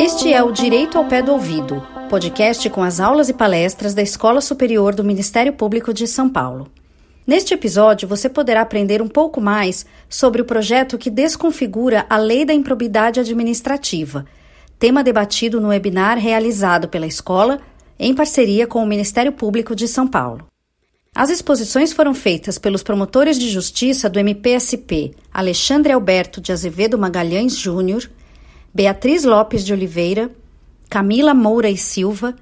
Este é o Direito ao Pé do Ouvido, podcast com as aulas e palestras da Escola Superior do Ministério Público de São Paulo. Neste episódio, você poderá aprender um pouco mais sobre o projeto que desconfigura a Lei da Improbidade Administrativa, tema debatido no webinar realizado pela escola em parceria com o Ministério Público de São Paulo. As exposições foram feitas pelos promotores de justiça do MPSP, Alexandre Alberto de Azevedo Magalhães Júnior, Beatriz Lopes de Oliveira, Camila Moura e Silva,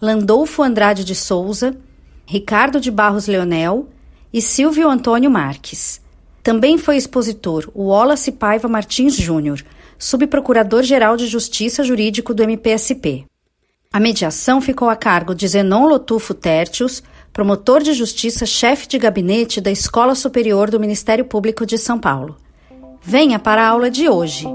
Landolfo Andrade de Souza, Ricardo de Barros Leonel e Silvio Antônio Marques. Também foi expositor o Wallace Paiva Martins Júnior, subprocurador-geral de Justiça Jurídico do MPSP. A mediação ficou a cargo de Zenon Lotufo Tertius, promotor de justiça, chefe de gabinete da Escola Superior do Ministério Público de São Paulo. Venha para a aula de hoje.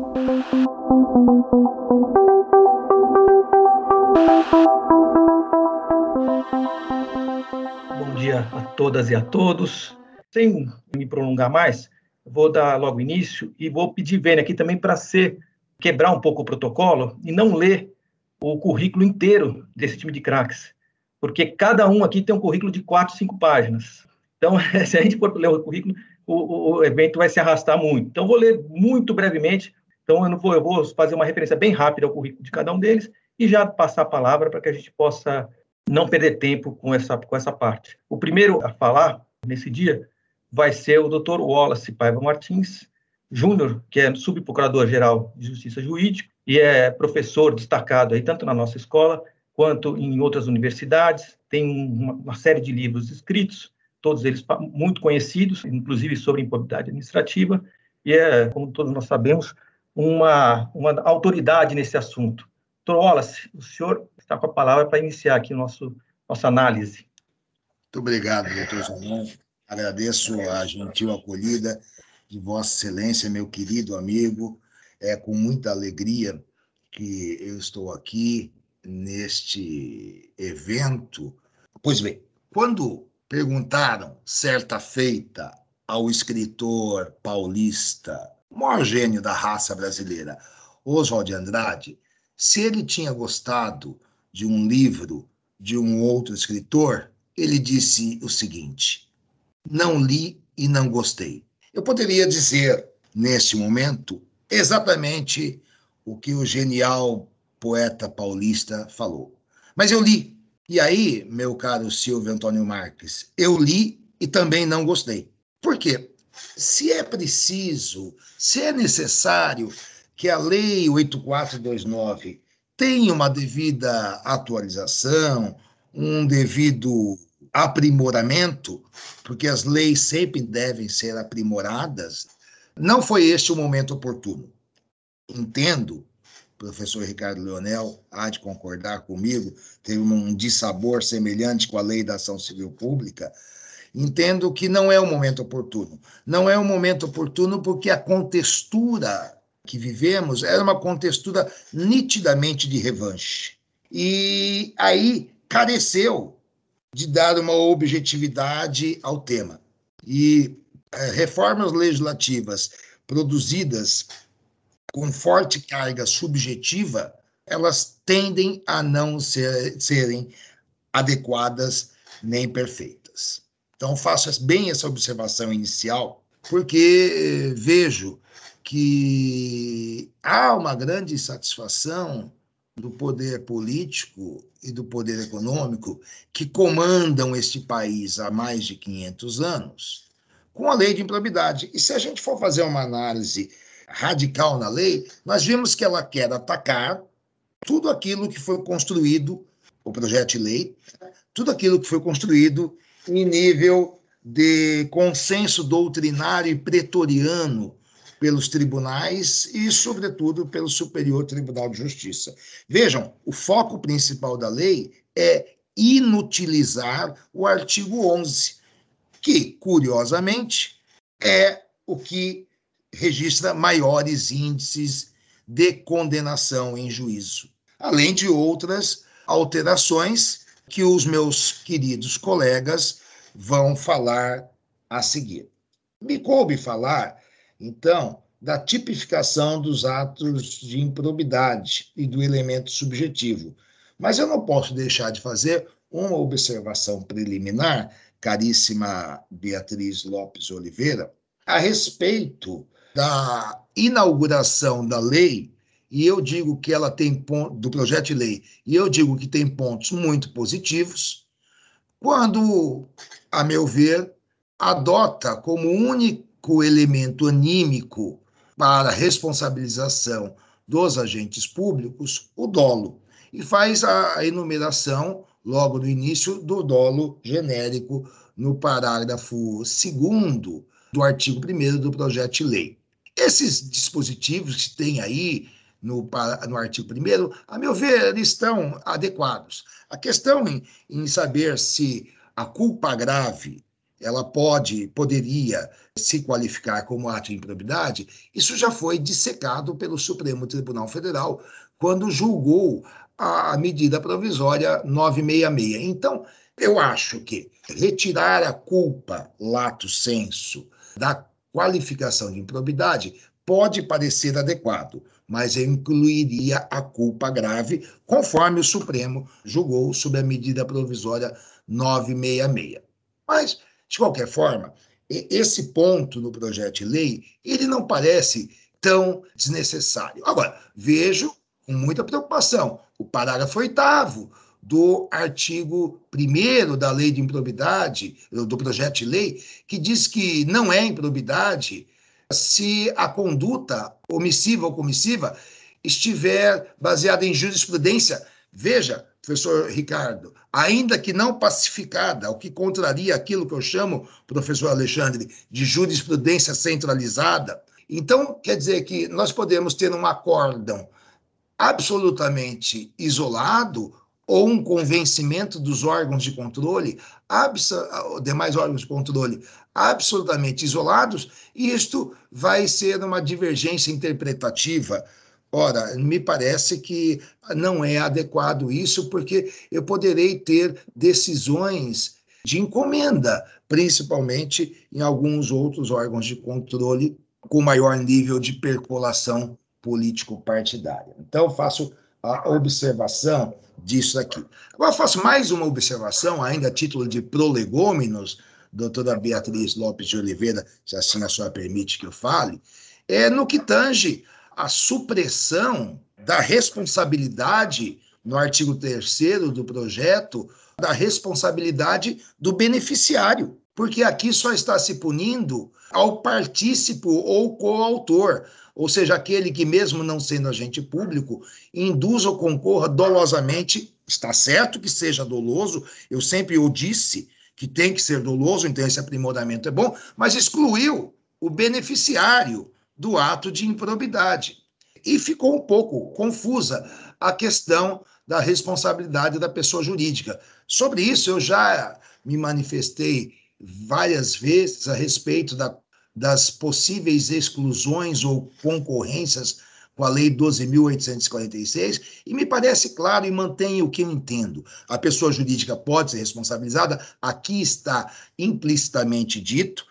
Bom dia a todas e a todos. Sem me prolongar mais, vou dar logo início e vou pedir Vênia aqui também para ser quebrar um pouco o protocolo e não ler o currículo inteiro desse time de craques, porque cada um aqui tem um currículo de quatro, cinco páginas. Então, se a gente for ler o currículo, o, o evento vai se arrastar muito. Então, vou ler muito brevemente. Então, eu, não vou, eu vou fazer uma referência bem rápida ao currículo de cada um deles e já passar a palavra para que a gente possa não perder tempo com essa, com essa parte. O primeiro a falar nesse dia vai ser o Dr. Wallace Paiva Martins Júnior, que é subprocurador-geral de Justiça Jurídica e é professor destacado aí tanto na nossa escola quanto em outras universidades. Tem uma, uma série de livros escritos, todos eles muito conhecidos, inclusive sobre improbidade administrativa, e é, como todos nós sabemos, uma, uma autoridade nesse assunto. Wallace, o senhor está com a palavra para iniciar aqui nosso, nossa análise. Muito obrigado, doutor Zanon. Agradeço a gentil acolhida de Vossa Excelência, meu querido amigo. É com muita alegria que eu estou aqui neste evento. Pois bem, quando perguntaram certa feita ao escritor paulista, o maior gênio da raça brasileira, Oswald Andrade, se ele tinha gostado de um livro de um outro escritor, ele disse o seguinte: não li e não gostei. Eu poderia dizer, neste momento, exatamente o que o genial poeta paulista falou. Mas eu li. E aí, meu caro Silvio Antônio Marques, eu li e também não gostei. Por quê? Se é preciso, se é necessário que a Lei 8429 tenha uma devida atualização, um devido aprimoramento, porque as leis sempre devem ser aprimoradas, não foi este o momento oportuno. Entendo, professor Ricardo Leonel há de concordar comigo, teve um dissabor semelhante com a lei da ação civil pública. Entendo que não é o momento oportuno. Não é o momento oportuno porque a contextura que vivemos era uma contextura nitidamente de revanche. E aí careceu de dar uma objetividade ao tema. E é, reformas legislativas produzidas com forte carga subjetiva, elas tendem a não ser, serem adequadas nem perfeitas. Então, faço bem essa observação inicial, porque vejo que há uma grande satisfação do poder político e do poder econômico que comandam este país há mais de 500 anos com a lei de improbidade. E se a gente for fazer uma análise radical na lei, nós vimos que ela quer atacar tudo aquilo que foi construído, o projeto de lei, tudo aquilo que foi construído em nível de consenso doutrinário e pretoriano pelos tribunais e, sobretudo, pelo Superior Tribunal de Justiça. Vejam, o foco principal da lei é inutilizar o artigo 11, que, curiosamente, é o que registra maiores índices de condenação em juízo, além de outras alterações que os meus queridos colegas vão falar a seguir. Me coube falar, então, da tipificação dos atos de improbidade e do elemento subjetivo. Mas eu não posso deixar de fazer uma observação preliminar, caríssima Beatriz Lopes Oliveira, a respeito da inauguração da lei, e eu digo que ela tem ponto, do projeto de lei, e eu digo que tem pontos muito positivos, quando, a meu ver, adota como único elemento anímico para a responsabilização dos agentes públicos o dolo e faz a enumeração logo no início do dolo genérico no parágrafo 2 do artigo 1 do projeto de lei. Esses dispositivos que tem aí no, no artigo 1, a meu ver, estão adequados. A questão em, em saber se a culpa grave ela pode, poderia se qualificar como ato de improbidade, isso já foi dissecado pelo Supremo Tribunal Federal quando julgou a medida provisória 966. Então, eu acho que retirar a culpa, lato senso, da qualificação de improbidade pode parecer adequado, mas eu incluiria a culpa grave, conforme o Supremo julgou sob a medida provisória 966. Mas, de qualquer forma, esse ponto no projeto de lei, ele não parece tão desnecessário. Agora, vejo com muita preocupação o parágrafo oitavo do artigo 1 da Lei de Improbidade, do projeto de lei, que diz que não é improbidade se a conduta omissiva ou comissiva estiver baseada em jurisprudência. Veja, professor Ricardo, ainda que não pacificada, o que contraria aquilo que eu chamo, professor Alexandre, de jurisprudência centralizada. Então, quer dizer que nós podemos ter um acórdão absolutamente isolado ou um convencimento dos órgãos de controle, demais órgãos de controle, absolutamente isolados, isto vai ser uma divergência interpretativa. Ora, me parece que não é adequado isso, porque eu poderei ter decisões de encomenda, principalmente em alguns outros órgãos de controle com maior nível de percolação político-partidária. Então, faço a observação disso aqui. Agora, faço mais uma observação, ainda a título de prolegômenos, doutora Beatriz Lopes de Oliveira, se assim a senhora permite que eu fale, é no que tange a supressão da responsabilidade, no artigo 3 do projeto, da responsabilidade do beneficiário, porque aqui só está se punindo ao partícipo ou coautor ou seja, aquele que, mesmo não sendo agente público, induz ou concorra dolosamente, está certo que seja doloso, eu sempre o disse que tem que ser doloso, então esse aprimoramento é bom, mas excluiu o beneficiário do ato de improbidade. E ficou um pouco confusa a questão da responsabilidade da pessoa jurídica. Sobre isso, eu já me manifestei várias vezes a respeito da das possíveis exclusões ou concorrências com a Lei 12.846, e me parece claro e mantém o que eu entendo. A pessoa jurídica pode ser responsabilizada, aqui está implicitamente dito,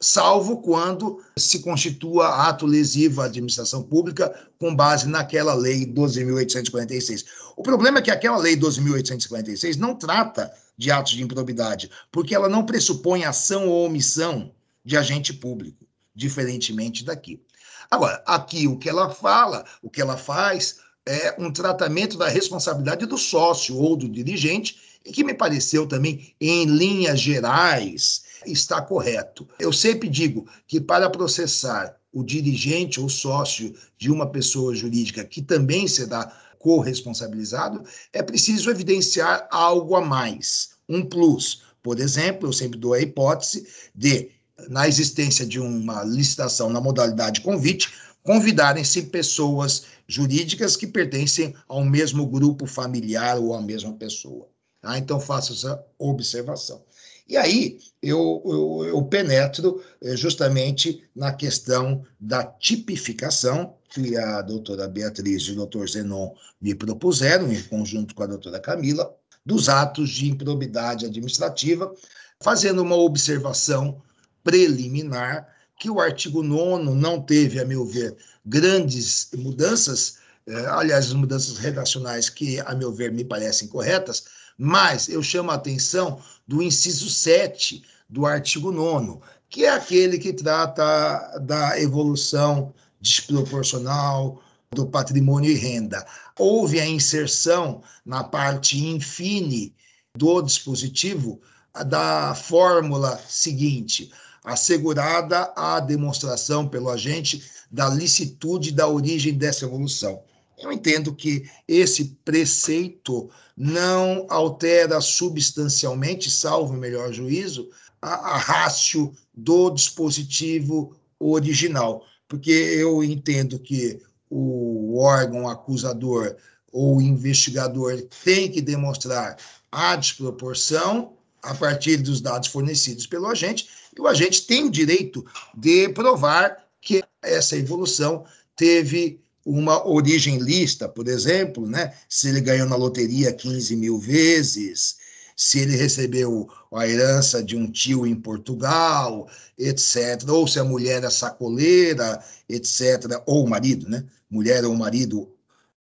salvo quando se constitua ato lesivo à administração pública com base naquela Lei 12.846. O problema é que aquela Lei 12.846 não trata de atos de improbidade, porque ela não pressupõe ação ou omissão de agente público, diferentemente daqui. Agora, aqui o que ela fala, o que ela faz é um tratamento da responsabilidade do sócio ou do dirigente, e que me pareceu também, em linhas gerais, está correto. Eu sempre digo que para processar o dirigente ou sócio de uma pessoa jurídica que também será corresponsabilizado, é preciso evidenciar algo a mais, um plus. Por exemplo, eu sempre dou a hipótese de na existência de uma licitação na modalidade convite, convidarem-se pessoas jurídicas que pertencem ao mesmo grupo familiar ou à mesma pessoa. Ah, então, faço essa observação. E aí, eu, eu, eu penetro eh, justamente na questão da tipificação que a doutora Beatriz e o doutor Zenon me propuseram, em conjunto com a doutora Camila, dos atos de improbidade administrativa, fazendo uma observação preliminar, que o artigo 9 não teve, a meu ver, grandes mudanças, eh, aliás, as mudanças redacionais que, a meu ver, me parecem corretas, mas eu chamo a atenção do inciso 7 do artigo 9, que é aquele que trata da evolução desproporcional do patrimônio e renda. Houve a inserção na parte infine do dispositivo da fórmula seguinte: assegurada a demonstração pelo agente da licitude da origem dessa evolução. Eu entendo que esse preceito não altera substancialmente, salvo o melhor juízo, a, a rácio do dispositivo original, porque eu entendo que o órgão acusador ou investigador tem que demonstrar a desproporção a partir dos dados fornecidos pelo agente, e o agente tem o direito de provar que essa evolução teve uma origem lista, por exemplo, né? se ele ganhou na loteria 15 mil vezes, se ele recebeu a herança de um tio em Portugal, etc., ou se a mulher é sacoleira, etc., ou o marido, né? Mulher ou marido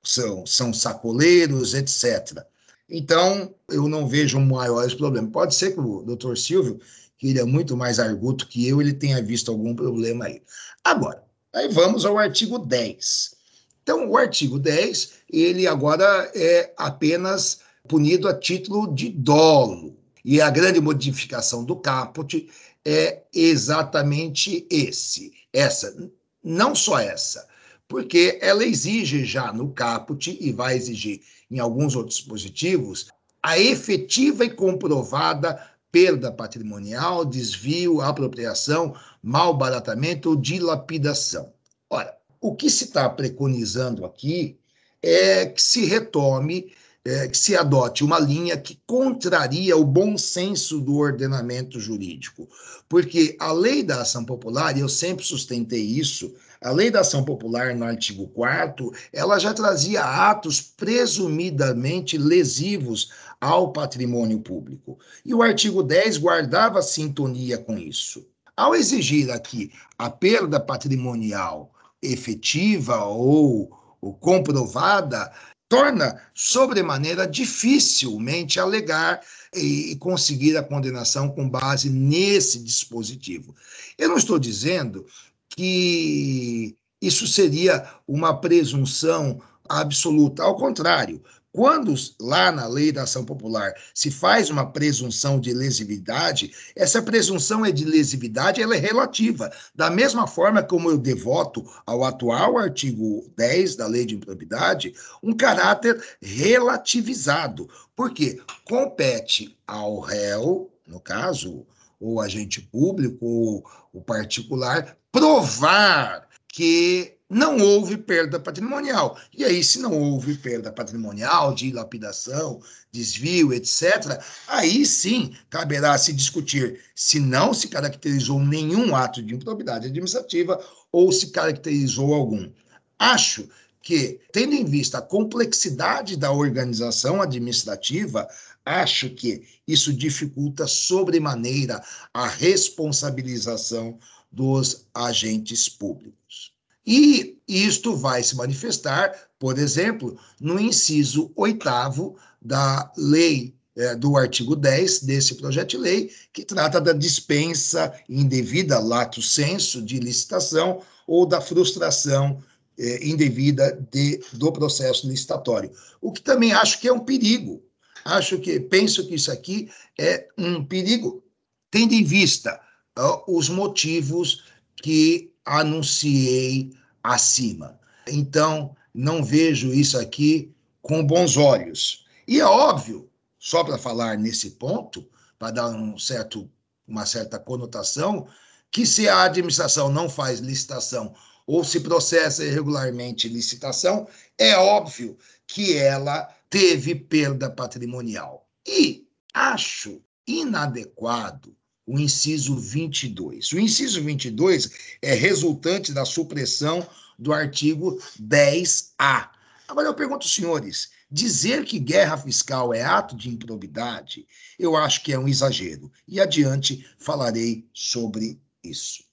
são, são sacoleiros, etc. Então, eu não vejo maiores problemas. Pode ser que o doutor Silvio, que ele é muito mais arguto que eu, ele tenha visto algum problema aí. Agora, aí vamos ao artigo 10. Então, o artigo 10, ele agora é apenas punido a título de dolo. E a grande modificação do caput é exatamente esse, essa, não só essa, porque ela exige já no caput e vai exigir em alguns outros dispositivos a efetiva e comprovada perda patrimonial, desvio, apropriação, malbaratamento ou dilapidação. Ora, o que se está preconizando aqui é que se retome é, que se adote uma linha que contraria o bom senso do ordenamento jurídico. Porque a lei da ação popular, e eu sempre sustentei isso, a lei da ação popular, no artigo 4 ela já trazia atos presumidamente lesivos ao patrimônio público. E o artigo 10 guardava sintonia com isso. Ao exigir aqui a perda patrimonial efetiva ou, ou comprovada, torna sobremaneira dificilmente alegar e conseguir a condenação com base nesse dispositivo. Eu não estou dizendo que isso seria uma presunção absoluta, ao contrário, quando lá na lei da ação popular se faz uma presunção de lesividade, essa presunção é de lesividade, ela é relativa. Da mesma forma como eu devoto ao atual artigo 10 da lei de improbidade um caráter relativizado, porque compete ao réu, no caso, o agente público ou o particular, provar que não houve perda patrimonial. E aí, se não houve perda patrimonial, dilapidação, desvio, etc., aí sim caberá se discutir se não se caracterizou nenhum ato de improbidade administrativa ou se caracterizou algum. Acho que, tendo em vista a complexidade da organização administrativa, acho que isso dificulta sobremaneira a responsabilização dos agentes públicos. E isto vai se manifestar, por exemplo, no inciso oitavo da lei é, do artigo 10 desse projeto de lei, que trata da dispensa indevida, lato senso, de licitação ou da frustração é, indevida de, do processo licitatório. O que também acho que é um perigo. Acho que, penso que isso aqui é um perigo, tendo em vista uh, os motivos que anunciei acima. Então, não vejo isso aqui com bons olhos. E é óbvio, só para falar nesse ponto, para dar um certo, uma certa conotação, que se a administração não faz licitação ou se processa irregularmente licitação, é óbvio que ela teve perda patrimonial. E acho inadequado o inciso 22. O inciso 22 é resultante da supressão do artigo 10A. Agora eu pergunto aos senhores, dizer que guerra fiscal é ato de improbidade, eu acho que é um exagero. E adiante falarei sobre isso.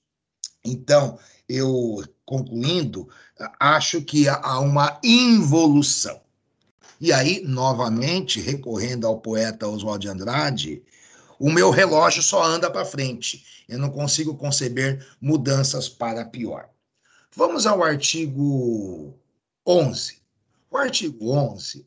Então, eu, concluindo, acho que há uma involução. E aí, novamente, recorrendo ao poeta Oswald de Andrade, o meu relógio só anda para frente. Eu não consigo conceber mudanças para pior. Vamos ao artigo 11. O artigo 11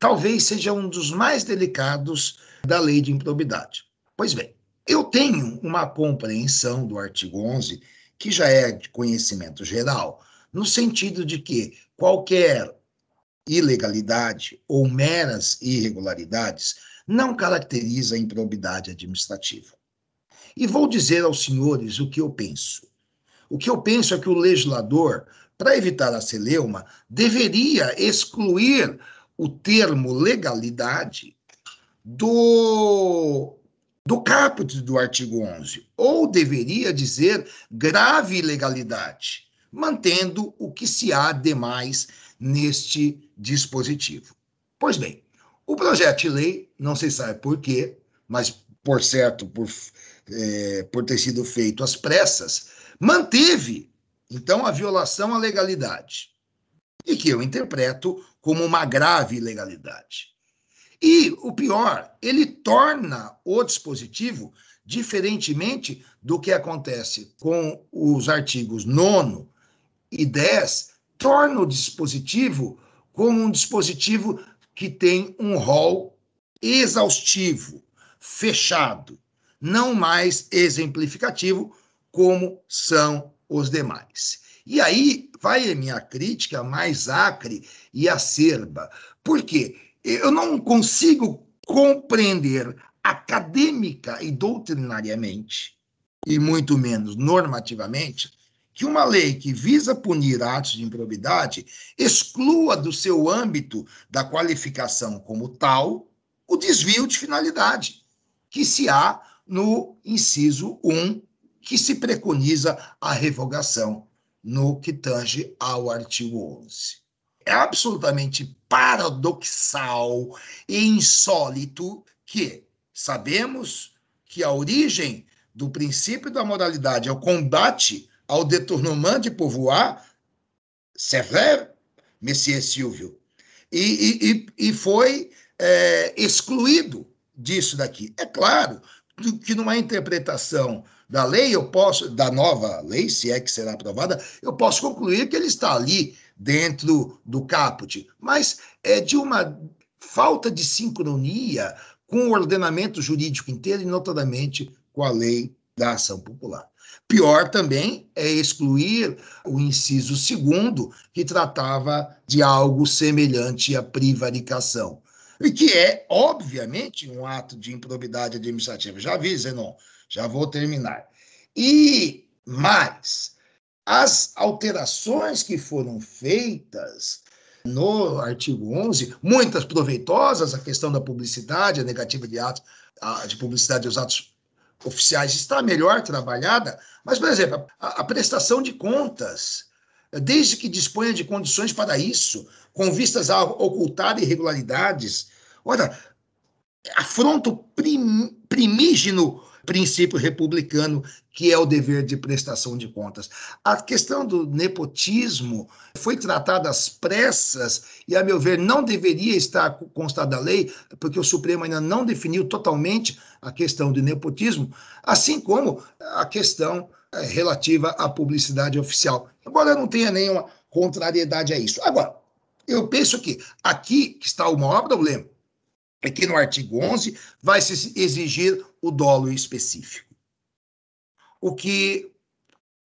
talvez seja um dos mais delicados da lei de improbidade. Pois bem, eu tenho uma compreensão do artigo 11 que já é de conhecimento geral, no sentido de que qualquer ilegalidade ou meras irregularidades não caracteriza a improbidade administrativa. E vou dizer aos senhores o que eu penso. O que eu penso é que o legislador, para evitar a celeuma, deveria excluir o termo legalidade do, do caput do artigo 11, ou deveria dizer grave ilegalidade, mantendo o que se há demais neste dispositivo. Pois bem, o projeto de lei, não se sabe por quê, mas por certo, por, é, por ter sido feito às pressas, manteve, então, a violação à legalidade, e que eu interpreto como uma grave ilegalidade. E o pior, ele torna o dispositivo, diferentemente do que acontece com os artigos 9 e 10, torna o dispositivo como um dispositivo que tem um rol exaustivo, fechado, não mais exemplificativo, como são os demais. E aí vai a minha crítica mais acre e acerba. Por quê? Eu não consigo compreender acadêmica e doutrinariamente, e muito menos normativamente, que uma lei que visa punir atos de improbidade exclua do seu âmbito da qualificação como tal o desvio de finalidade, que se há no inciso 1, que se preconiza a revogação no que tange ao artigo 11. É absolutamente paradoxal e insólito que sabemos que a origem do princípio da moralidade é o combate ao détournement de pouvoir, c'est vrai, Monsieur Silvio, e, e, e foi é, excluído disso daqui. É claro que numa interpretação da lei, eu posso, da nova lei, se é que será aprovada, eu posso concluir que ele está ali dentro do caput, mas é de uma falta de sincronia com o ordenamento jurídico inteiro e notadamente com a lei da ação popular. Pior também é excluir o inciso segundo, que tratava de algo semelhante à privaricação, e que é, obviamente, um ato de improbidade administrativa. Já vi, Zenon, já vou terminar. E mais, as alterações que foram feitas no artigo 11, muitas proveitosas, a questão da publicidade, a negativa de atos de publicidade dos atos oficiais está melhor trabalhada, mas, por exemplo, a, a prestação de contas, desde que disponha de condições para isso, com vistas a ocultar irregularidades, olha, afronta o prim, primígeno princípio republicano, que é o dever de prestação de contas. A questão do nepotismo foi tratada às pressas e, a meu ver, não deveria estar constado da lei, porque o Supremo ainda não definiu totalmente a questão do nepotismo, assim como a questão eh, relativa à publicidade oficial. Eu não tenha nenhuma contrariedade a isso. Agora, eu penso que aqui está o maior problema é que no artigo 11 vai se exigir o dolo específico, o que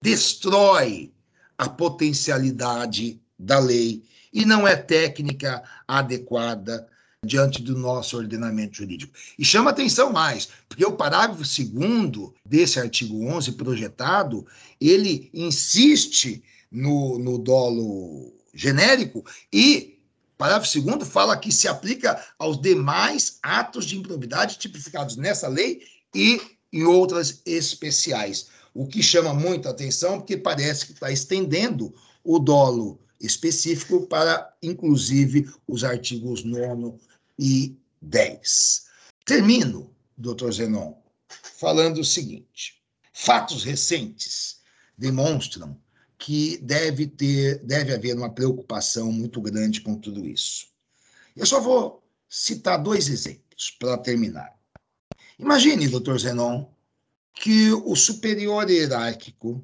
destrói a potencialidade da lei e não é técnica adequada diante do nosso ordenamento jurídico. E chama atenção mais, porque o parágrafo 2 desse artigo 11 projetado, ele insiste no, no dolo genérico e Parágrafo 2 fala que se aplica aos demais atos de improbidade tipificados nessa lei e em outras especiais. O que chama muito atenção, porque parece que está estendendo o dolo específico para, inclusive, os artigos 9 e 10. Termino, doutor Zenon, falando o seguinte: Fatos recentes demonstram que deve ter, deve haver uma preocupação muito grande com tudo isso. Eu só vou citar dois exemplos para terminar. Imagine, doutor Zenon, que o superior hierárquico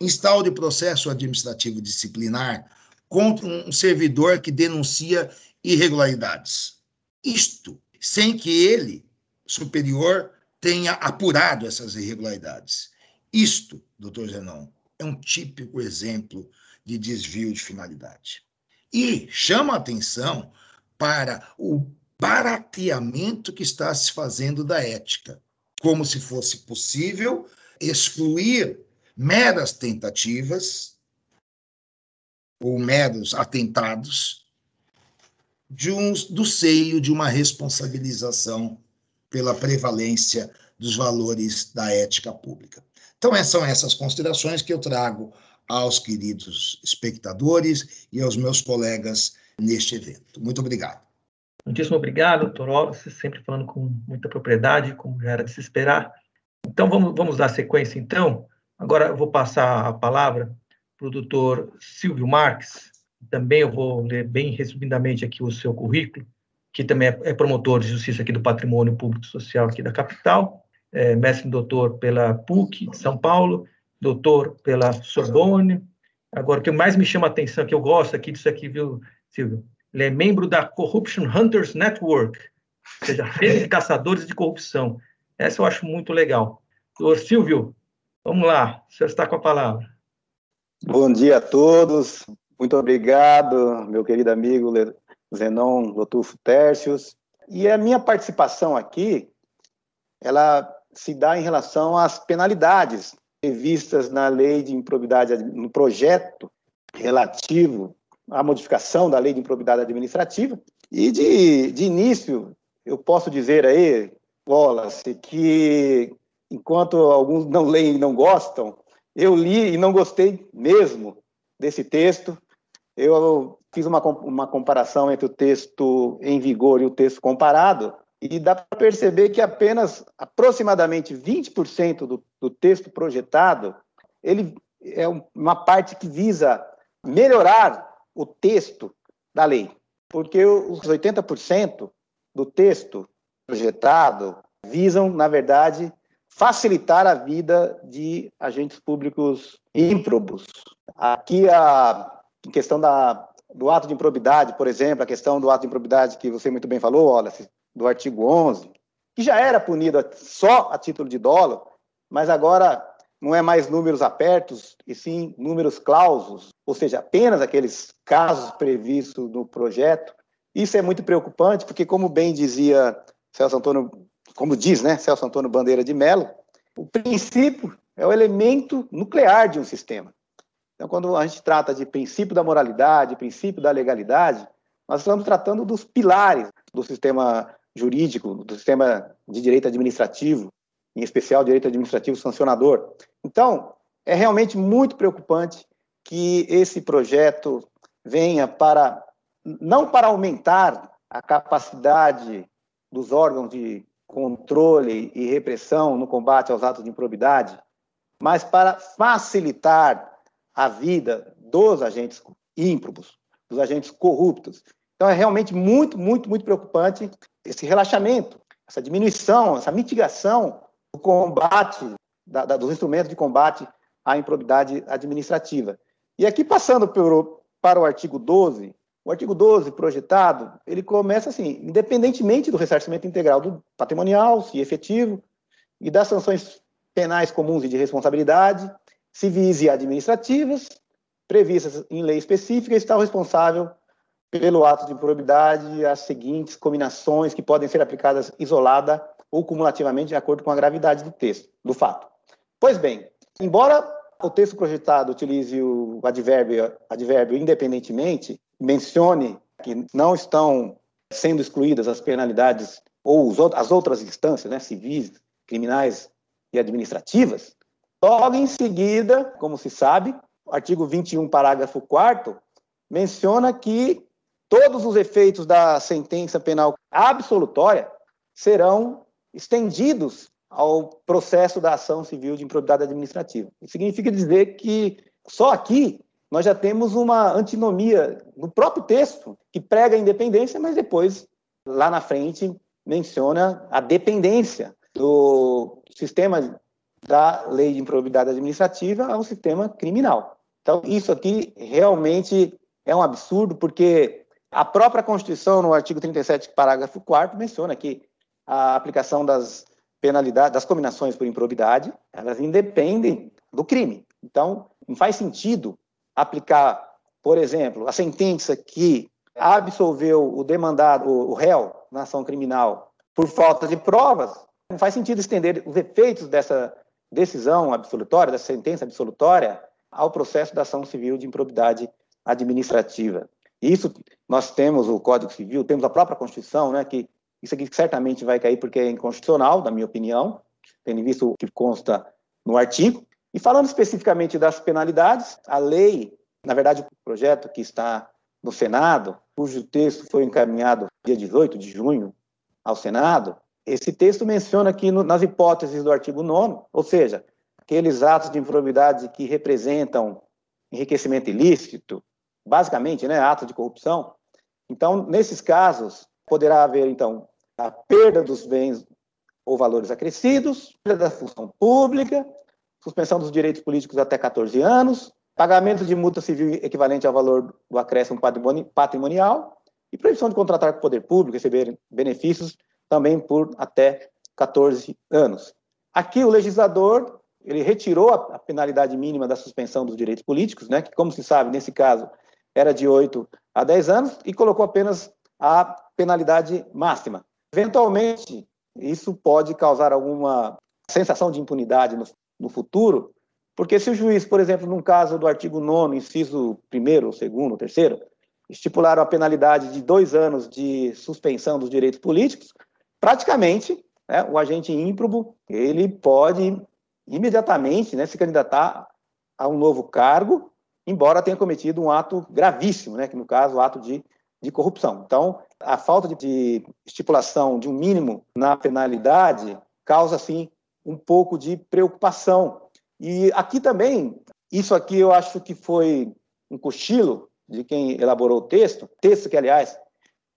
instaure processo administrativo disciplinar contra um servidor que denuncia irregularidades. Isto sem que ele, superior, tenha apurado essas irregularidades. Isto, doutor Zenon, é um típico exemplo de desvio de finalidade. E chama a atenção para o barateamento que está se fazendo da ética, como se fosse possível excluir meras tentativas ou meros atentados de um, do seio de uma responsabilização pela prevalência dos valores da ética pública. Então, são essas considerações que eu trago aos queridos espectadores e aos meus colegas neste evento. Muito obrigado. Muitíssimo obrigado, doutor Wallace, sempre falando com muita propriedade, como já era de se esperar. Então, vamos, vamos dar sequência, então. Agora eu vou passar a palavra para o doutor Silvio Marques. Também eu vou ler bem resumidamente aqui o seu currículo, que também é, é promotor de justiça aqui do Patrimônio Público Social aqui da capital é, mestre doutor pela PUC de São Paulo, doutor pela Sorbonne. Agora, o que mais me chama a atenção, que eu gosto aqui disso aqui, viu, Silvio? Ele é membro da Corruption Hunters Network, ou seja, rede de caçadores de corrupção. Essa eu acho muito legal. Doutor Silvio, vamos lá, o senhor está com a palavra. Bom dia a todos, muito obrigado, meu querido amigo Zenon Lotufo Tércios. E a minha participação aqui, ela se dá em relação às penalidades previstas na lei de improbidade, no projeto relativo à modificação da lei de improbidade administrativa. E de, de início, eu posso dizer aí, Wallace, que enquanto alguns não leem e não gostam, eu li e não gostei mesmo desse texto. Eu fiz uma, uma comparação entre o texto em vigor e o texto comparado, e dá para perceber que apenas aproximadamente 20% do, do texto projetado ele é uma parte que visa melhorar o texto da lei, porque os 80% do texto projetado visam, na verdade, facilitar a vida de agentes públicos ímprobos. Aqui, a questão da, do ato de improbidade, por exemplo, a questão do ato de improbidade que você muito bem falou, olha, do artigo 11, que já era punido só a título de dolo, mas agora não é mais números apertos, e sim números clausos, ou seja, apenas aqueles casos previstos no projeto. Isso é muito preocupante, porque, como bem dizia Celso Antônio, como diz, né, Celso Antônio Bandeira de Mello, o princípio é o elemento nuclear de um sistema. Então, quando a gente trata de princípio da moralidade, princípio da legalidade, nós estamos tratando dos pilares do sistema jurídico, do sistema de direito administrativo, em especial direito administrativo sancionador. Então, é realmente muito preocupante que esse projeto venha para não para aumentar a capacidade dos órgãos de controle e repressão no combate aos atos de improbidade, mas para facilitar a vida dos agentes ímprobos, dos agentes corruptos. Então é realmente muito, muito, muito preocupante esse relaxamento, essa diminuição, essa mitigação do combate, da, da, dos instrumentos de combate à improbidade administrativa. E aqui, passando para o artigo 12, o artigo 12 projetado, ele começa assim, independentemente do ressarcimento integral do patrimonial, se efetivo, e das sanções penais comuns e de responsabilidade, civis e administrativas, previstas em lei específica, está o responsável pelo ato de improbidade as seguintes combinações que podem ser aplicadas isolada ou cumulativamente de acordo com a gravidade do texto, do fato. Pois bem, embora o texto projetado utilize o advérbio, advérbio independentemente, mencione que não estão sendo excluídas as penalidades ou as outras instâncias, né, civis, criminais e administrativas, logo em seguida, como se sabe, o artigo 21, parágrafo 4 menciona que todos os efeitos da sentença penal absolutória serão estendidos ao processo da ação civil de improbidade administrativa. Isso significa dizer que só aqui nós já temos uma antinomia no próprio texto que prega a independência, mas depois, lá na frente, menciona a dependência do sistema da lei de improbidade administrativa ao sistema criminal. Então, isso aqui realmente é um absurdo, porque a própria Constituição, no artigo 37, parágrafo 4 menciona que a aplicação das penalidades, das combinações por improbidade, elas independem do crime. Então, não faz sentido aplicar, por exemplo, a sentença que absolveu o demandado, o réu na ação criminal por falta de provas, não faz sentido estender os efeitos dessa decisão absolutória, dessa sentença absolutória, ao processo da ação civil de improbidade administrativa. Isso nós temos o Código Civil, temos a própria Constituição, né, que isso aqui certamente vai cair porque é inconstitucional, na minha opinião, tendo visto o que consta no artigo. E falando especificamente das penalidades, a lei, na verdade, o projeto que está no Senado, cujo texto foi encaminhado dia 18 de junho ao Senado, esse texto menciona que no, nas hipóteses do artigo 9, ou seja, aqueles atos de improbidade que representam enriquecimento ilícito, basicamente, né, atos de corrupção. Então, nesses casos, poderá haver, então, a perda dos bens ou valores acrescidos, perda da função pública, suspensão dos direitos políticos até 14 anos, pagamento de multa civil equivalente ao valor do acréscimo patrimonial e proibição de contratar com o poder público, receber benefícios também por até 14 anos. Aqui o legislador ele retirou a, penalidade mínima da suspensão dos direitos políticos, né, que como se sabe, nesse caso, era de 8 a 10 anos, e colocou apenas a penalidade máxima. Eventualmente, isso pode causar alguma sensação de impunidade no, no futuro, porque se o juiz, por exemplo, num caso do artigo 9 inciso 1 segundo, terceiro, estipular a penalidade de dois anos de suspensão dos direitos políticos, praticamente, né, o agente ímprobo, ele pode imediatamente né, se candidatar a um novo cargo, embora tenha cometido um ato gravíssimo, né, que no caso, o ato de, de corrupção. Então, a falta de, de estipulação de um mínimo na penalidade causa, assim, um pouco de preocupação. E aqui também, isso aqui eu acho que foi um cochilo de quem elaborou o texto, texto que, aliás,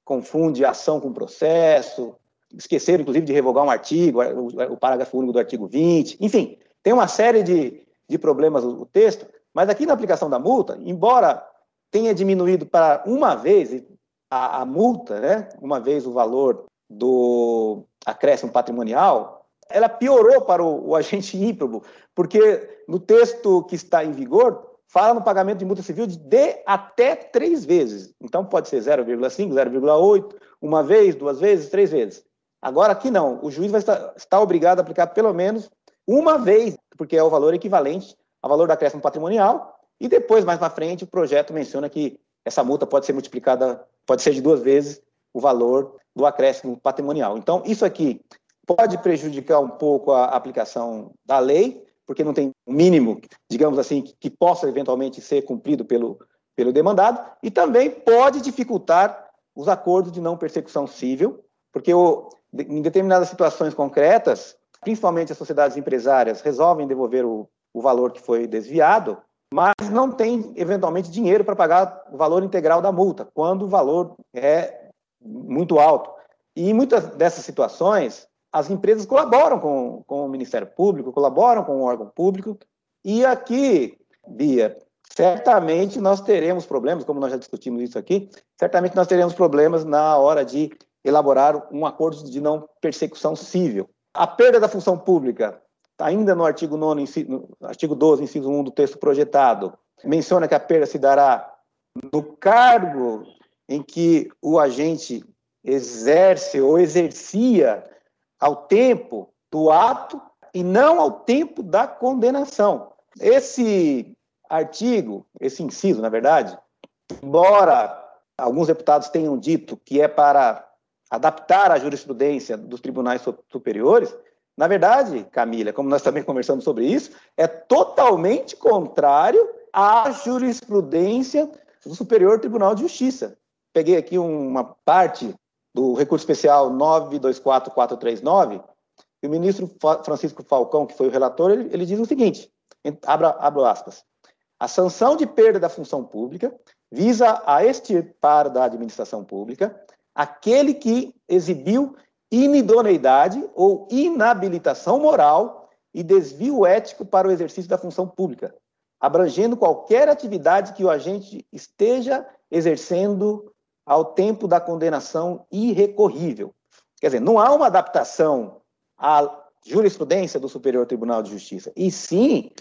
confunde ação com processo, esqueceram, inclusive, de revogar um artigo, o, o parágrafo único do artigo 20, enfim, tem uma série de, de problemas o texto, mas aqui na aplicação da multa, embora tenha diminuído para uma vez a, a multa, né, uma vez o valor do acréscimo patrimonial, ela piorou para o, o agente ímprobo, porque no texto que está em vigor, fala no pagamento de multa civil de, de até três vezes. Então, pode ser 0,5, 0,8, uma vez, duas vezes, três vezes. Agora, aqui não. O juiz vai estar, estar obrigado a aplicar pelo menos uma vez, porque é o valor equivalente ao valor da acréscimo patrimonial, e depois, mais na frente, o projeto menciona que essa multa pode ser multiplicada, pode ser de duas vezes o valor do acréscimo patrimonial. Então, isso aqui pode prejudicar um pouco a aplicação da lei, porque não tem um mínimo, digamos assim, que, que possa eventualmente ser cumprido pelo, pelo demandado, e também pode dificultar os acordos de não persecução civil, porque o, em determinadas situações concretas, principalmente as sociedades empresárias resolvem devolver o, o valor que foi desviado, mas não tem, eventualmente, dinheiro para pagar o valor integral da multa, quando o valor é muito alto. E em muitas dessas situações, as empresas colaboram com, com o Ministério Público, colaboram com o órgão público, e aqui, Bia, certamente nós teremos problemas, como nós já discutimos isso aqui, certamente nós teremos problemas na hora de elaborar um acordo de não persecução civil. A perda da função pública, ainda no artigo 9, no artigo 12, inciso 1 do texto projetado, menciona que a perda se dará no cargo em que o agente exerce ou exercia ao tempo do ato e não ao tempo da condenação. Esse artigo, esse inciso, na verdade, embora alguns deputados tenham dito que é para adaptar a jurisprudência dos tribunais superiores, na verdade, Camila, como nós também conversamos sobre isso, é totalmente contrário à jurisprudência do Superior Tribunal de Justiça. Peguei aqui uma parte do recurso especial 924439, E o ministro Francisco Falcão, que foi o relator, ele, ele diz o seguinte: abra, aspas. A sanção de perda da função pública visa a extirpar da administração pública aquele que exibiu inidoneidade ou inabilitação moral e desvio ético para o exercício da função pública, abrangendo qualquer atividade que o agente esteja exercendo ao tempo da condenação irrecorrível. Quer dizer, não há uma adaptação à jurisprudência do Superior Tribunal de Justiça, e sim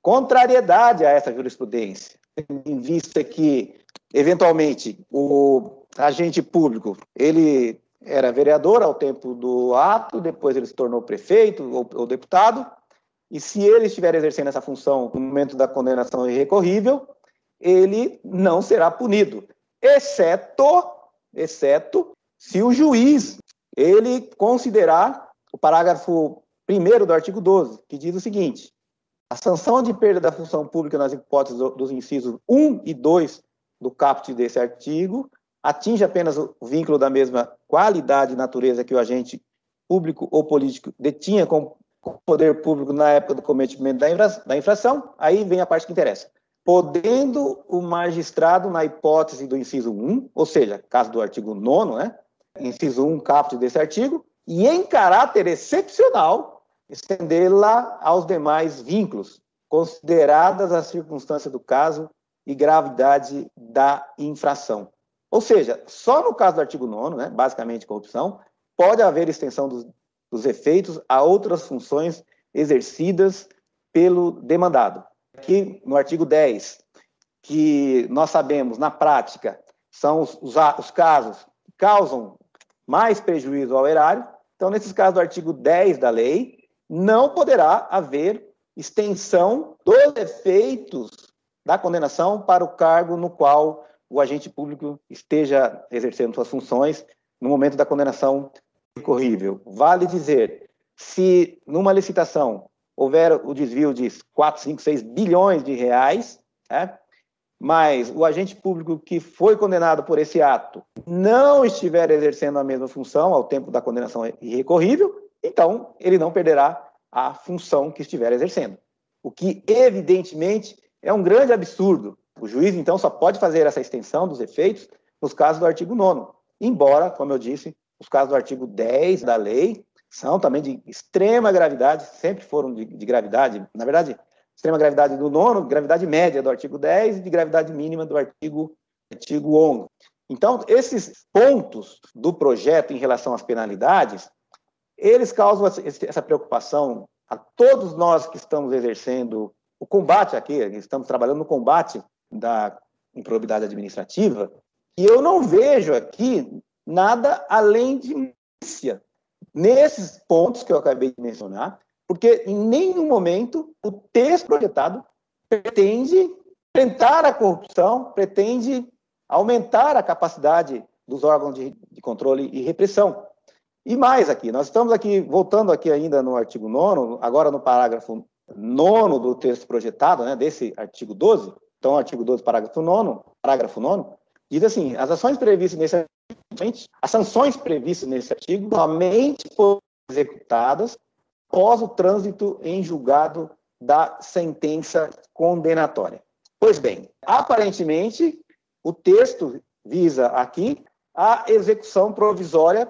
contrariedade a essa jurisprudência, em vista que, eventualmente, o agente público, ele era vereador ao tempo do ato, depois ele se tornou prefeito ou, ou deputado, e se ele estiver exercendo essa função no momento da condenação irrecorrível, ele não será punido, exceto, exceto se o juiz ele considerar o parágrafo 1 do artigo 12, que diz o seguinte: a sanção de perda da função pública nas hipóteses dos incisos 1 e 2 do caput desse artigo atinge apenas o vínculo da mesma qualidade e natureza que o agente público ou político detinha com o poder público na época do cometimento da infração, aí vem a parte que interessa. Podendo o magistrado, na hipótese do inciso 1, ou seja, caso do artigo 9, né, inciso 1, caput desse artigo, e em caráter excepcional, estendê-la aos demais vínculos, consideradas as circunstâncias do caso e gravidade da infração. Ou seja, só no caso do artigo 9, né, basicamente corrupção, pode haver extensão dos, dos efeitos a outras funções exercidas pelo demandado. Aqui no artigo 10, que nós sabemos, na prática, são os, os, os casos que causam mais prejuízo ao erário. Então, nesses casos do artigo 10 da lei, não poderá haver extensão dos efeitos da condenação para o cargo no qual o agente público esteja exercendo suas funções no momento da condenação recorrível. Vale dizer, se numa licitação houver o desvio de 4, 5, 6 bilhões de reais, né, mas o agente público que foi condenado por esse ato não estiver exercendo a mesma função ao tempo da condenação irrecorrível, então ele não perderá a função que estiver exercendo. O que, evidentemente, é um grande absurdo, o juiz, então, só pode fazer essa extensão dos efeitos nos casos do artigo 9 embora, como eu disse, os casos do artigo 10 da lei são também de extrema gravidade, sempre foram de, de gravidade, na verdade, extrema gravidade do nono, gravidade média do artigo 10 e de gravidade mínima do artigo, artigo 11. Então, esses pontos do projeto em relação às penalidades, eles causam essa preocupação a todos nós que estamos exercendo o combate aqui, estamos trabalhando no combate da improbidade administrativa, e eu não vejo aqui nada além de nesses pontos que eu acabei de mencionar, porque em nenhum momento o texto projetado pretende enfrentar a corrupção, pretende aumentar a capacidade dos órgãos de, de, controle e repressão. E mais aqui, nós estamos aqui, voltando aqui ainda no artigo 9 agora no parágrafo 9 do texto projetado, né, desse artigo 12, então, artigo 12, parágrafo 9, parágrafo 9, diz assim: as ações previstas nesse artigo, as sanções previstas nesse artigo somente foram executadas após o trânsito em julgado da sentença condenatória. Pois bem, aparentemente, o texto visa aqui a execução provisória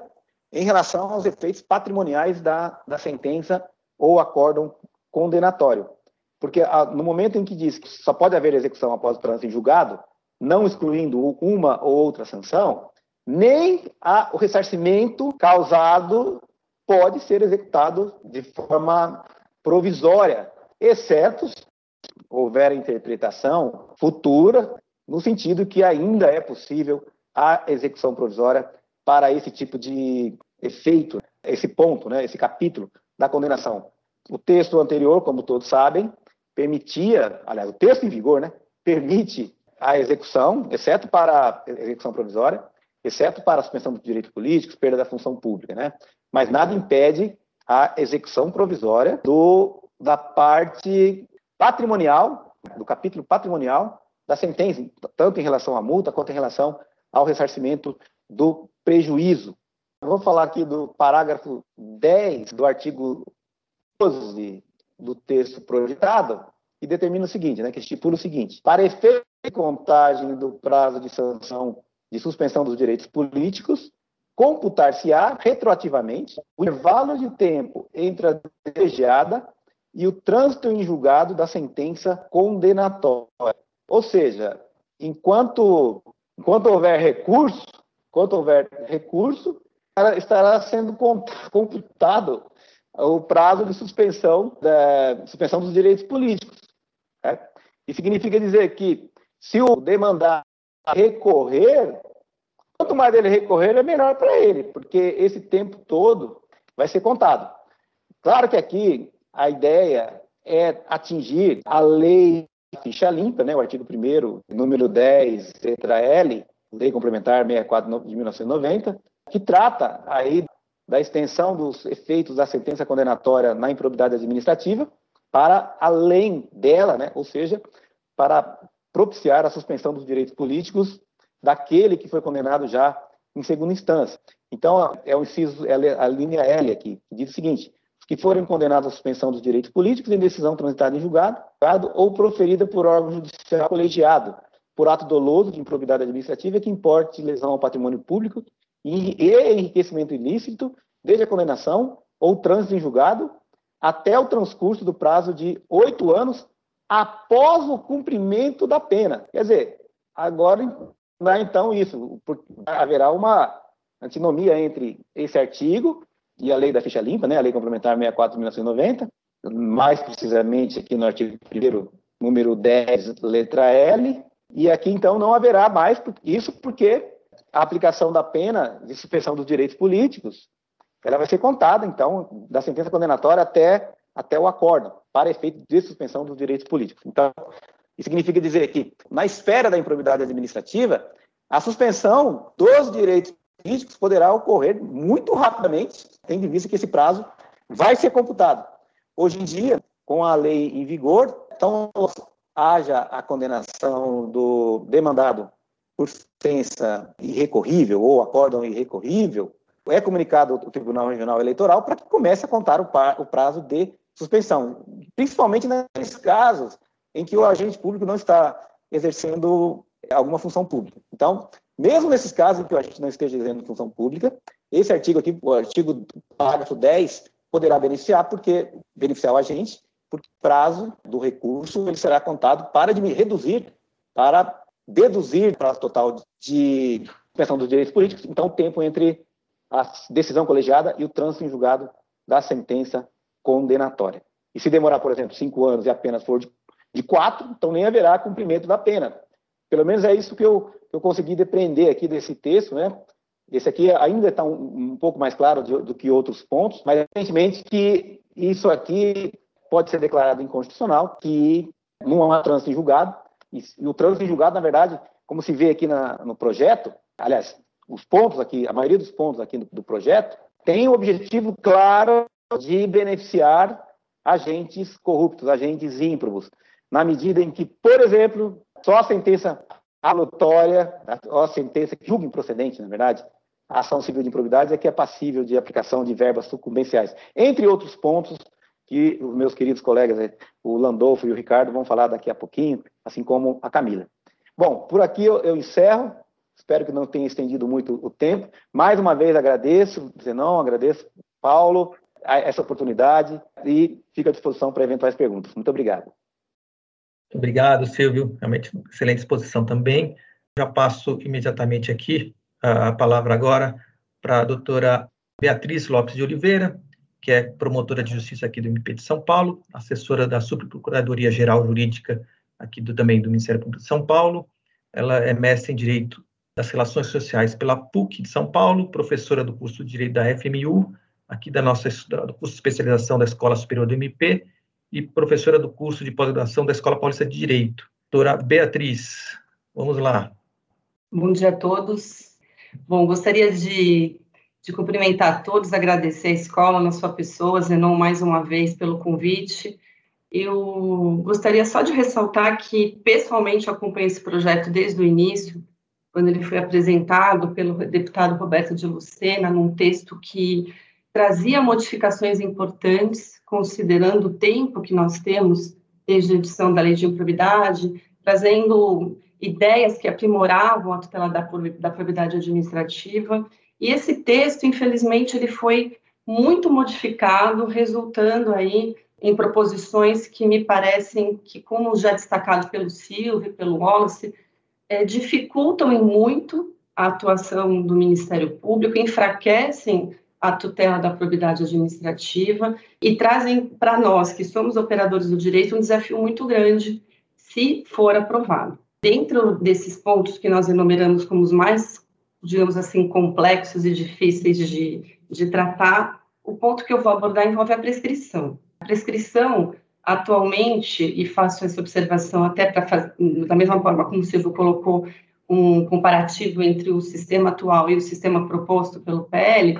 em relação aos efeitos patrimoniais da, da sentença ou acórdão condenatório. Porque a, no momento em que diz que só pode haver execução após o trânsito em julgado, não excluindo uma ou outra sanção, nem a, o ressarcimento causado pode ser executado de forma provisória, exceto houver interpretação futura, no sentido que ainda é possível a execução provisória para esse tipo de efeito, esse ponto, né, esse capítulo da condenação. O texto anterior, como todos sabem, permitia, aliás, o texto em vigor, né, permite a execução, exceto para execução provisória, exceto para a suspensão dos direitos políticos, perda da função pública, né? Mas nada impede a execução provisória do, da parte patrimonial, do capítulo patrimonial da sentença, tanto em relação à multa quanto em relação ao ressarcimento do prejuízo. vou falar aqui do parágrafo 10 do artigo 12 do texto projetado, que determina o seguinte, né, que estipula o seguinte: para efeito de contagem do prazo de sanção de suspensão dos direitos políticos, computar-se-á retroativamente o intervalo de tempo entre a desejada e o trânsito em julgado da sentença condenatória. Ou seja, enquanto, enquanto houver recurso, enquanto houver recurso, estará sendo computado o prazo de suspensão, da, suspensão dos direitos políticos. Né? Isso significa dizer que se o demandar recorrer, quanto mais ele recorrer, é melhor para ele, porque esse tempo todo vai ser contado. Claro que aqui a ideia é atingir a lei ficha limpa, né, o artigo 1 número 10, letra L, Lei Complementar 64 de 1990, que trata aí da extensão dos efeitos da sentença condenatória na improbidade administrativa para além dela, né, ou seja, para propiciar a suspensão dos direitos políticos daquele que foi condenado já em segunda instância. Então, é o inciso, é a linha L aqui, que diz o seguinte: os que forem condenados à suspensão dos direitos políticos em decisão transitada em julgado ou proferida por órgão judicial colegiado, por ato doloso de improbidade administrativa que importe lesão ao patrimônio público e enriquecimento ilícito, desde a condenação ou trânsito em julgado até o transcurso do prazo de oito anos após o cumprimento da pena. Quer dizer, agora é então isso, haverá uma antinomia entre esse artigo e a lei da ficha limpa, né, a lei complementar 64 de 1990, mais precisamente aqui no artigo 1 número 10, letra L, e aqui então não haverá mais isso porque a aplicação da pena de suspensão dos direitos políticos, ela vai ser contada então da sentença condenatória até até o acordo, para efeito de suspensão dos direitos políticos. Então, isso significa dizer que, na esfera da improbidade administrativa, a suspensão dos direitos políticos poderá ocorrer muito rapidamente, tendo em vista que esse prazo vai ser computado. Hoje em dia, com a lei em vigor, então haja a condenação do demandado por sentença irrecorrível ou acórdão irrecorrível, é comunicado ao Tribunal Regional Eleitoral para que comece a contar o prazo de suspensão, principalmente nesses casos em que o agente público não está exercendo alguma função pública. Então, mesmo nesses casos em que o agente não esteja exercendo função pública, esse artigo aqui, o artigo parágrafo 10, poderá beneficiar porque beneficiar o agente, porque o prazo do recurso ele será contado para reduzir, para deduzir o prazo total de suspensão dos direitos políticos, então o tempo entre a decisão colegiada e o trânsito em julgado da sentença condenatória. E se demorar, por exemplo, cinco anos e apenas for de, de quatro, então nem haverá cumprimento da pena. Pelo menos é isso que eu, eu consegui depreender aqui desse texto, né? Esse aqui ainda está um, um, pouco mais claro do, do, que outros pontos, mas evidentemente que isso aqui pode ser declarado inconstitucional, que não há trânsito em julgado, e, e o trânsito em julgado, na verdade, como se vê aqui na, no projeto, aliás, os pontos aqui, a maioria dos pontos aqui do, do projeto, tem o objetivo claro de beneficiar agentes corruptos, agentes ímprobos, na medida em que, por exemplo, só a sentença alutória, a sentença que julga improcedente, na verdade, a ação civil de improbidade é que é passível de aplicação de verbas sucumbenciais, entre outros pontos que os meus queridos colegas, o Landolfo e o Ricardo, vão falar daqui a pouquinho, assim como a Camila. Bom, por aqui eu, eu encerro, espero que não tenha estendido muito o tempo. Mais uma vez agradeço, Zenon, agradeço, Paulo, essa oportunidade e fico à disposição para eventuais perguntas. Muito obrigado. Obrigado, Silvio. Realmente excelente exposição também. Já passo imediatamente aqui a palavra agora para a doutora Beatriz Lopes de Oliveira, que é promotora de justiça aqui do MP de São Paulo, assessora da Subprocuradoria Geral Jurídica aqui do, também do Ministério Público de São Paulo. Ela é mestre em Direito das Relações Sociais pela PUC de São Paulo, professora do curso de Direito da FMU aqui da nossa do curso de especialização da Escola Superior do MP e professora do curso de pós-graduação da Escola Paulista de Direito. Doutora Beatriz, vamos lá. Bom dia a todos. Bom, gostaria de, de cumprimentar todos, agradecer a escola na sua pessoa, Zenon, mais uma vez pelo convite. Eu gostaria só de ressaltar que, pessoalmente, acompanho esse projeto desde o início, quando ele foi apresentado pelo deputado Roberto de Lucena, num texto que trazia modificações importantes, considerando o tempo que nós temos desde a edição da Lei de Improbidade, trazendo ideias que aprimoravam a tutela da, da probidade administrativa. E esse texto, infelizmente, ele foi muito modificado, resultando aí em proposições que me parecem que, como já destacado pelo Silvio e pelo Wallace, é, dificultam em muito a atuação do Ministério Público, enfraquecem a tutela da probidade administrativa e trazem para nós, que somos operadores do direito, um desafio muito grande se for aprovado. Dentro desses pontos que nós enumeramos como os mais, digamos assim, complexos e difíceis de, de tratar, o ponto que eu vou abordar envolve a prescrição. A prescrição, atualmente, e faço essa observação até para da mesma forma como o Silvio colocou um comparativo entre o sistema atual e o sistema proposto pelo PL,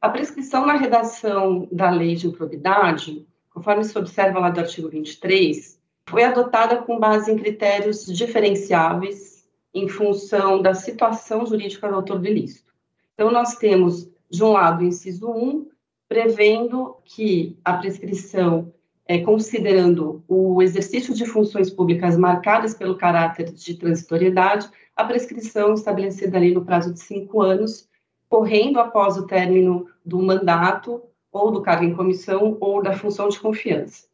a prescrição na redação da lei de improbidade, conforme se observa lá do artigo 23, foi adotada com base em critérios diferenciáveis em função da situação jurídica do autor do ilícito. Então, nós temos, de um lado, o inciso 1, prevendo que a prescrição, é, considerando o exercício de funções públicas marcadas pelo caráter de transitoriedade, a prescrição estabelecida ali no prazo de cinco anos, correndo após o término do mandato ou do cargo em comissão ou da função de confiança.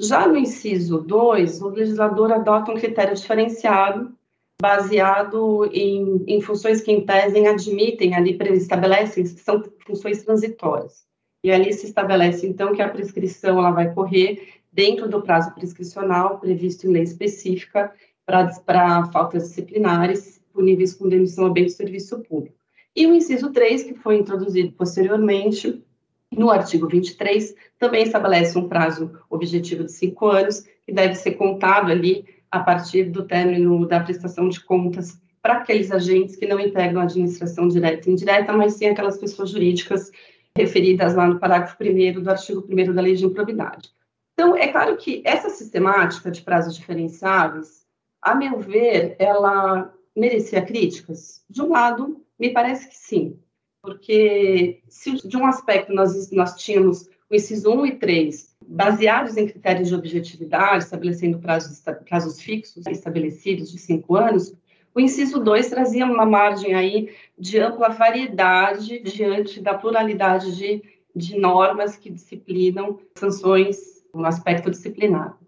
Já no inciso 2, o legislador adota um critério diferenciado, baseado em, em funções que, em tese, admitem, ali estabelecem, são funções transitórias. E ali se estabelece, então, que a prescrição ela vai correr dentro do prazo prescricional previsto em lei específica para faltas disciplinares puníveis com demissão a bem de serviço público. E o inciso 3, que foi introduzido posteriormente, no artigo 23, também estabelece um prazo objetivo de cinco anos, que deve ser contado ali a partir do término da prestação de contas para aqueles agentes que não integram a administração direta e indireta, mas sim aquelas pessoas jurídicas referidas lá no parágrafo 1 do artigo 1 da Lei de Improbidade. Então, é claro que essa sistemática de prazos diferenciáveis, a meu ver, ela merecia críticas. De um lado, me parece que sim, porque se de um aspecto nós, nós tínhamos o inciso 1 e 3 baseados em critérios de objetividade, estabelecendo prazos, prazos fixos estabelecidos de cinco anos, o inciso 2 trazia uma margem aí de ampla variedade diante da pluralidade de, de normas que disciplinam sanções no aspecto disciplinar.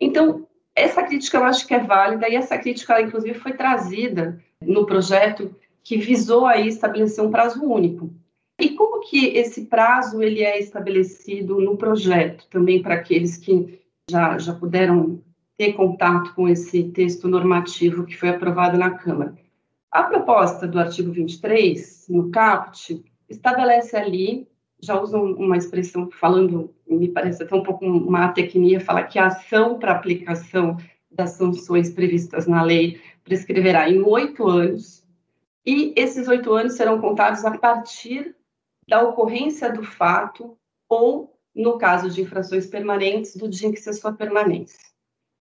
Então, essa crítica eu acho que é válida e essa crítica, inclusive, foi trazida no projeto que visou aí estabelecer um prazo único. E como que esse prazo ele é estabelecido no projeto, também para aqueles que já, já puderam ter contato com esse texto normativo que foi aprovado na Câmara. A proposta do artigo 23, no CAPT, estabelece ali, já usam uma expressão falando, me parece até um pouco uma tecnia, fala que a ação para aplicação das sanções previstas na lei prescreverá em oito anos, e esses oito anos serão contados a partir da ocorrência do fato ou, no caso de infrações permanentes, do dia em que cessou a permanência.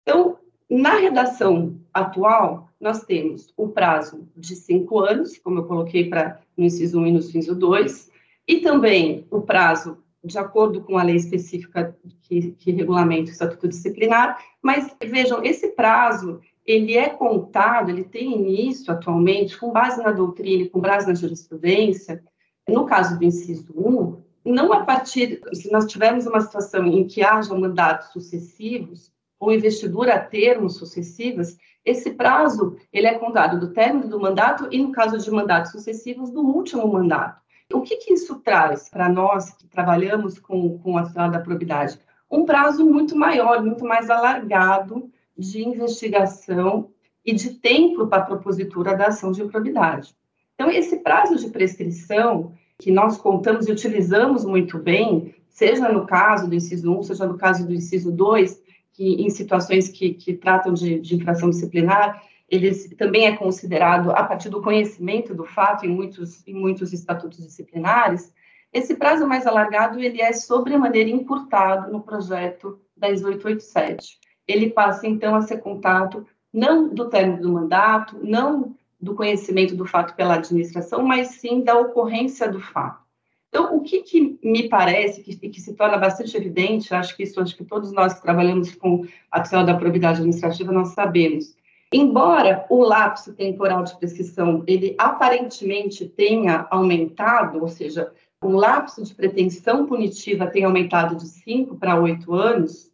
Então, na redação atual, nós temos o prazo de cinco anos, como eu coloquei para no inciso 1 e no inciso 2, e também o prazo de acordo com a lei específica que, que regulamenta o estatuto disciplinar, mas vejam, esse prazo, ele é contado, ele tem início atualmente, com base na doutrina com base na jurisprudência, no caso do inciso 1, não a partir, se nós tivermos uma situação em que haja mandatos sucessivos, ou investidura a termos sucessivas, esse prazo ele é contado do término do mandato e, no caso de mandatos sucessivos, do último mandato. O que, que isso traz para nós que trabalhamos com, com a tutela da probidade? Um prazo muito maior, muito mais alargado de investigação e de tempo para a propositura da ação de improbidade. Então, esse prazo de prescrição que nós contamos e utilizamos muito bem, seja no caso do inciso 1, seja no caso do inciso 2, que em situações que, que tratam de, de infração disciplinar, eles também é considerado, a partir do conhecimento do fato em muitos, em muitos estatutos disciplinares, esse prazo mais alargado, ele é sobremaneira encurtado no projeto 10887. Ele passa, então, a ser contado não do término do mandato, não do conhecimento do fato pela administração, mas sim da ocorrência do fato. Então, o que, que me parece que, que, se torna bastante evidente, acho que isso acho que todos nós que trabalhamos com a questão da probidade administrativa nós sabemos. Embora o lapso temporal de prescrição ele aparentemente tenha aumentado, ou seja, o lapso de pretensão punitiva tenha aumentado de 5 para 8 anos,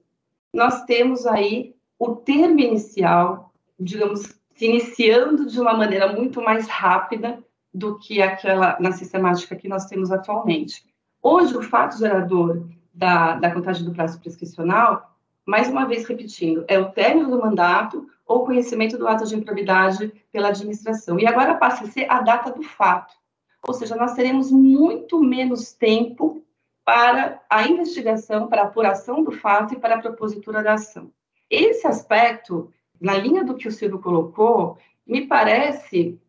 nós temos aí o termo inicial, digamos, se iniciando de uma maneira muito mais rápida do que aquela na sistemática que nós temos atualmente. Hoje, o fato gerador da, da contagem do prazo prescricional, mais uma vez repetindo, é o término do mandato ou conhecimento do ato de improbidade pela administração. E agora passa a ser a data do fato. Ou seja, nós teremos muito menos tempo para a investigação, para a apuração do fato e para a propositura da ação. Esse aspecto, na linha do que o Silvio colocou, me parece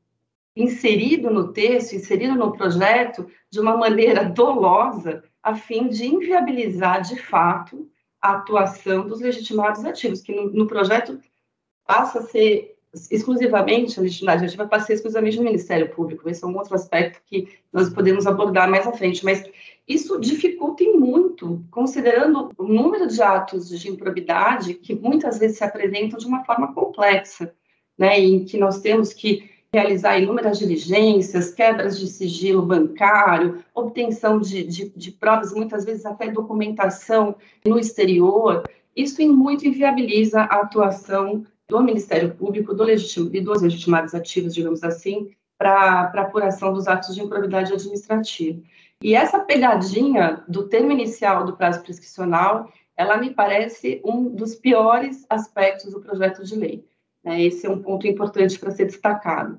inserido no texto, inserido no projeto, de uma maneira dolosa, a fim de inviabilizar, de fato, a atuação dos legitimados ativos, que no, no projeto passa a ser exclusivamente, a legitimidade ativa passa exclusivamente do Ministério Público. Esse é um outro aspecto que nós podemos abordar mais à frente, mas isso dificulta muito, considerando o número de atos de improbidade que muitas vezes se apresentam de uma forma complexa, né, em que nós temos que realizar inúmeras diligências, quebras de sigilo bancário, obtenção de, de, de provas, muitas vezes até documentação no exterior. Isso muito inviabiliza a atuação do Ministério Público do legitim, e dos legitimados ativos, digamos assim, para apuração dos atos de improbidade administrativa. E essa pegadinha do termo inicial do prazo prescricional, ela me parece um dos piores aspectos do projeto de lei. Né? Esse é um ponto importante para ser destacado.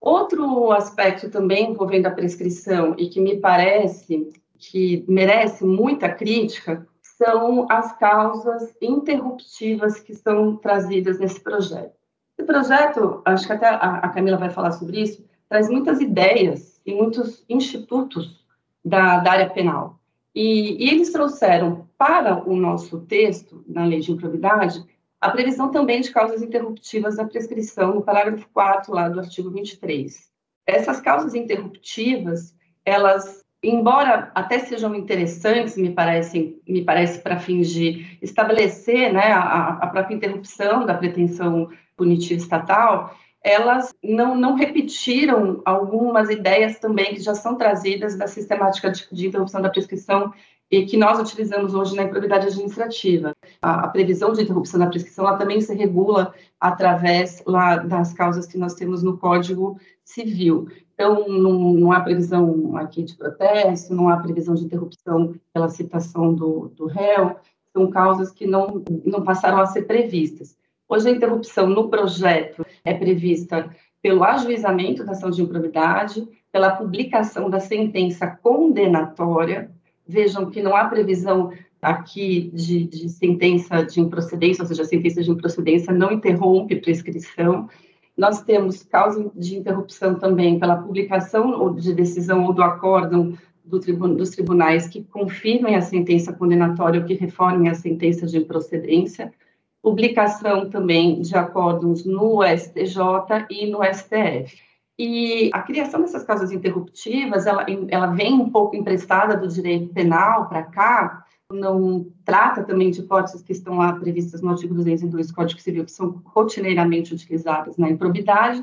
Outro aspecto também envolvendo a prescrição e que me parece que merece muita crítica são as causas interruptivas que são trazidas nesse projeto. Esse projeto, acho que até a Camila vai falar sobre isso, traz muitas ideias e muitos institutos da, da área penal. E, e, eles trouxeram para o nosso texto, na lei de improbidade, a previsão também de causas interruptivas da prescrição, no parágrafo 4 lá do artigo 23. Essas causas interruptivas, elas, embora até sejam interessantes, me parece, me parece para fins de estabelecer né, a, a própria interrupção da pretensão punitiva estatal, elas não, não repetiram algumas ideias também que já são trazidas da sistemática de, de interrupção da prescrição e que nós utilizamos hoje na improbidade administrativa. A, a, previsão de interrupção da prescrição ela também se regula através lá das causas que nós temos no Código Civil. Então, não, não há previsão aqui de protesto, não há previsão de interrupção pela citação do, do réu, são causas que não, não passaram a ser previstas. Hoje, a interrupção no projeto é prevista pelo ajuizamento da ação de improbidade, pela publicação da sentença condenatória, Vejam que não há previsão aqui de, de, sentença de improcedência, ou seja, a sentença de improcedência não interrompe prescrição. Nós temos causa de interrupção também pela publicação de decisão ou do acórdão do tribun dos tribunais que confirmem a sentença condenatória ou que reformem a sentença de improcedência, publicação também de acórdãos no STJ e no STF. E a criação dessas causas interruptivas, ela, ela vem um pouco emprestada do direito penal para cá, não trata também de hipóteses que estão lá previstas no artigo 202 do Código Civil, que são rotineiramente utilizadas na improbidade,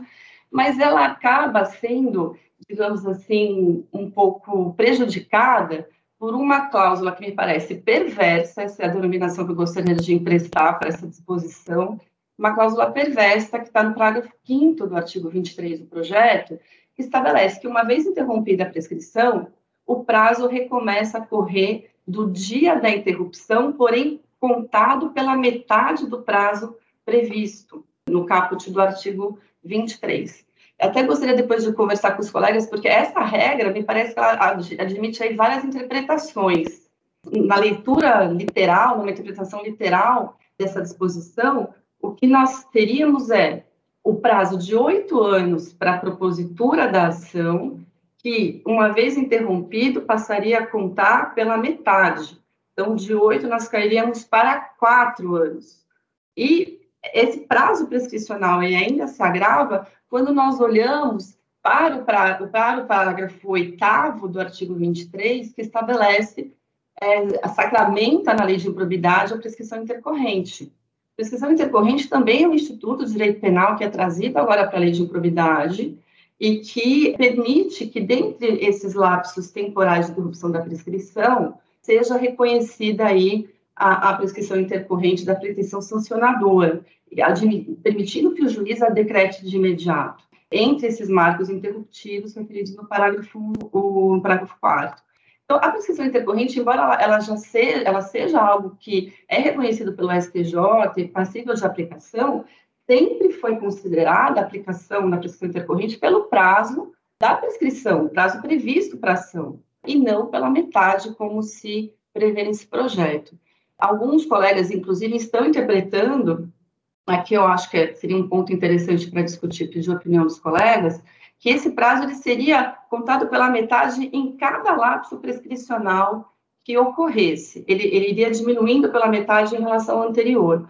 mas ela acaba sendo, digamos assim, um pouco prejudicada por uma cláusula que me parece perversa, essa é a denominação que eu gostaria de emprestar para essa disposição, uma cláusula perversa que está no parágrafo 5 do artigo 23 do projeto, que estabelece que, uma vez interrompida a prescrição, o prazo recomeça a correr do dia da interrupção, porém contado pela metade do prazo previsto no caput do artigo 23. Eu até gostaria depois de conversar com os colegas, porque essa regra me parece que ela admite aí várias interpretações. Na leitura literal, numa interpretação literal dessa disposição, o que nós teríamos é o prazo de oito anos para a propositura da ação, que, uma vez interrompido, passaria a contar pela metade. Então, de oito, nós cairíamos para quatro anos. E esse prazo prescricional ainda se agrava quando nós olhamos para o, para, para o parágrafo 8 do artigo 23, que estabelece, é, sacramenta na lei de improbidade a prescrição intercorrente. A prescrição intercorrente também é um instituto de direito penal que é trazido agora para a lei de improbidade e que permite que, dentre esses lapsos temporais de corrupção da prescrição, seja reconhecida aí a, a prescrição intercorrente da pretensão sancionadora, permitindo que o juiz a decrete de imediato, entre esses marcos interruptivos referidos no parágrafo, o, no parágrafo 4 então, a prescrição intercorrente, embora ela, já seja, ela seja algo que é reconhecido pelo STJ e passível de aplicação, sempre foi considerada a aplicação da prescrição intercorrente pelo prazo da prescrição, prazo previsto para ação, e não pela metade, como se prevê nesse projeto. Alguns colegas, inclusive, estão interpretando, aqui eu acho que seria um ponto interessante para discutir, pedir a opinião dos colegas, que esse prazo ele seria contado pela metade em cada lapso prescricional que ocorresse. Ele, ele iria diminuindo pela metade em relação ao anterior.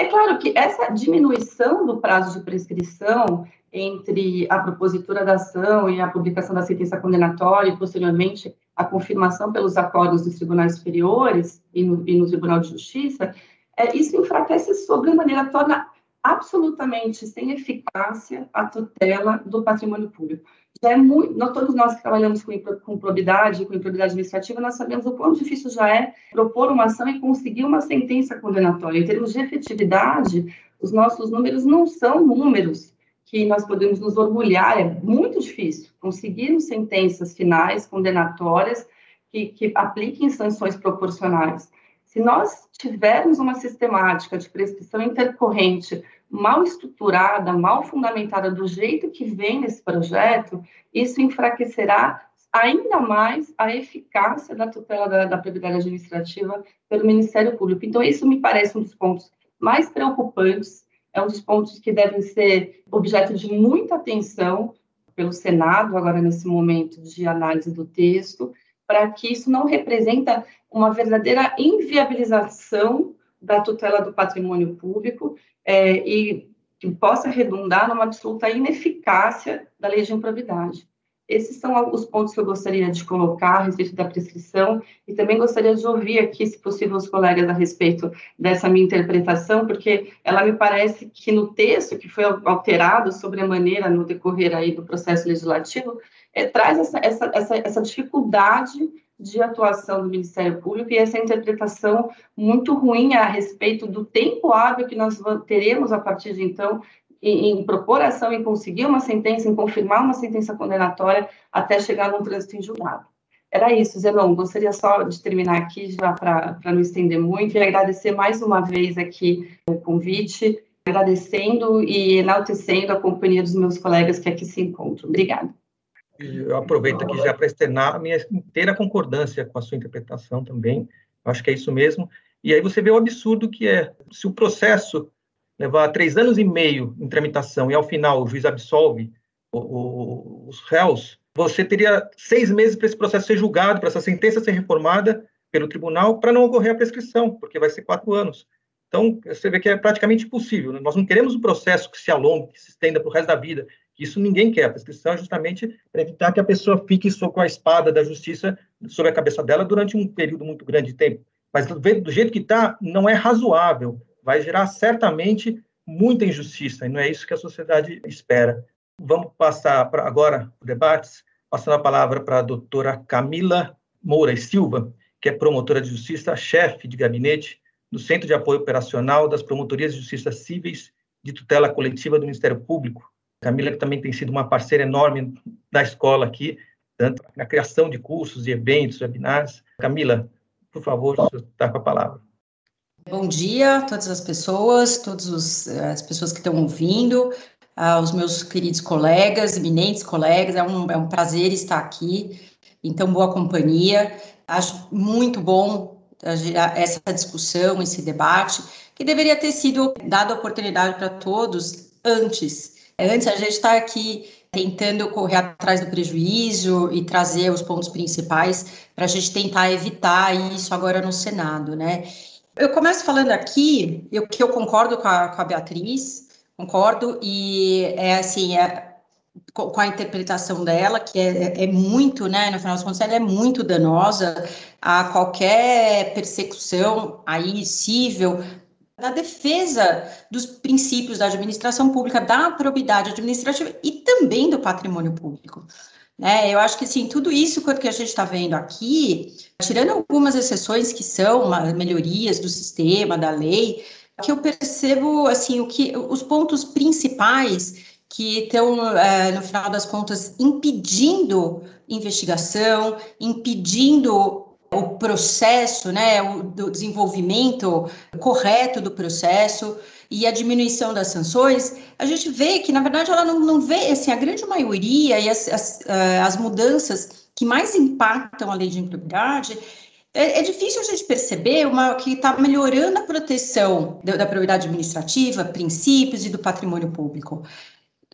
É claro que essa diminuição do prazo de prescrição entre a propositura da ação e a publicação da sentença condenatória e, posteriormente, a confirmação pelos acordos dos tribunais superiores e no, e no Tribunal de Justiça, é, isso enfraquece sobremaneira, torna absolutamente sem eficácia a tutela do patrimônio público. Já é muito, nós, todos nós que trabalhamos com, com probidade, com improbidade administrativa, nós sabemos o quão difícil já é propor uma ação e conseguir uma sentença condenatória. Em termos de efetividade, os nossos números não são números que nós podemos nos orgulhar, é muito difícil conseguir sentenças finais condenatórias que, que apliquem sanções proporcionais. Se nós tivermos uma sistemática de prescrição intercorrente mal estruturada, mal fundamentada do jeito que vem nesse projeto, isso enfraquecerá ainda mais a eficácia da tutela da, da administrativa pelo Ministério Público. Então, isso me parece um dos pontos mais preocupantes, é um dos pontos que devem ser objeto de muita atenção pelo Senado, agora nesse momento de análise do texto, para que isso não representa uma verdadeira inviabilização da tutela do patrimônio público é, e que possa redundar numa absoluta ineficácia da lei de improbidade. Esses são os pontos que eu gostaria de colocar a respeito da prescrição e também gostaria de ouvir aqui, se possível, os colegas a respeito dessa minha interpretação, porque ela me parece que no texto que foi alterado sobre a maneira no decorrer aí do processo legislativo, é, traz essa, essa, essa, essa dificuldade de atuação do Ministério Público e essa interpretação muito ruim a respeito do tempo hábil que nós teremos a partir de então em, em propor ação e conseguir uma sentença, em confirmar uma sentença condenatória até chegar num trânsito em julgado. Era isso, Zenon. Gostaria só de terminar aqui, já para não estender muito, e agradecer mais uma vez aqui o convite, agradecendo e enaltecendo a companhia dos meus colegas que aqui se encontram. Obrigada eu aproveito aqui já para externar a minha inteira concordância com a sua interpretação também. Acho que é isso mesmo. E aí você vê o absurdo que é, se o processo levar três anos e meio em tramitação e ao final o juiz absolve o, o, os réus, você teria seis meses para esse processo ser julgado, para essa sentença ser reformada pelo tribunal, para não ocorrer a prescrição, porque vai ser quatro anos. Então, você vê que é praticamente impossível. Né? Nós não queremos um processo que se alongue, que se estenda para o resto da vida, isso ninguém quer. A prescrição é justamente para evitar que a pessoa fique com a espada da justiça sobre a cabeça dela durante um período muito grande de tempo. Mas do jeito que está, não é razoável. Vai gerar certamente muita injustiça, e não é isso que a sociedade espera. Vamos passar agora os debates, passando a palavra para a doutora Camila Moura e Silva, que é promotora de justiça, chefe de gabinete do Centro de Apoio Operacional das Promotorias de Justiça Cíveis de Tutela Coletiva do Ministério Público, Camila, que também tem sido uma parceira enorme da escola aqui, tanto na criação de cursos e eventos, webinars. Camila, por favor, está com a palavra. Bom dia a todas as pessoas, todas as pessoas que estão ouvindo, aos meus queridos colegas, eminentes colegas, é um, é um prazer estar aqui, em tão boa companhia. Acho muito bom essa discussão, esse debate, que deveria ter sido dado oportunidade para todos antes Antes, a gente está aqui tentando correr atrás do prejuízo e trazer os pontos principais para a gente tentar evitar isso agora no Senado, né? Eu começo falando aqui, eu, que eu concordo com a, com a Beatriz, concordo, e é assim, é, com a interpretação dela, que é, é, muito, né, no final das contas, ela é muito danosa a qualquer persecução aí cível da defesa dos princípios da administração pública, da probidade administrativa e também do patrimônio público. Né? Eu acho que sim, tudo isso que a gente está vendo aqui, tirando algumas exceções que são melhorias do sistema, da lei, que eu percebo assim o que os pontos principais que estão, é, no final das contas, impedindo investigação, impedindo o processo, né, o do desenvolvimento correto do processo e a diminuição das sanções, a gente vê que, na verdade, ela não, não vê, assim, a grande maioria e as, as, eh, as mudanças que mais impactam a lei de improbidade é, é, difícil a gente perceber uma que está melhorando a proteção da, da administrativa, princípios e do patrimônio público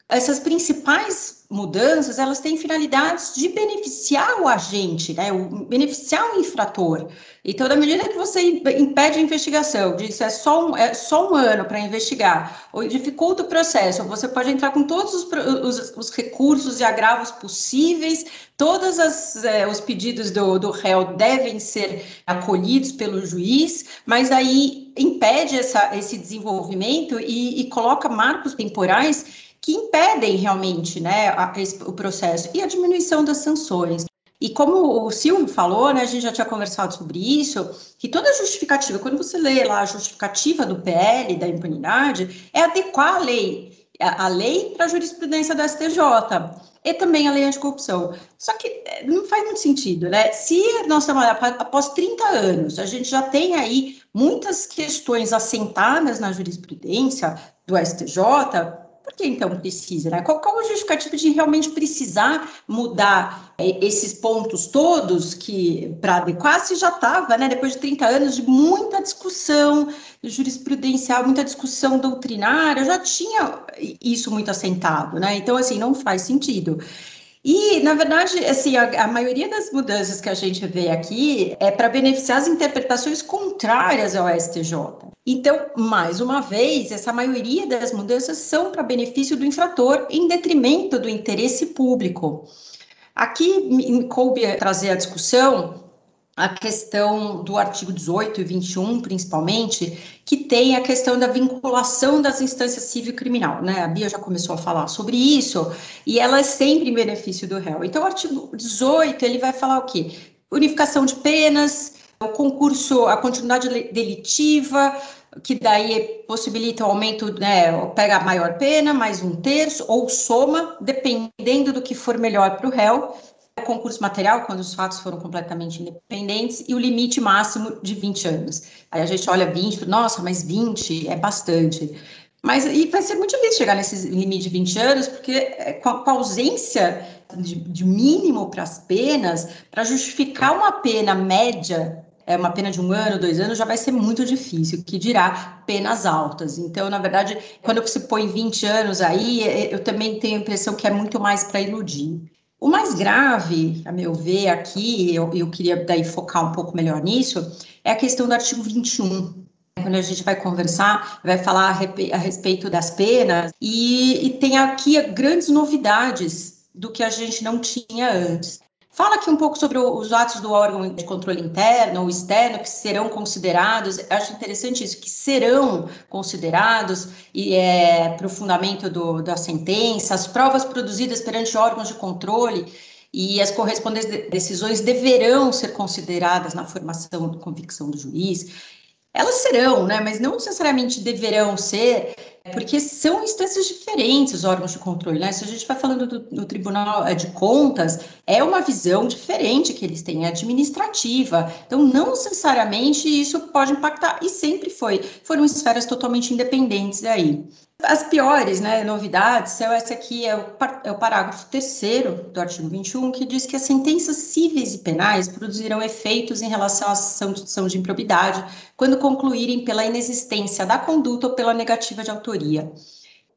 essas principais mudanças, elas têm finalidades de beneficiar o agente, né, o, beneficiar o infrator. Então, da medida que você impede a investigação, diz é só um, é só um ano para investigar, ou dificulta o processo, você pode entrar com todos os, os, os recursos e agravos possíveis, todos é, os pedidos do, do réu devem ser acolhidos pelo juiz, mas aí impede essa, esse desenvolvimento e, e coloca marcos temporais que impedem realmente né, a, o processo e a diminuição das sanções. E como o Silvio falou, né, a gente já tinha conversado sobre isso, que toda justificativa, quando você lê lá a justificativa do PL, da impunidade, é adequar a lei, a, lei para a jurisprudência da STJ e também a lei anticorrupção. Só que é, não faz muito sentido, né? Se nós estamos após 30 anos, a gente já tem aí muitas questões assentadas na jurisprudência do STJ, por que então precisa? Né? Qual, qual o justificativo de realmente precisar mudar é, esses pontos todos que para adequar se já estava, né, depois de 30 anos de muita discussão jurisprudencial, muita discussão doutrinária, já tinha isso muito assentado, né? Então, assim, não faz sentido. E, na verdade, assim, a, a, maioria das mudanças que a gente vê aqui é para beneficiar as interpretações contrárias ao STJ. Então, mais uma vez, essa maioria das mudanças são para benefício do infrator, em detrimento do interesse público. Aqui me coube trazer a discussão a questão do artigo 18 e 21, principalmente, que tem a questão da vinculação das instâncias civil e criminal, né? A Bia já começou a falar sobre isso, e ela é sempre em benefício do réu. Então, o artigo 18, ele vai falar o quê? Unificação de penas, o concurso, a continuidade delitiva, que daí possibilita o aumento, né, pega a maior pena, mais um terço, ou soma, dependendo do que for melhor para o réu, concurso material, quando os fatos foram completamente independentes, e o limite máximo de 20 anos. Aí a gente olha 20, nossa, mas 20 é bastante. Mas e vai ser muito difícil chegar nesse limite de 20 anos, porque é, com a, ausência de, de mínimo para as penas, para justificar uma pena média é uma pena de um ano, dois anos, já vai ser muito difícil, que dirá penas altas. Então, na verdade, quando você põe 20 anos aí, é, eu também tenho a impressão que é muito mais para iludir. O mais grave, a meu ver, aqui, eu, eu queria daí focar um pouco melhor nisso, é a questão do artigo 21, quando a gente vai conversar, vai falar a, respeito das penas, e, e, tem aqui grandes novidades do que a gente não tinha antes. Fala aqui um pouco sobre os atos do órgão de controle interno ou externo que serão considerados. Acho interessante isso, que serão considerados e é para o fundamento do, da sentença, as provas produzidas perante órgãos de controle e as correspondentes decisões deverão ser consideradas na formação de convicção do juiz. Elas serão, né, mas não necessariamente deverão ser porque são instâncias diferentes os órgãos de controle, né? Se a gente vai falando do, do, Tribunal eh, de Contas, é uma visão diferente que eles têm, é administrativa. Então, não necessariamente isso pode impactar, e sempre foi. Foram esferas totalmente independentes aí. As piores né, novidades, essa aqui é o, é o parágrafo terceiro do artigo 21, que diz que as sentenças cíveis e penais produzirão efeitos em relação à ação de, improbidade quando concluírem pela inexistência da conduta ou pela negativa de autoria.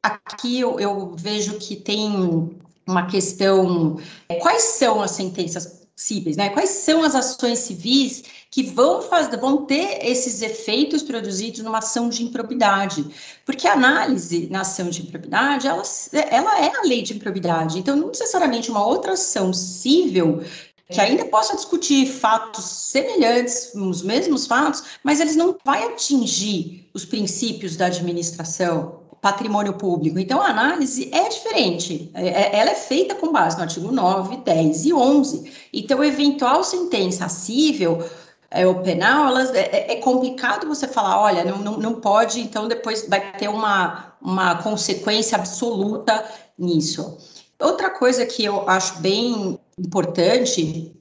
Aqui eu, eu vejo que tem uma questão: quais são as sentenças possíveis, né? Quais são as ações civis que vão fazer, vão ter esses efeitos produzidos numa ação de improbidade? Porque a análise na ação de improbidade, ela, ela é a lei de improbidade. Então, não necessariamente uma outra ação civil que ainda possa discutir fatos semelhantes, os mesmos fatos, mas eles não vai atingir os princípios da administração, patrimônio público. Então, a análise é diferente. É, é, ela é feita com base no artigo 9, 10 e 11. Então, eventual sentença cível é, ou penal, elas, é, é, complicado você falar, olha, não, não, não pode, então depois vai ter uma, uma consequência absoluta nisso. Outra coisa que eu acho bem importante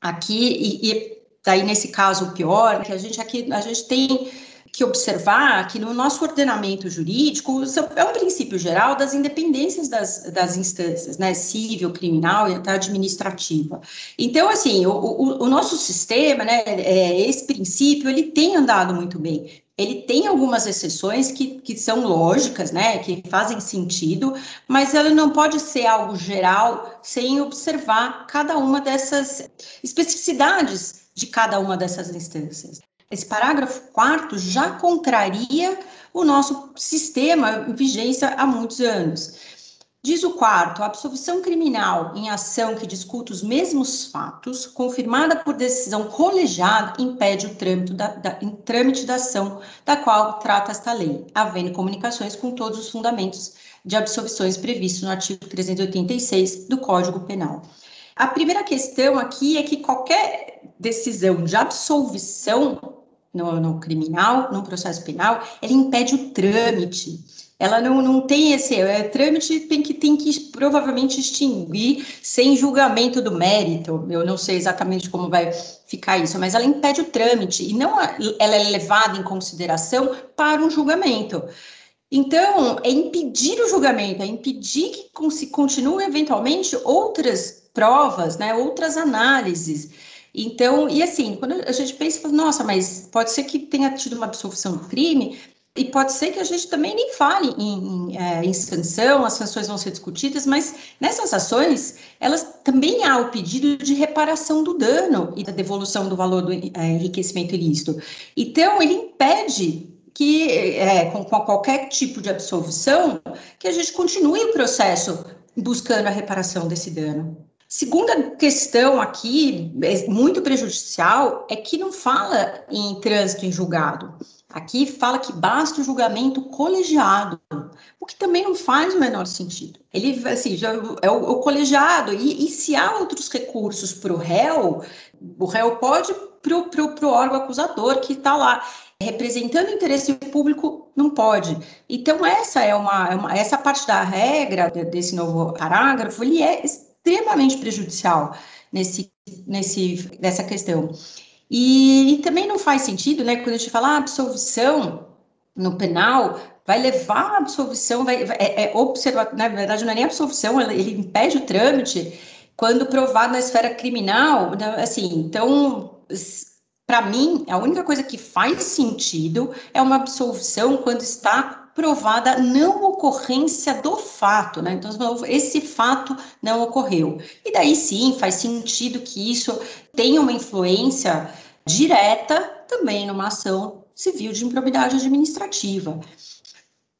aqui, e, e daí nesse caso pior, que a gente aqui, a gente tem que observar que no nosso ordenamento jurídico é um princípio geral das independências das, das instâncias, né, civil, criminal e até administrativa. Então, assim, o, o, o nosso sistema, né, é, esse princípio, ele tem andado muito bem. Ele tem algumas exceções que, que são lógicas, né, que fazem sentido, mas ele não pode ser algo geral sem observar cada uma dessas especificidades de cada uma dessas instâncias. Esse parágrafo quarto já contraria o nosso sistema em vigência há muitos anos. Diz o quarto, a absolvição criminal em ação que discuta os mesmos fatos, confirmada por decisão colegiada, impede o trâmite da, da, em trâmite da ação da qual trata esta lei, havendo comunicações com todos os fundamentos de absolvições previstos no artigo 386 do Código Penal. A primeira questão aqui é que qualquer decisão de absolvição no, no criminal, no processo penal, ela impede o trâmite. Ela não, não tem esse é, trâmite tem que tem que provavelmente extinguir sem julgamento do mérito. Eu não sei exatamente como vai ficar isso, mas ela impede o trâmite e não ela é levada em consideração para um julgamento. Então, é impedir o julgamento, é impedir que se continue eventualmente outras provas, né, outras análises. Então, e assim, quando a gente pensa, nossa, mas pode ser que tenha tido uma absolvição do crime, e pode ser que a gente também nem fale em, em, é, em, sanção, as sanções vão ser discutidas, mas nessas ações, elas também há o pedido de reparação do dano e da devolução do valor do é, enriquecimento ilícito. Então, ele impede que, é, com, com qualquer tipo de absolvição, que a gente continue o processo buscando a reparação desse dano. Segunda questão aqui, é muito prejudicial, é que não fala em trânsito em julgado. Aqui fala que basta o julgamento colegiado, o que também não faz o menor sentido. Ele, assim, já é o, o colegiado, e, e, se há outros recursos para o réu, o réu pode para o órgão acusador que está lá. Representando o interesse público, não pode. Então, essa é uma, é uma, essa parte da regra desse novo parágrafo, ele é extremamente prejudicial nesse, nesse, nessa questão. E, e, também não faz sentido, né, quando a gente fala ah, absolvição no penal, vai levar absolvição, vai, é, é na verdade não é nem absolvição, ele, ele impede o trâmite quando provado na esfera criminal, né, assim, então, para mim, a única coisa que faz sentido é uma absolvição quando está provada não ocorrência do fato, né? Então, esse fato não ocorreu. E daí sim faz sentido que isso tenha uma influência direta também numa ação civil de improbidade administrativa.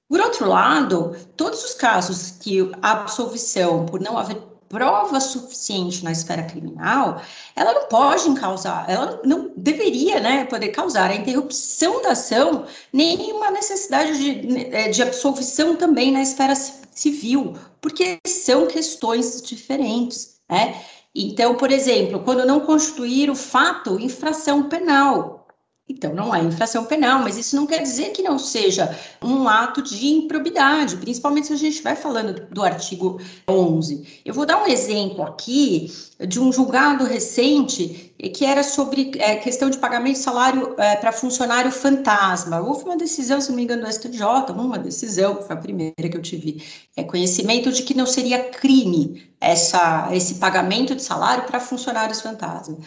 Por outro lado, todos os casos que a absolvição por não haver prova suficiente na esfera criminal, ela não pode causar, ela não deveria né, poder causar a interrupção da ação, nem uma necessidade de, é, de absolvição também na esfera civil, porque são questões diferentes. Né? Então, por exemplo, quando não constituir o fato infração penal, então, não é infração penal, mas isso não quer dizer que não seja um ato de improbidade, principalmente se a gente vai falando do artigo 11. Eu vou dar um exemplo aqui de um julgado recente que era sobre é, questão de pagamento de salário é, para funcionário fantasma. Houve uma decisão, se não me engano, do STJ, uma decisão, foi a primeira que eu tive é, conhecimento de que não seria crime essa, esse pagamento de salário para funcionários fantasma.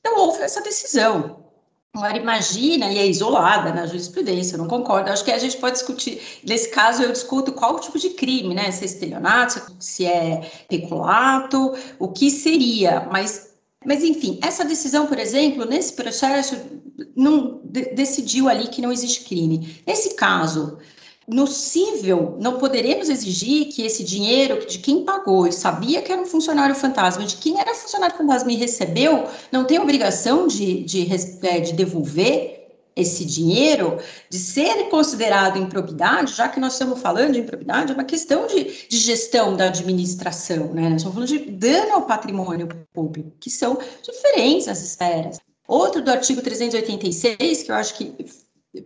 Então, houve essa decisão. Agora, imagina, e é isolada na jurisprudência, eu não concordo. Acho que a gente pode discutir, nesse caso, eu discuto qual tipo de crime, né? Se é estelionato, se é peculato, o que seria, mas Mas, enfim, essa decisão, por exemplo, nesse processo, não decidiu ali que não existe crime. Nesse caso, no cível, não poderemos exigir que esse dinheiro de quem pagou e sabia que era um funcionário fantasma, de quem era funcionário fantasma e recebeu, não tem obrigação de, de, é, de devolver esse dinheiro, de ser considerado improbidade, já que nós estamos falando de improbidade, é uma questão de, de gestão da administração, né? Nós estamos falando de dano ao patrimônio público, que são diferentes as esferas. Outro do artigo 386, que eu acho que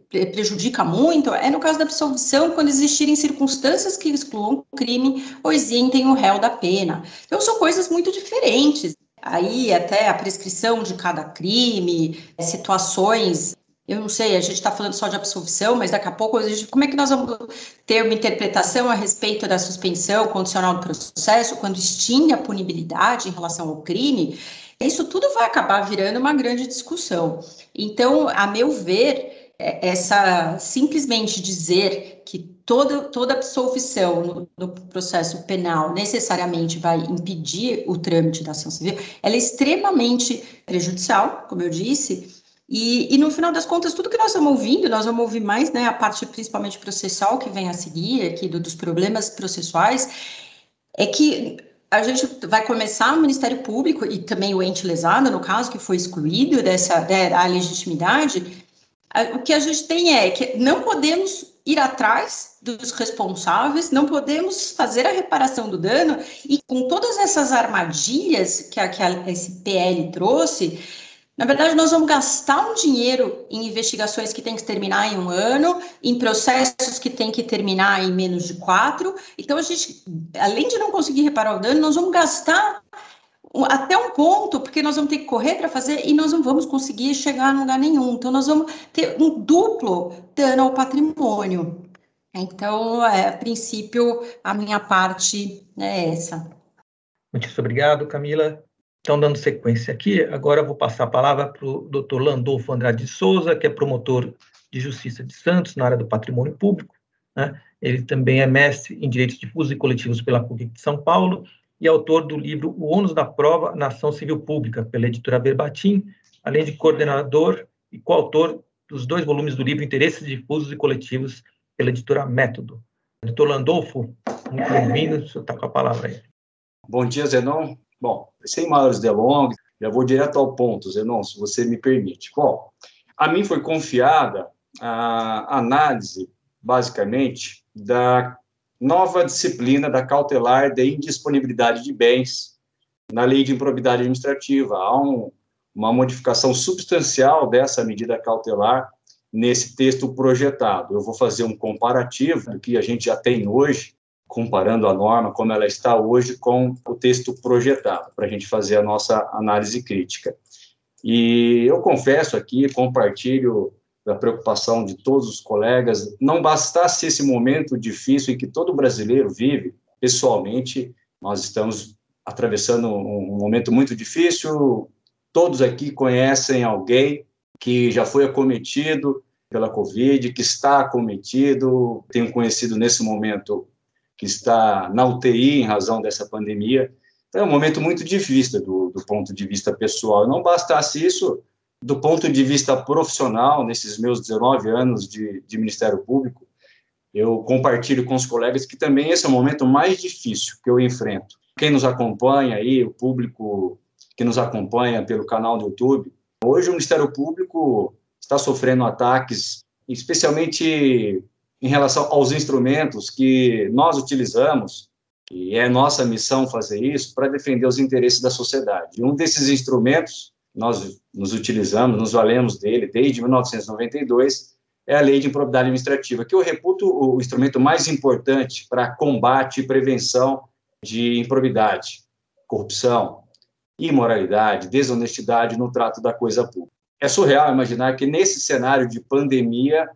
prejudica muito é no caso da absolvição, quando existirem circunstâncias que excluam o crime ou isentem o réu da pena. Então, são coisas muito diferentes. Aí, até a prescrição de cada crime, situações. Eu não sei, a gente está falando só de absolvição, mas daqui a pouco, a gente, como é que nós vamos ter uma interpretação a respeito da suspensão condicional do processo, quando extingue a punibilidade em relação ao crime? Isso tudo vai acabar virando uma grande discussão. Então, a meu ver, é, essa simplesmente dizer que toda, toda absolvição no, no, processo penal necessariamente vai impedir o trâmite da ação civil, ela é extremamente prejudicial, como eu disse, e, e, no final das contas, tudo que nós estamos ouvindo, nós vamos ouvir mais, né, a parte principalmente processal que vem a seguir, aqui do, dos problemas processuais, é que a gente vai começar o Ministério Público e também o ente lesado, no caso, que foi excluído dessa né, da legitimidade, o que a gente tem é que não podemos ir atrás dos responsáveis, não podemos fazer a reparação do dano, e com todas essas armadilhas que, a, que a, esse PL trouxe, na verdade, nós vamos gastar um dinheiro em investigações que tem que terminar em um ano, em processos que tem que terminar em menos de quatro. Então, a gente, além de não conseguir reparar o dano, nós vamos gastar até um ponto, porque nós vamos ter que correr para fazer e nós não vamos conseguir chegar a lugar nenhum. Então, nós vamos ter um duplo dano ao patrimônio. Então, é, a princípio, a minha parte é essa. Muito obrigado, Camila. Então, dando sequência aqui, agora vou passar a palavra para o doutor Landolfo Andrade de Souza, que é promotor de Justiça de Santos na área do patrimônio público. Né? Ele também é mestre em Direitos Difusos e Coletivos pela PUC de São Paulo e autor do livro O ônus da prova na ação civil pública, pela editora Verbatim, além de coordenador e coautor dos dois volumes do livro Interesses Difusos e Coletivos, pela editora Método. Doutor Landolfo, muito bem-vindo, o senhor está com a palavra aí. Bom dia, Zenon. Bom, sem maiores delongas, já vou direto ao ponto, Zenon, se você me permite. Bom, a mim foi confiada a análise, basicamente, da nova disciplina da cautelar de indisponibilidade de bens na lei de improbidade administrativa. Há um, uma modificação substancial dessa medida cautelar nesse texto projetado. Eu vou fazer um comparativo do que a gente já tem hoje, comparando a norma como ela está hoje com o texto projetado, para a gente fazer a nossa análise crítica. E eu confesso aqui, compartilho da preocupação de todos os colegas, não bastasse esse momento difícil em que todo brasileiro vive, pessoalmente, nós estamos atravessando um momento muito difícil, todos aqui conhecem alguém que já foi acometido pela Covid, que está acometido, tenho conhecido nesse momento que está na UTI em razão dessa pandemia. Então, é um momento muito difícil do, do ponto de vista pessoal. Não bastasse isso, do ponto de vista profissional, nesses meus 19 anos de, de Ministério Público, eu compartilho com os colegas que também esse é o momento mais difícil que eu enfrento. Quem nos acompanha aí, o público que nos acompanha pelo canal do YouTube, hoje o Ministério Público está sofrendo ataques, especialmente em relação aos instrumentos que nós utilizamos, e é nossa missão fazer isso, para defender os interesses da sociedade. Um desses instrumentos nós nos utilizamos, nos valemos dele desde 1992, é a Lei de Improbidade Administrativa, que eu reputo o instrumento mais importante para combate e prevenção de improbidade, corrupção, imoralidade, desonestidade no trato da coisa pública. É surreal imaginar que nesse cenário de pandemia,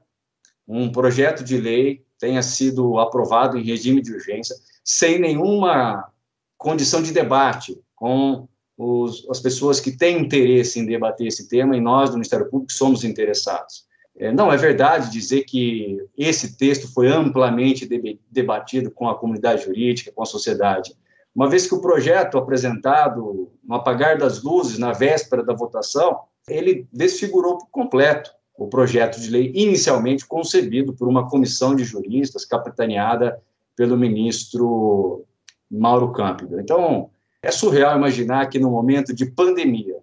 um projeto de lei tenha sido aprovado em regime de urgência, sem nenhuma condição de debate com os, as pessoas que têm interesse em debater esse tema, e nós, do Ministério Público, somos interessados. É, não é verdade dizer que esse texto foi amplamente debatido com a comunidade jurídica, com a sociedade. uma vez que o projeto apresentado no apagar das luzes, na véspera da votação, ele desfigurou por completo o projeto de lei inicialmente concebido por uma comissão de juristas capitaneada pelo ministro Mauro Câmpido. Então, é surreal imaginar que no momento de pandemia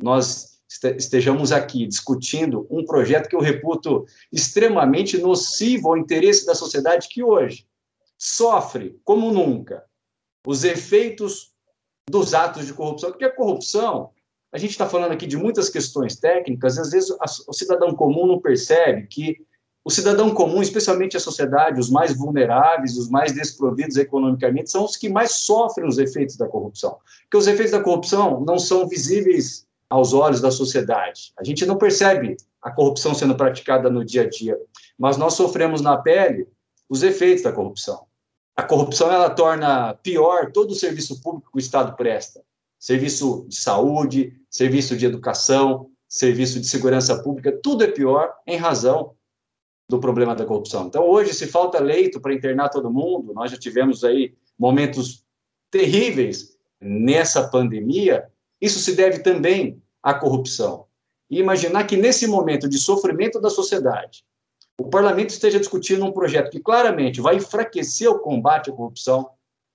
nós estejamos aqui discutindo um projeto que eu reputo extremamente nocivo ao interesse da sociedade que hoje sofre, como nunca, os efeitos dos atos de corrupção, porque a corrupção, a gente está falando aqui de muitas questões técnicas, às vezes o cidadão comum não percebe que o cidadão comum, especialmente a sociedade, os mais vulneráveis, os mais desprovidos economicamente, são os que mais sofrem os efeitos da corrupção. Porque os efeitos da corrupção não são visíveis aos olhos da sociedade. A gente não percebe a corrupção sendo praticada no dia a dia, mas nós sofremos na pele os efeitos da corrupção. A corrupção ela torna pior todo o serviço público que o Estado presta. Serviço de saúde, serviço de educação, serviço de segurança pública, tudo é pior em razão do problema da corrupção. Então, hoje, se falta leito para internar todo mundo, nós já tivemos aí momentos terríveis nessa pandemia, isso se deve também à corrupção. E imaginar que nesse momento de sofrimento da sociedade, o parlamento esteja discutindo um projeto que claramente vai enfraquecer o combate à corrupção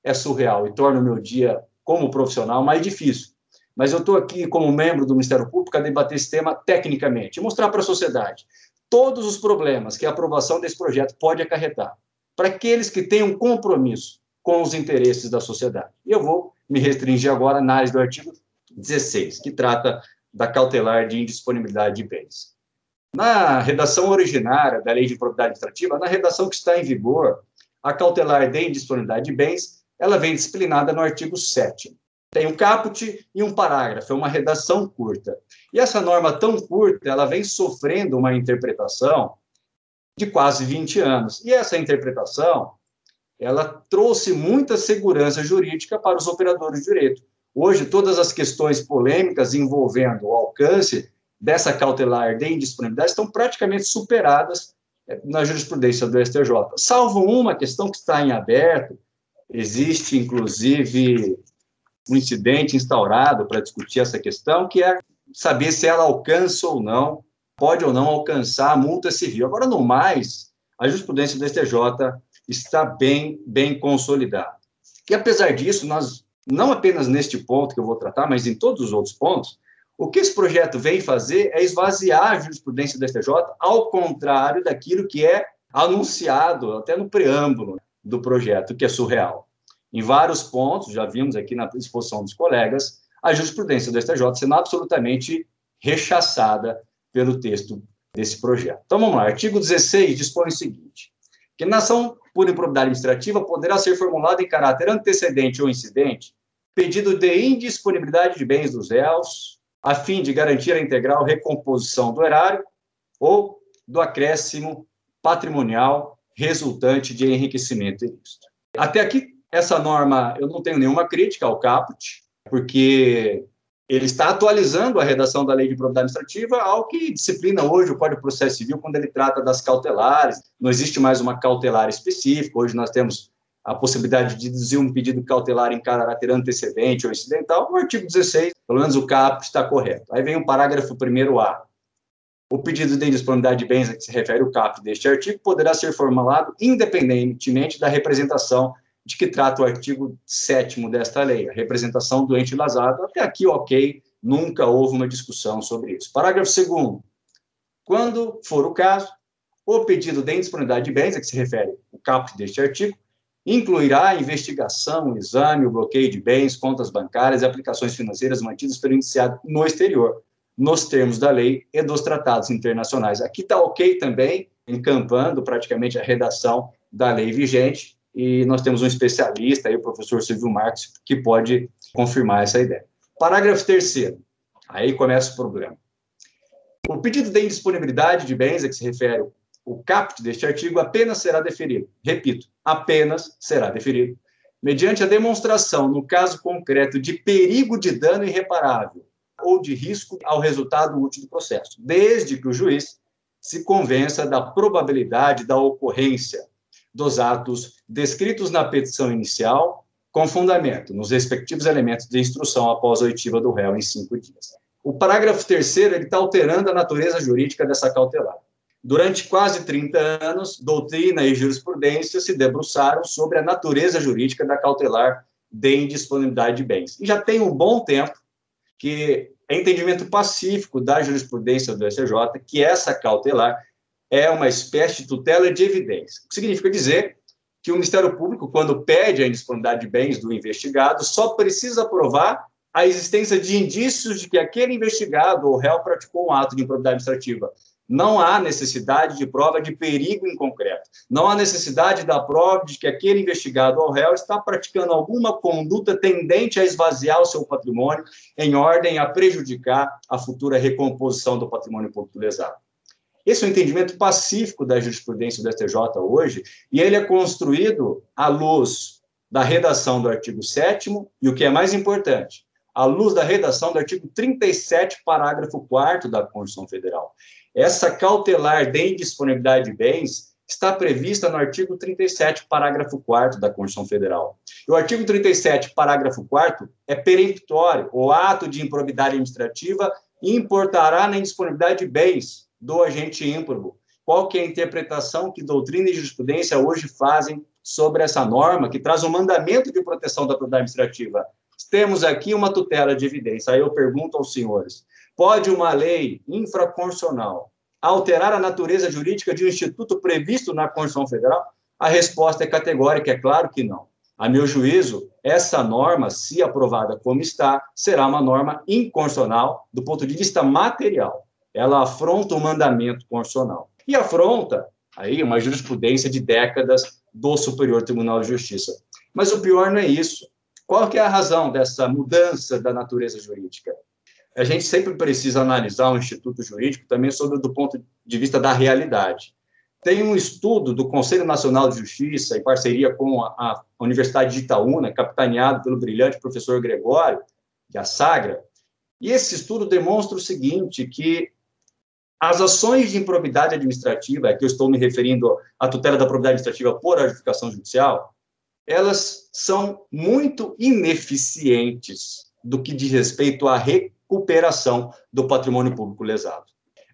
é surreal e torna o meu dia como profissional mais difícil. Mas eu estou aqui como membro do Ministério Público a debater esse tema tecnicamente, mostrar para a sociedade todos os problemas que a aprovação desse projeto pode acarretar para aqueles que têm um compromisso com os interesses da sociedade. Eu vou me restringir agora à análise do artigo 16, que trata da cautelar de indisponibilidade de bens. Na redação originária da Lei de Propriedade Administrativa, na redação que está em vigor, a cautelar de indisponibilidade de bens, ela vem disciplinada no artigo 7 tem um caput e um parágrafo, é uma redação curta. E essa norma tão curta, ela vem sofrendo uma interpretação de quase 20 anos. E essa interpretação, ela trouxe muita segurança jurídica para os operadores de direito. Hoje, todas as questões polêmicas envolvendo o alcance dessa cautelar de indisponibilidade estão praticamente superadas eh, na jurisprudência do STJ, salvo uma questão que está em aberto, existe, inclusive, um incidente instaurado para discutir essa questão, que é saber se ela alcança ou não, pode ou não alcançar a multa civil. Agora, no mais, a jurisprudência do STJ está bem, bem consolidada. E apesar disso, nós não apenas neste ponto que eu vou tratar, mas em todos os outros pontos, o que esse projeto vem fazer é esvaziar a jurisprudência do STJ, ao contrário daquilo que é anunciado até no preâmbulo do projeto, que é surreal. Em vários pontos, já vimos aqui na exposição dos colegas, a jurisprudência do STJ sendo absolutamente rechaçada pelo texto desse projeto. Então vamos lá, artigo 16 dispõe o seguinte: que na ação por improbidade administrativa poderá ser formulado em caráter antecedente ou incidente pedido de indisponibilidade de bens dos réus, a fim de garantir a integral recomposição do erário ou do acréscimo patrimonial resultante de enriquecimento ilícito. Até aqui, essa norma, eu não tenho nenhuma crítica ao caput, porque ele está atualizando a redação da lei de propriedade administrativa ao que disciplina hoje o Código de Processo Civil quando ele trata das cautelares. Não existe mais uma cautelar específica. Hoje nós temos a possibilidade de deduzir um pedido cautelar em caráter antecedente ou incidental. No artigo 16, pelo menos o caput está correto. Aí vem o parágrafo 1a. O pedido de indisponibilidade de bens a que se refere o caput deste artigo poderá ser formulado independentemente da representação de que trata o artigo 7 desta lei, a representação do ente. Até aqui, ok, nunca houve uma discussão sobre isso. Parágrafo 2 Quando for o caso, o pedido de indisponibilidade de bens, a que se refere o caput deste artigo, incluirá a investigação, o exame, o bloqueio de bens, contas bancárias e aplicações financeiras mantidas pelo indiciado no exterior, nos termos da lei e dos tratados internacionais. Aqui está ok também, encampando praticamente a redação da lei vigente, e nós temos um especialista, aí, o professor Silvio Marques, que pode confirmar essa ideia. Parágrafo terceiro. Aí começa o problema. O pedido de indisponibilidade de bens a que se refere o caput deste artigo apenas será deferido. Repito, apenas será deferido mediante a demonstração, no caso concreto, de perigo de dano irreparável ou de risco ao resultado útil do processo, desde que o juiz se convença da probabilidade da ocorrência dos atos descritos na petição inicial, com fundamento nos respectivos elementos de instrução após a oitiva do réu em cinco dias. O parágrafo terceiro está alterando a natureza jurídica dessa cautelar. Durante quase 30 anos, doutrina e jurisprudência se debruçaram sobre a natureza jurídica da cautelar de indisponibilidade de bens. E já tem um bom tempo que é entendimento pacífico da jurisprudência do STJ que essa cautelar é uma espécie de tutela de evidência. O que significa dizer que o Ministério Público, quando pede a indisponibilidade de bens do investigado, só precisa provar a existência de indícios de que aquele investigado ou réu praticou um ato de improbidade administrativa. Não há necessidade de prova de perigo em concreto. Não há necessidade da prova de que aquele investigado ou réu está praticando alguma conduta tendente a esvaziar o seu patrimônio em ordem a prejudicar a futura recomposição do patrimônio público lesado. Esse é o entendimento pacífico da jurisprudência do STJ hoje, e ele é construído à luz da redação do artigo 7 e, o que é mais importante, à luz da redação do artigo 37, parágrafo 4 da Constituição Federal. Essa cautelar de indisponibilidade de bens está prevista no artigo 37, parágrafo 4 da Constituição Federal. E o artigo 37, parágrafo 4 é peremptório. O ato de improbidade administrativa importará na indisponibilidade de bens, do agente ímprobo. Qual que é a interpretação que doutrina e jurisprudência hoje fazem sobre essa norma que traz um mandamento de proteção da propriedade administrativa? Temos aqui uma tutela de evidência. Aí eu pergunto aos senhores: pode uma lei infraconstitucional alterar a natureza jurídica de um instituto previsto na Constituição Federal? A resposta é categórica, é claro que não. A meu juízo, essa norma, se aprovada como está, será uma norma inconstitucional do ponto de vista material ela afronta o mandamento constitucional. E afronta aí uma jurisprudência de décadas do Superior Tribunal de Justiça. Mas o pior não é isso. Qual que é a razão dessa mudança da natureza jurídica? A gente sempre precisa analisar o instituto jurídico também sobre do ponto de vista da realidade. Tem um estudo do Conselho Nacional de Justiça, em parceria com a, Universidade de Itaúna, capitaneado pelo brilhante professor Gregório, da Sagra, e esse estudo demonstra o seguinte, que as ações de improbidade administrativa, é que eu estou me referindo à tutela da probidade administrativa por adjudicação judicial, elas são muito ineficientes do que diz respeito à recuperação do patrimônio público lesado.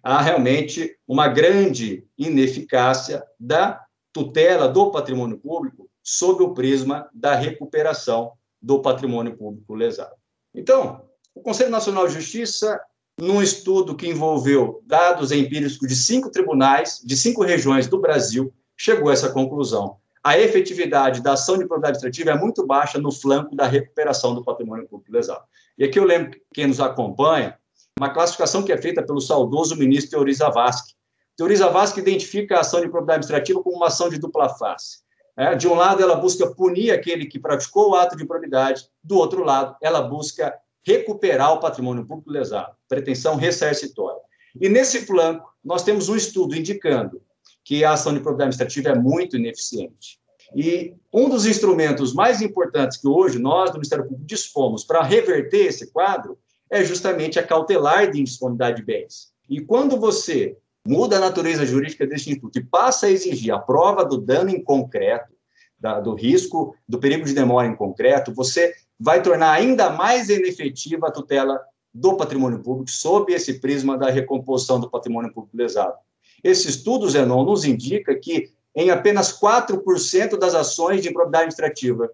Há realmente uma grande ineficácia da tutela do patrimônio público sob o prisma da recuperação do patrimônio público lesado. Então, o Conselho Nacional de Justiça num estudo que envolveu dados empíricos de cinco tribunais, de cinco regiões do Brasil, chegou a essa conclusão. A efetividade da ação de propriedade administrativa é muito baixa no flanco da recuperação do patrimônio público lesado. E aqui eu lembro quem nos acompanha, uma classificação que é feita pelo saudoso ministro Teori Zavascki. Teori Zavascki identifica a ação de propriedade administrativa como uma ação de dupla face. É, de um lado, ela busca punir aquele que praticou o ato de improbidade, do outro lado, ela busca recuperar o patrimônio público lesado, pretensão ressarcitória. E nesse flanco, nós temos um estudo indicando que a ação de propriedade administrativa é muito ineficiente. E um dos instrumentos mais importantes que hoje nós, do Ministério Público, dispomos para reverter esse quadro é justamente a cautelar de indisponibilidade de bens. E quando você muda a natureza jurídica desse instituto e passa a exigir a prova do dano em concreto, da, do risco, do perigo de demora em concreto, você vai tornar ainda mais inefetiva a tutela do patrimônio público sob esse prisma da recomposição do patrimônio público lesado. Esse estudo, Zenon, nos indica que em apenas 4% das ações de improbidade administrativa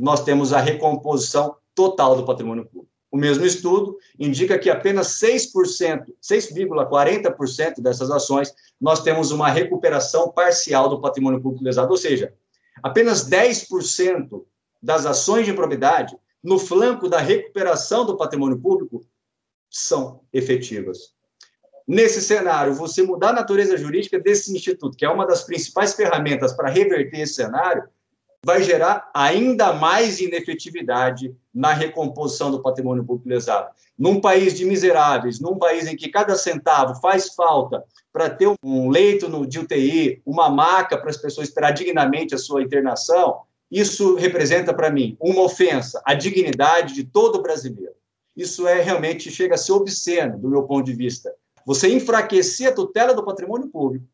nós temos a recomposição total do patrimônio público. O mesmo estudo indica que apenas 6%, 6,40% dessas ações nós temos uma recuperação parcial do patrimônio público lesado, ou seja, apenas 10% das ações de improbidade no flanco da recuperação do patrimônio público são efetivas. Nesse cenário, você mudar a natureza jurídica desse instituto, que é uma das principais ferramentas para reverter esse cenário, vai gerar ainda mais inefetividade na recomposição do patrimônio público lesado. Num país de miseráveis, num país em que cada centavo faz falta para ter um leito de UTI, uma maca para as pessoas esperar dignamente a sua internação, isso representa para mim uma ofensa à dignidade de todo brasileiro. Isso é realmente chega a ser obsceno do meu ponto de vista. Você enfraquecer a tutela do patrimônio público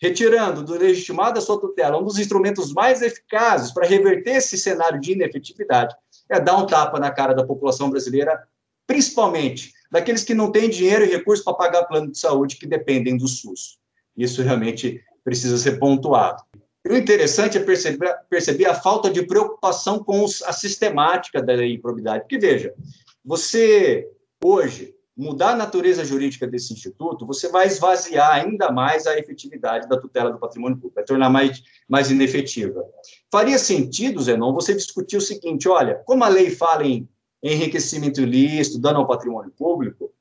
retirando do legitimado a sua tutela um dos instrumentos mais eficazes para reverter esse cenário de inefetividade, é dar um tapa na cara da população brasileira, principalmente daqueles que não têm dinheiro e recursos para pagar plano de saúde que dependem do SUS. Isso realmente precisa ser pontuado. E o interessante é perceber, perceber a falta de preocupação com os, a sistemática da improbidade. Porque, veja, você, hoje, mudar a natureza jurídica desse instituto, você vai esvaziar ainda mais a efetividade da tutela do patrimônio público, vai tornar mais, mais inefetiva. Faria sentido, Zenon, você discutir o seguinte: olha, como a lei fala em enriquecimento ilícito, dano ao patrimônio público,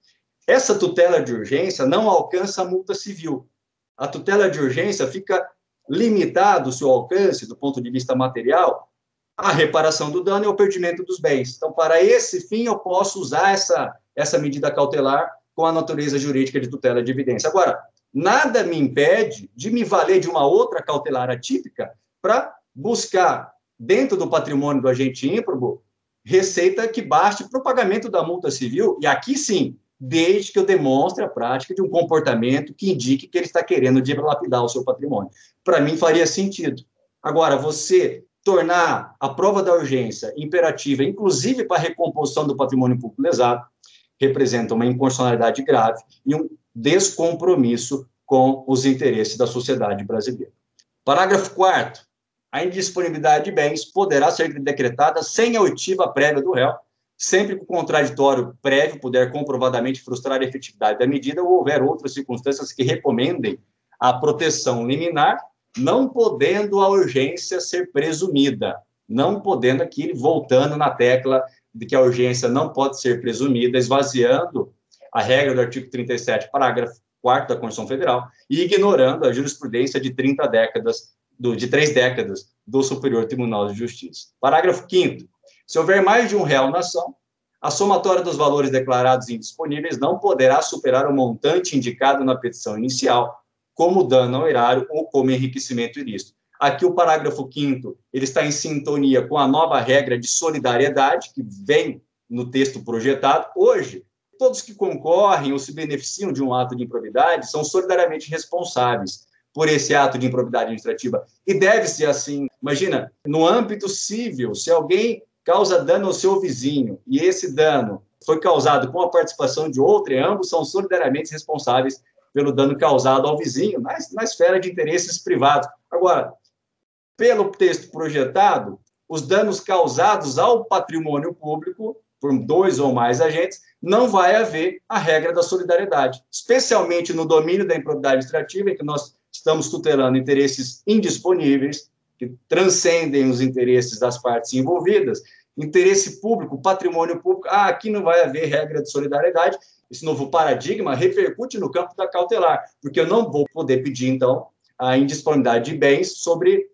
essa tutela de urgência não alcança a multa civil. A tutela de urgência fica limitado o seu alcance, do ponto de vista material, à reparação do dano e ao perdimento dos bens. Então, para esse fim, eu posso usar essa, essa medida cautelar com a natureza jurídica de tutela de evidência. Agora, nada me impede de me valer de uma outra cautelar atípica para buscar, dentro do patrimônio do agente ímprobo, receita que baste para o pagamento da multa civil, e aqui sim, desde que eu demonstre a prática de um comportamento que indique que ele está querendo dilapidar o seu patrimônio. Para mim, faria sentido. Agora, você tornar a prova da urgência imperativa, inclusive para a recomposição do patrimônio público lesado, representa uma inconstitucionalidade grave e um descompromisso com os interesses da sociedade brasileira. Parágrafo 4 a indisponibilidade de bens poderá ser decretada sem a oitiva prévia do réu, sempre que o contraditório prévio puder comprovadamente frustrar a efetividade da medida ou houver outras circunstâncias que recomendem a proteção liminar, não podendo a urgência ser presumida, não podendo aqui, voltando na tecla de que a urgência não pode ser presumida, esvaziando a regra do artigo 37, parágrafo 4 da Constituição Federal, e ignorando a jurisprudência de 30 décadas, do, de três décadas, do Superior Tribunal de Justiça. Parágrafo 5 se houver mais de um real na ação, a somatória dos valores declarados indisponíveis não poderá superar o montante indicado na petição inicial, como dano ao erário ou como enriquecimento ilícito. Aqui o parágrafo 5 ele está em sintonia com a nova regra de solidariedade que vem no texto projetado. Hoje, todos que concorrem ou se beneficiam de um ato de improbidade são solidariamente responsáveis por esse ato de improbidade administrativa. E deve ser assim. Imagina, no âmbito civil, se alguém causa dano ao seu vizinho e esse dano foi causado com a participação de outro, e ambos são solidariamente responsáveis pelo dano causado ao vizinho na, na esfera de interesses privados. Agora, pelo texto projetado, os danos causados ao patrimônio público por dois ou mais agentes, não vai haver a regra da solidariedade, especialmente no domínio da improbidade administrativa, em que nós estamos tutelando interesses indisponíveis, que transcendem os interesses das partes envolvidas, interesse público, patrimônio público, ah, aqui não vai haver regra de solidariedade, esse novo paradigma repercute no campo da cautelar, porque eu não vou poder pedir, então, a indisponibilidade de bens sobre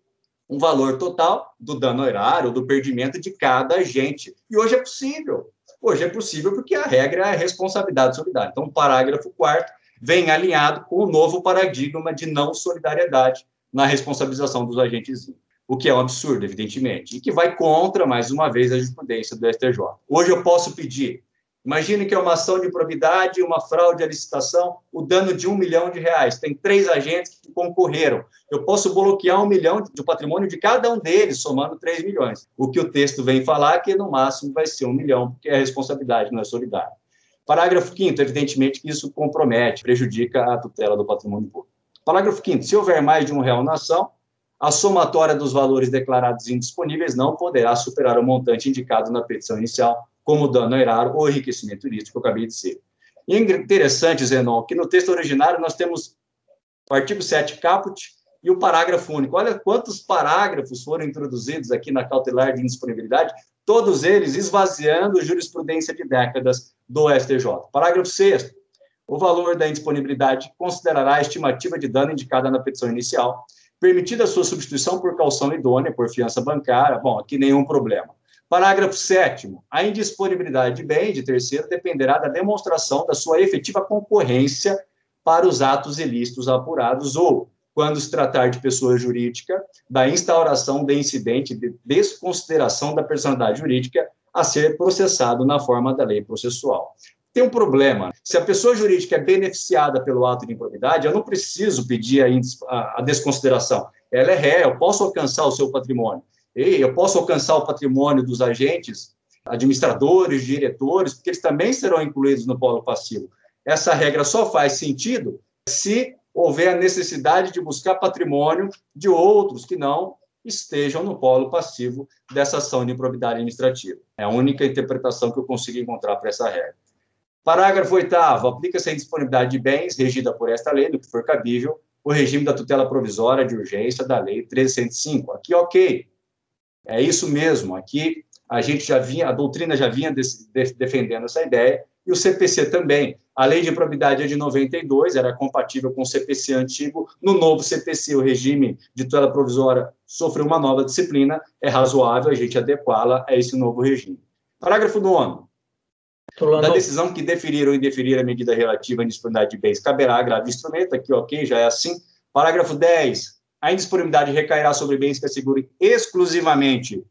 um valor total do dano erário, do perdimento de cada agente. E hoje é possível. Hoje é possível porque a regra é a responsabilidade solidária. Então, o parágrafo 4 vem alinhado com o novo paradigma de não solidariedade na responsabilização dos agentes, o que é um absurdo, evidentemente, e que vai contra, mais uma vez, a jurisprudência do STJ. Hoje eu posso pedir, imagine que é uma ação de probidade, uma fraude à licitação, o dano de um milhão de reais, tem três agentes que concorreram, eu posso bloquear um milhão do patrimônio de cada um deles, somando três milhões. O que o texto vem falar é que, no máximo, vai ser um milhão, porque a responsabilidade não é solidária. Parágrafo 5 evidentemente que isso compromete, prejudica a tutela do patrimônio público. Parágrafo 5 se houver mais de um real na ação, a somatória dos valores declarados indisponíveis não poderá superar o montante indicado na petição inicial, como dano erário ou enriquecimento ilícito, que eu acabei de dizer. É interessante, Zenon, que no texto originário nós temos o artigo 7 caput e o parágrafo único. Olha quantos parágrafos foram introduzidos aqui na cautelar de indisponibilidade, todos eles esvaziando jurisprudência de décadas do STJ. Parágrafo 6 o valor da indisponibilidade considerará a estimativa de dano indicada na petição inicial, permitida a sua substituição por calção idônea, por fiança bancária, bom, aqui nenhum problema. Parágrafo 7 a indisponibilidade de bem de terceiro dependerá da demonstração da sua efetiva concorrência para os atos ilícitos apurados ou, quando se tratar de pessoa jurídica, da instauração de incidente de desconsideração da personalidade jurídica a ser processado na forma da lei processual. Tem um problema. Se a pessoa jurídica é beneficiada pelo ato de improbidade, eu não preciso pedir a, a desconsideração. Ela é ré, eu posso alcançar o seu patrimônio. E eu posso alcançar o patrimônio dos agentes, administradores, diretores, porque eles também serão incluídos no polo passivo. Essa regra só faz sentido se houver a necessidade de buscar patrimônio de outros que não estejam no polo passivo dessa ação de improbidade administrativa. É a única interpretação que eu consigo encontrar para essa regra. Parágrafo 8 aplica-se a indisponibilidade de bens regida por esta lei, do que for cabível, o regime da tutela provisória de urgência da lei 1305. Aqui, ok. É isso mesmo. Aqui a gente já vinha, a doutrina já vinha de, de, defendendo essa ideia, e o CPC também. A lei de improbidade é de 92, era compatível com o CPC antigo. No novo CPC, o regime de tutela provisória sofreu uma nova disciplina, é razoável a gente adequá-la a esse novo regime. Parágrafo 9 da decisão que deferir ou indeferir a medida relativa à indisponibilidade de bens, caberá agravo instrumento, aqui ok, já é assim. Parágrafo 10. A indisponibilidade recairá sobre bens que assegurem exclusivamente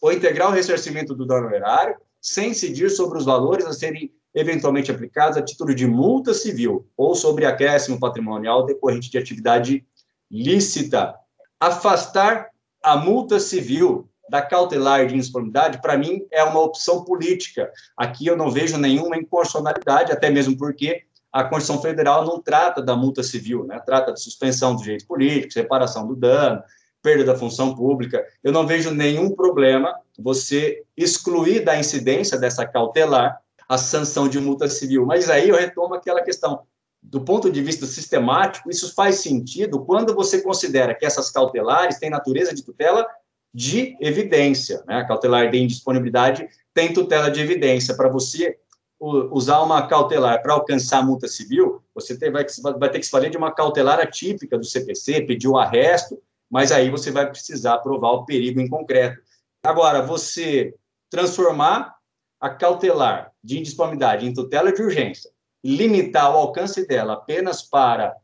o integral ressarcimento do dano erário, sem incidir sobre os valores a serem eventualmente aplicados a título de multa civil ou sobre acréscimo patrimonial decorrente de atividade lícita. Afastar a multa civil da cautelar de indisponibilidade, para mim, é uma opção política. Aqui eu não vejo nenhuma inconstitucionalidade, até mesmo porque a Constituição Federal não trata da multa civil, né? trata de suspensão do direito político, separação do dano, perda da função pública. Eu não vejo nenhum problema você excluir da incidência dessa cautelar a sanção de multa civil. Mas aí eu retomo aquela questão. Do ponto de vista sistemático, isso faz sentido quando você considera que essas cautelares têm natureza de tutela de evidência. Né? A cautelar de indisponibilidade tem tutela de evidência. Para você usar uma cautelar para alcançar a multa civil, você vai, vai, ter que se valer de uma cautelar atípica do CPC, pedir o arresto, mas aí você vai precisar provar o perigo em concreto. Agora, você transformar a cautelar de indisponibilidade em tutela de urgência, limitar o alcance dela apenas para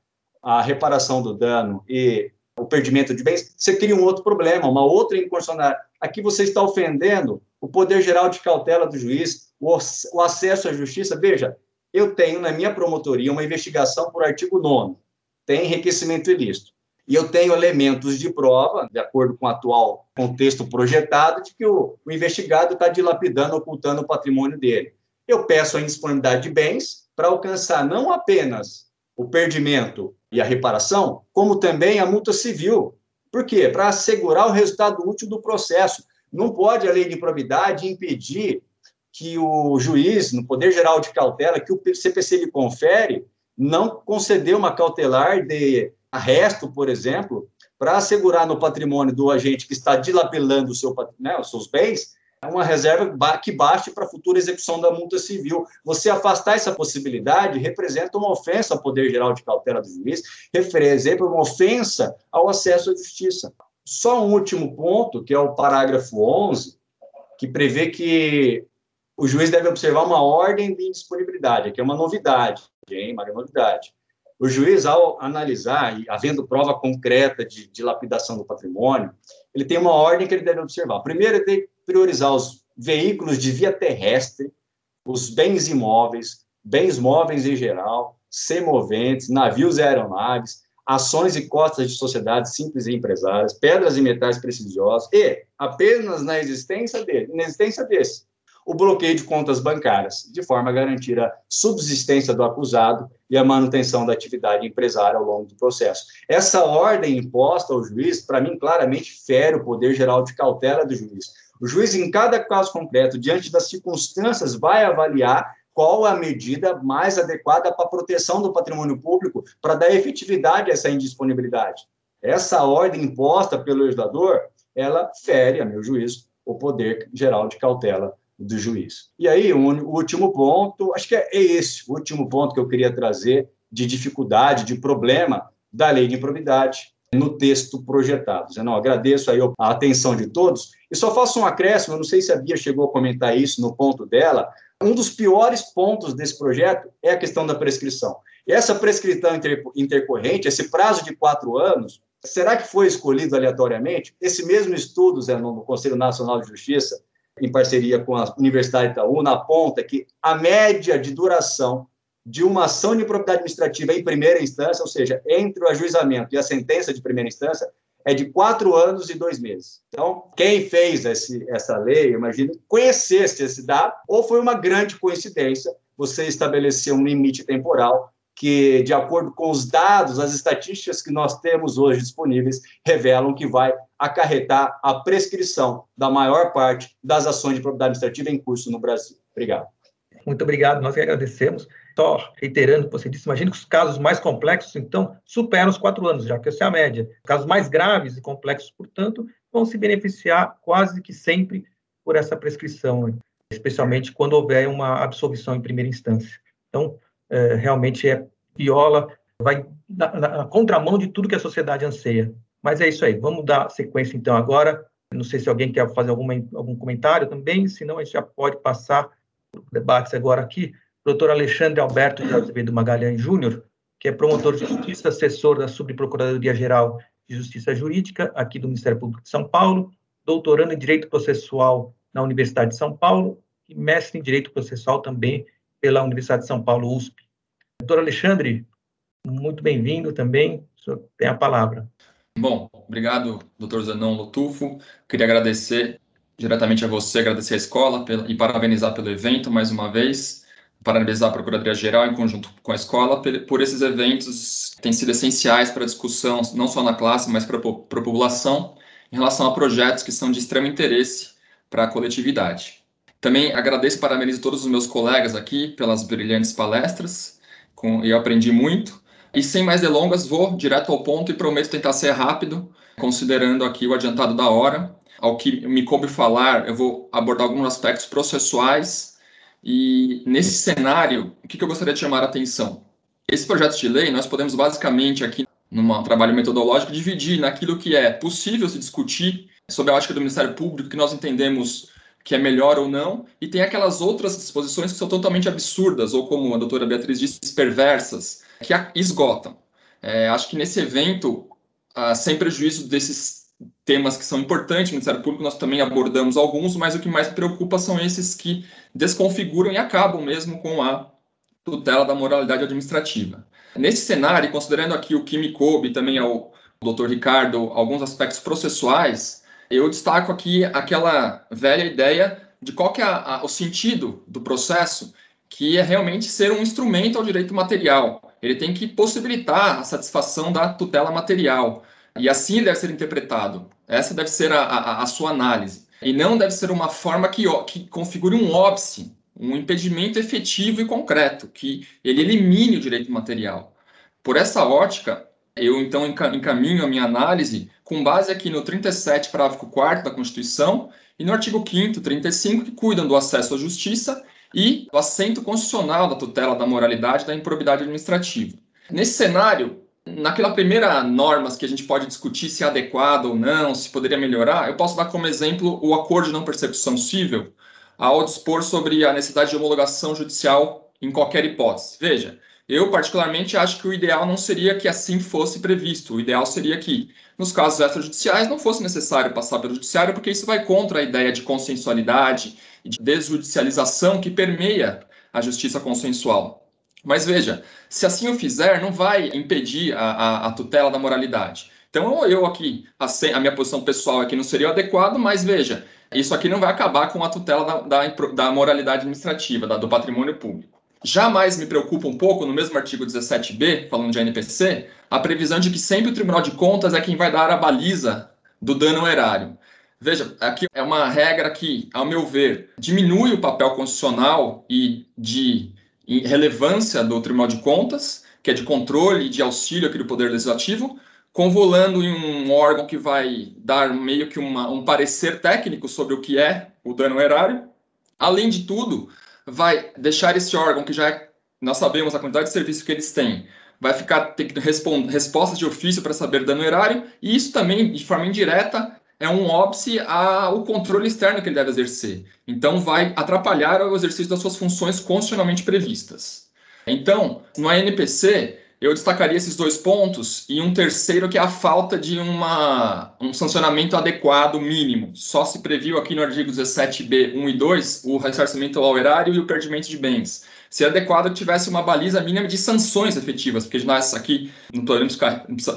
a reparação do dano e o perdimento de bens, você cria um outro problema, uma outra inconstitucionalidade. Aqui você está ofendendo o poder geral de cautela do juiz, o, o acesso à justiça. Veja, eu tenho na minha promotoria uma investigação por artigo 9 tem enriquecimento ilícito. E eu tenho elementos de prova, de acordo com o atual contexto projetado, de que o, o investigado está dilapidando, ocultando o patrimônio dele. Eu peço a indisponibilidade de bens para alcançar não apenas o perdimento e a reparação, como também a multa civil. Por quê? Para assegurar o resultado útil do processo. Não pode a lei de probidade impedir que o juiz, no Poder Geral de Cautela, que o CPC lhe confere, não conceder uma cautelar de arresto, por exemplo, para assegurar no patrimônio do agente que está dilapidando seu, né, os seus bens, uma reserva que baste para a futura execução da multa civil. Você afastar essa possibilidade representa uma ofensa ao poder geral de cautela do juiz, representa uma ofensa ao acesso à justiça. Só um último ponto, que é o parágrafo 11, que prevê que o juiz deve observar uma ordem de indisponibilidade, que é uma novidade, hein, uma novidade. O juiz, ao analisar, e havendo prova concreta de dilapidação do patrimônio, ele tem uma ordem que ele deve observar. Primeiro, ele tem priorizar os veículos de via terrestre, os bens imóveis, bens móveis em geral, semoventes, navios e aeronaves, ações e costas de sociedades simples e empresárias, pedras e metais preciosos, e apenas na existência dele, na existência desse, o bloqueio de contas bancárias, de forma a garantir a subsistência do acusado e a manutenção da atividade empresária ao longo do processo. Essa ordem imposta ao juiz, para mim, claramente fere o poder geral de cautela do juiz. O juiz, em cada caso concreto, diante das circunstâncias, vai avaliar qual a medida mais adequada para a proteção do patrimônio público, para dar efetividade a essa indisponibilidade. Essa ordem imposta pelo legislador, ela fere, a meu juízo, o poder geral de cautela do juiz. E aí, o último ponto, acho que é esse o último ponto que eu queria trazer de dificuldade, de problema da lei de improbidade, no texto projetado. Eu não agradeço aí a atenção de todos e só faço um acréscimo, eu não sei se a Bia chegou a comentar isso no ponto dela, um dos piores pontos desse projeto é a questão da prescrição. E essa prescrição intercorrente, esse prazo de quatro anos, será que foi escolhido aleatoriamente? Esse mesmo estudo, Zé, no Conselho Nacional de Justiça, em parceria com a Universidade Itaúna, aponta que a média de duração de uma ação de propriedade administrativa em primeira instância, ou seja, entre o ajuizamento e a sentença de primeira instância, é de quatro anos e dois meses. Então, quem fez esse, essa lei, imagino, conhecesse esse dado, ou foi uma grande coincidência você estabelecer um limite temporal que, de acordo com os dados, as estatísticas que nós temos hoje disponíveis, revelam que vai acarretar a prescrição da maior parte das ações de propriedade administrativa em curso no Brasil. Obrigado. Muito obrigado, nós que agradecemos. Só reiterando o que você disse, imagine que os casos mais complexos, então, superam os quatro anos, já que essa é a média. Casos mais graves e complexos, portanto, vão se beneficiar quase que sempre por essa prescrição, especialmente quando houver uma absolvição em primeira instância. Então, é, realmente é viola, vai na, na, contramão de tudo que a sociedade anseia. Mas é isso aí, vamos dar sequência então agora. Não sei se alguém quer fazer alguma, algum comentário também, senão a gente já pode passar debates agora aqui, doutor Alexandre Alberto de Azevedo Magalhães Júnior, que é promotor de justiça, assessor da Subprocuradoria-Geral de Justiça Jurídica, aqui do Ministério Público de São Paulo, doutorando em Direito Processual na Universidade de São Paulo e mestre em Direito Processual também pela Universidade de São Paulo, USP. Doutor Alexandre, muito bem-vindo também, o senhor tem a palavra. Bom, obrigado, doutor Zanon Lotufo. Queria agradecer diretamente a você, agradecer a escola e parabenizar pelo evento mais uma vez, parabenizar a Procuradoria-Geral em conjunto com a escola por esses eventos que têm sido essenciais para a discussão, não só na classe, mas para a população, em relação a projetos que são de extremo interesse para a coletividade. Também agradeço e parabenizo todos os meus colegas aqui pelas brilhantes palestras, com, eu aprendi muito. E sem mais delongas, vou direto ao ponto e prometo tentar ser rápido, considerando aqui o adiantado da hora ao que me coube falar, eu vou abordar alguns aspectos processuais e nesse cenário, o que, eu gostaria de chamar a atenção? Esse projeto de lei, nós podemos basicamente aqui, num trabalho metodológico, dividir naquilo que é possível se discutir sobre a ótica do Ministério Público, que nós entendemos que é melhor ou não, e tem aquelas outras disposições que são totalmente absurdas, ou como a doutora Beatriz disse, perversas, que esgotam. É, acho que nesse evento, ah, sem prejuízo desses temas que são importantes no Ministério Público, nós também abordamos alguns, mas o que mais preocupa são esses que desconfiguram e acabam mesmo com a tutela da moralidade administrativa. Nesse cenário, considerando aqui o que me coube também ao doutor Ricardo, alguns aspectos processuais, eu destaco aqui aquela velha ideia de qual que é a, a, o sentido do processo, que é realmente ser um instrumento ao direito material. Ele tem que possibilitar a satisfação da tutela material. E assim deve ser interpretado. Essa deve ser a, a, a sua análise. E não deve ser uma forma que, que configure um óbice, um impedimento efetivo e concreto, que ele elimine o direito material. Por essa ótica, eu então encaminho a minha análise com base aqui no 37, parágrafo 4 da Constituição e no artigo 5 35, que cuidam do acesso à justiça e do assento constitucional da tutela da moralidade e da improbidade administrativa. Nesse cenário, Naquela primeira normas que a gente pode discutir se é adequado ou não, se poderia melhorar, eu posso dar como exemplo o acordo de não percepção civil, ao dispor sobre a necessidade de homologação judicial em qualquer hipótese. Veja, eu particularmente acho que o ideal não seria que assim fosse previsto. O ideal seria que, nos casos extrajudiciais, não fosse necessário passar pelo judiciário, porque isso vai contra a ideia de consensualidade e de desjudicialização que permeia a justiça consensual. Mas veja, se assim eu fizer, não vai impedir a, a, a tutela da moralidade. Então, eu aqui, a, a, minha posição pessoal aqui não seria adequado, mas veja, isso aqui não vai acabar com a tutela da, da, da moralidade administrativa, da, do patrimônio público. Jamais me preocupa um pouco, no mesmo artigo 17b, falando de NPC, a previsão de que sempre o Tribunal de Contas é quem vai dar a baliza do dano erário. Veja, aqui é uma regra que, ao meu ver, diminui o papel constitucional e de relevância do Tribunal de Contas, que é de controle e de auxílio aqui do Poder Legislativo, convolando em um órgão que vai dar meio que uma, um parecer técnico sobre o que é o dano erário. Além de tudo, vai deixar esse órgão, que já é, nós sabemos a quantidade de serviço que eles têm, vai ficar ter respostas de ofício para saber dano erário, e isso também, de forma indireta, é um óbice ao controle externo que ele deve exercer. Então, vai atrapalhar o exercício das suas funções constitucionalmente previstas. Então, no ANPC, eu destacaria esses dois pontos e um terceiro que é a falta de uma, um sancionamento adequado mínimo. Só se previu aqui no artigo 17b 1 e 2 o ressarcimento ao erário e o perdimento de bens. Se adequado que tivesse uma baliza mínima de sanções efetivas, porque nós aqui não podemos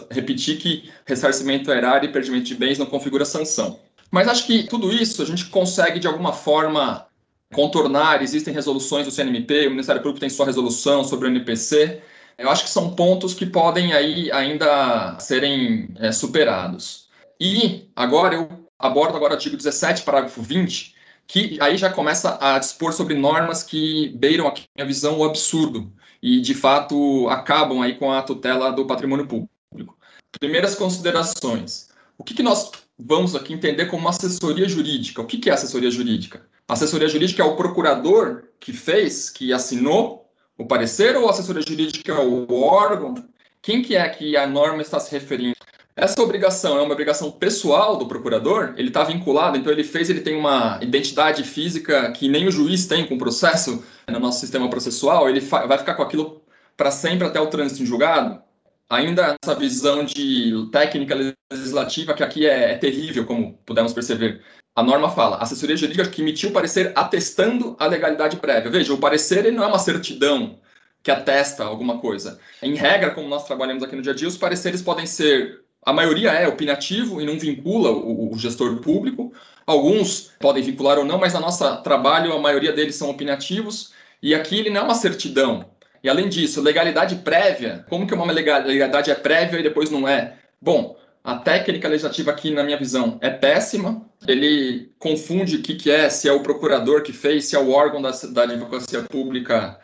repetir que ressarcimento ao erário e perdimento de bens não configura sanção. Mas acho que tudo isso a gente consegue de alguma forma contornar, existem resoluções do CNMP, o Ministério Público tem sua resolução sobre o NPC, eu acho que são pontos que podem aí ainda serem é, superados. E agora eu abordo agora o artigo 17, parágrafo 20, que aí já começa a dispor sobre normas que beiram aqui, minha visão, o absurdo e, de fato, acabam aí com a tutela do patrimônio público. Primeiras considerações. O que, que nós vamos aqui entender como assessoria jurídica? O que, que é assessoria jurídica? A assessoria jurídica é o procurador que fez, que assinou o parecer ou a assessoria jurídica é o órgão? Quem que é que a norma está se referindo? Essa obrigação é uma obrigação pessoal do procurador, ele está vinculado, então ele fez, ele tem uma identidade física que nem o juiz tem com o processo no nosso sistema processual, ele vai ficar com aquilo para sempre até o trânsito em julgado? Ainda essa visão de técnica legislativa, que aqui é, é terrível, como pudemos perceber. A norma fala, assessoria jurídica que emitiu o parecer atestando a legalidade prévia. Veja, o parecer ele não é uma certidão que atesta alguma coisa. Em regra, como nós trabalhamos aqui no dia a dia, os pareceres podem ser, a maioria é opinativo e não vincula o, o gestor público. Alguns podem vincular ou não, mas no nosso trabalho a maioria deles são opinativos. E aqui ele não é uma certidão. E além disso, legalidade prévia, como que uma legalidade é prévia e depois não é? Bom, a técnica legislativa aqui, na minha visão, é péssima. Ele confunde o que, que é, se é o procurador que fez, se é o órgão da, da advocacia pública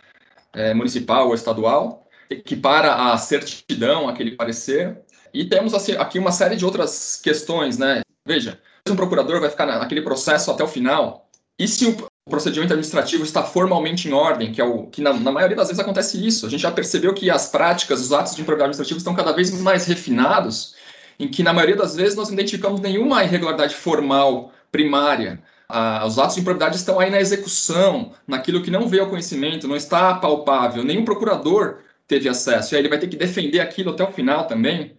é, municipal ou estadual, equipara a certidão, aquele parecer. E temos assim, aqui uma série de outras questões, né? Veja, um procurador vai ficar naquele processo até o final, e se o procedimento administrativo está formalmente em ordem, que é o que na, na, maioria das vezes acontece isso. A gente já percebeu que as práticas, os atos de improbidade administrativo estão cada vez mais refinados em que, na maioria das vezes, nós não identificamos nenhuma irregularidade formal primária. Ah, os atos de improbidade estão aí na execução, naquilo que não veio ao conhecimento, não está palpável, nenhum procurador teve acesso, e aí ele vai ter que defender aquilo até o final também.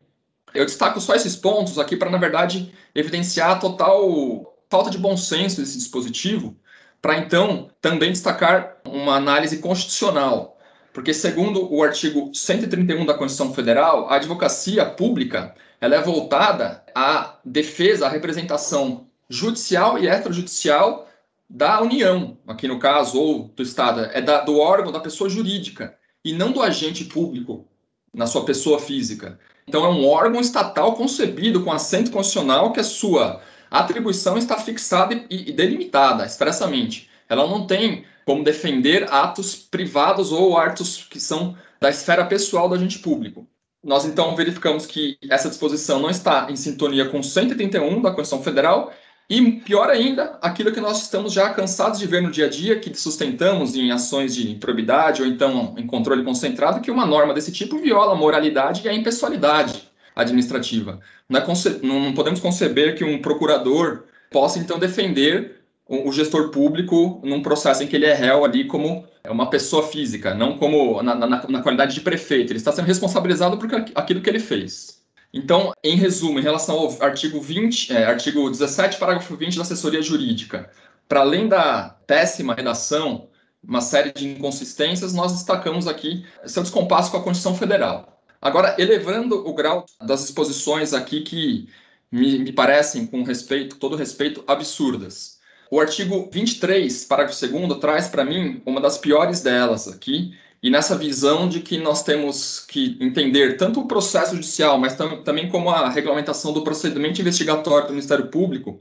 Eu destaco só esses pontos aqui para, na verdade, evidenciar a total falta de bom senso desse dispositivo, para então também destacar uma análise constitucional. Porque, segundo o artigo 131 da Constituição Federal, a advocacia pública ela é voltada à defesa, à representação judicial e extrajudicial da União, aqui no caso, ou do Estado, é da, do órgão da pessoa jurídica, e não do agente público na sua pessoa física. Então, é um órgão estatal concebido com assento constitucional que a sua atribuição está fixada e, e delimitada expressamente. Ela não tem como defender atos privados ou atos que são da esfera pessoal do agente público. Nós então verificamos que essa disposição não está em sintonia com 131 da Constituição Federal e, pior ainda, aquilo que nós estamos já cansados de ver no dia a dia, que sustentamos em ações de improbidade ou então em controle concentrado, que uma norma desse tipo viola a moralidade e a impessoalidade administrativa. Não, é não podemos conceber que um procurador possa então defender o gestor público num processo em que ele é réu ali como uma pessoa física, não como na, na, na, qualidade de prefeito. Ele está sendo responsabilizado por aquilo que ele fez. Então, em resumo, em relação ao artigo 20, é, artigo 17, parágrafo 20 da assessoria jurídica, para além da péssima redação, uma série de inconsistências, nós destacamos aqui seu descompasso com a Constituição Federal. Agora, elevando o grau das exposições aqui que me, me parecem, com respeito, todo respeito, absurdas. O artigo 23, parágrafo 2 traz para mim uma das piores delas aqui, e nessa visão de que nós temos que entender tanto o processo judicial, mas tam também como a regulamentação do procedimento investigatório do Ministério Público,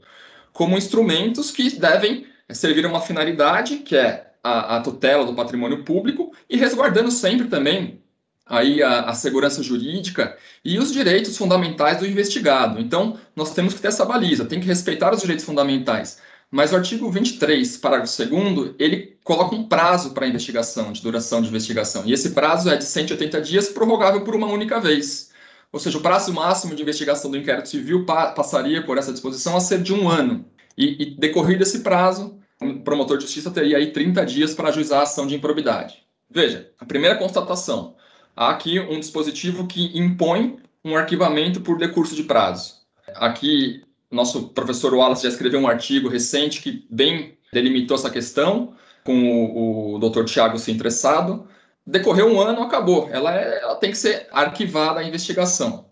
como instrumentos que devem servir a uma finalidade, que é a, a tutela do patrimônio público, e resguardando sempre também aí a, a, segurança jurídica e os direitos fundamentais do investigado. Então, nós temos que ter essa baliza, tem que respeitar os direitos fundamentais. Mas o artigo 23, parágrafo 2 ele coloca um prazo para a investigação, de duração de investigação. E esse prazo é de 180 dias, prorrogável por uma única vez. Ou seja, o prazo máximo de investigação do inquérito civil pa passaria por essa disposição a ser de um ano. E, e decorrido esse prazo, o promotor de justiça teria aí 30 dias para ajuizar a ação de improbidade. Veja, a primeira constatação. há aqui um dispositivo que impõe um arquivamento por decurso de prazo. Aqui, nosso professor Wallace já escreveu um artigo recente que bem delimitou essa questão, com o, o Dr. Tiago Sintressado. Decorreu um ano, acabou. Ela, é, ela tem que ser arquivada a investigação.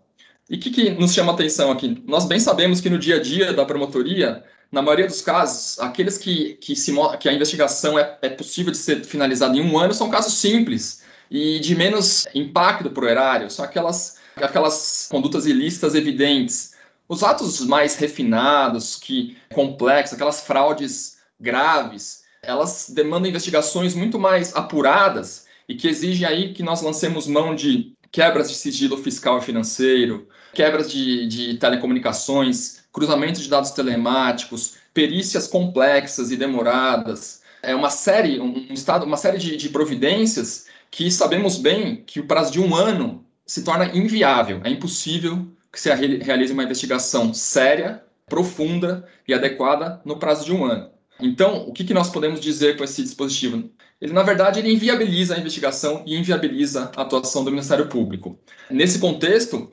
E o que, que nos chama atenção aqui? Nós bem sabemos que no dia a dia da promotoria, na maioria dos casos, aqueles que, que, se, que a investigação é, é possível de ser finalizada em um ano são casos simples e de menos impacto para o erário, são aquelas, aquelas condutas ilícitas evidentes. Os atos mais refinados, que complexos, aquelas fraudes graves, elas demandam investigações muito mais apuradas e que exigem aí que nós lancemos mão de quebras de sigilo fiscal e financeiro, quebras de, de telecomunicações, cruzamento de dados telemáticos, perícias complexas e demoradas. É uma série, um, estado, uma série de, de providências que sabemos bem que o prazo de um ano se torna inviável. É impossível que se realize uma investigação séria, profunda e adequada no prazo de um ano. Então, o que, nós podemos dizer com esse dispositivo? Ele, na verdade, ele inviabiliza a investigação e inviabiliza a atuação do Ministério Público. Nesse contexto,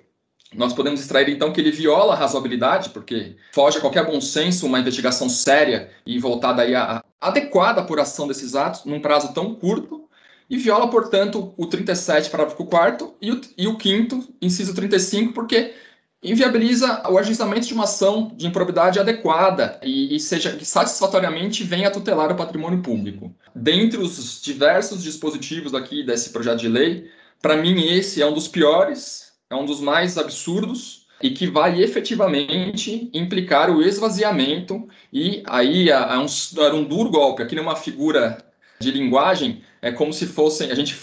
nós podemos extrair então que ele viola a razoabilidade, porque foge a qualquer bom senso uma investigação séria e voltada aí à adequada apuração desses atos num prazo tão curto e viola, portanto, o 37, parágrafo 4 e o, e o 5 inciso 35, porque inviabiliza o ajuizamento de uma ação de improbidade adequada e, e seja que satisfatoriamente venha tutelar o patrimônio público. Dentre os diversos dispositivos aqui desse projeto de lei, para mim esse é um dos piores, é um dos mais absurdos e que vai efetivamente implicar o esvaziamento e aí é um, um duro golpe. Aqui numa figura de linguagem é como se fossem a gente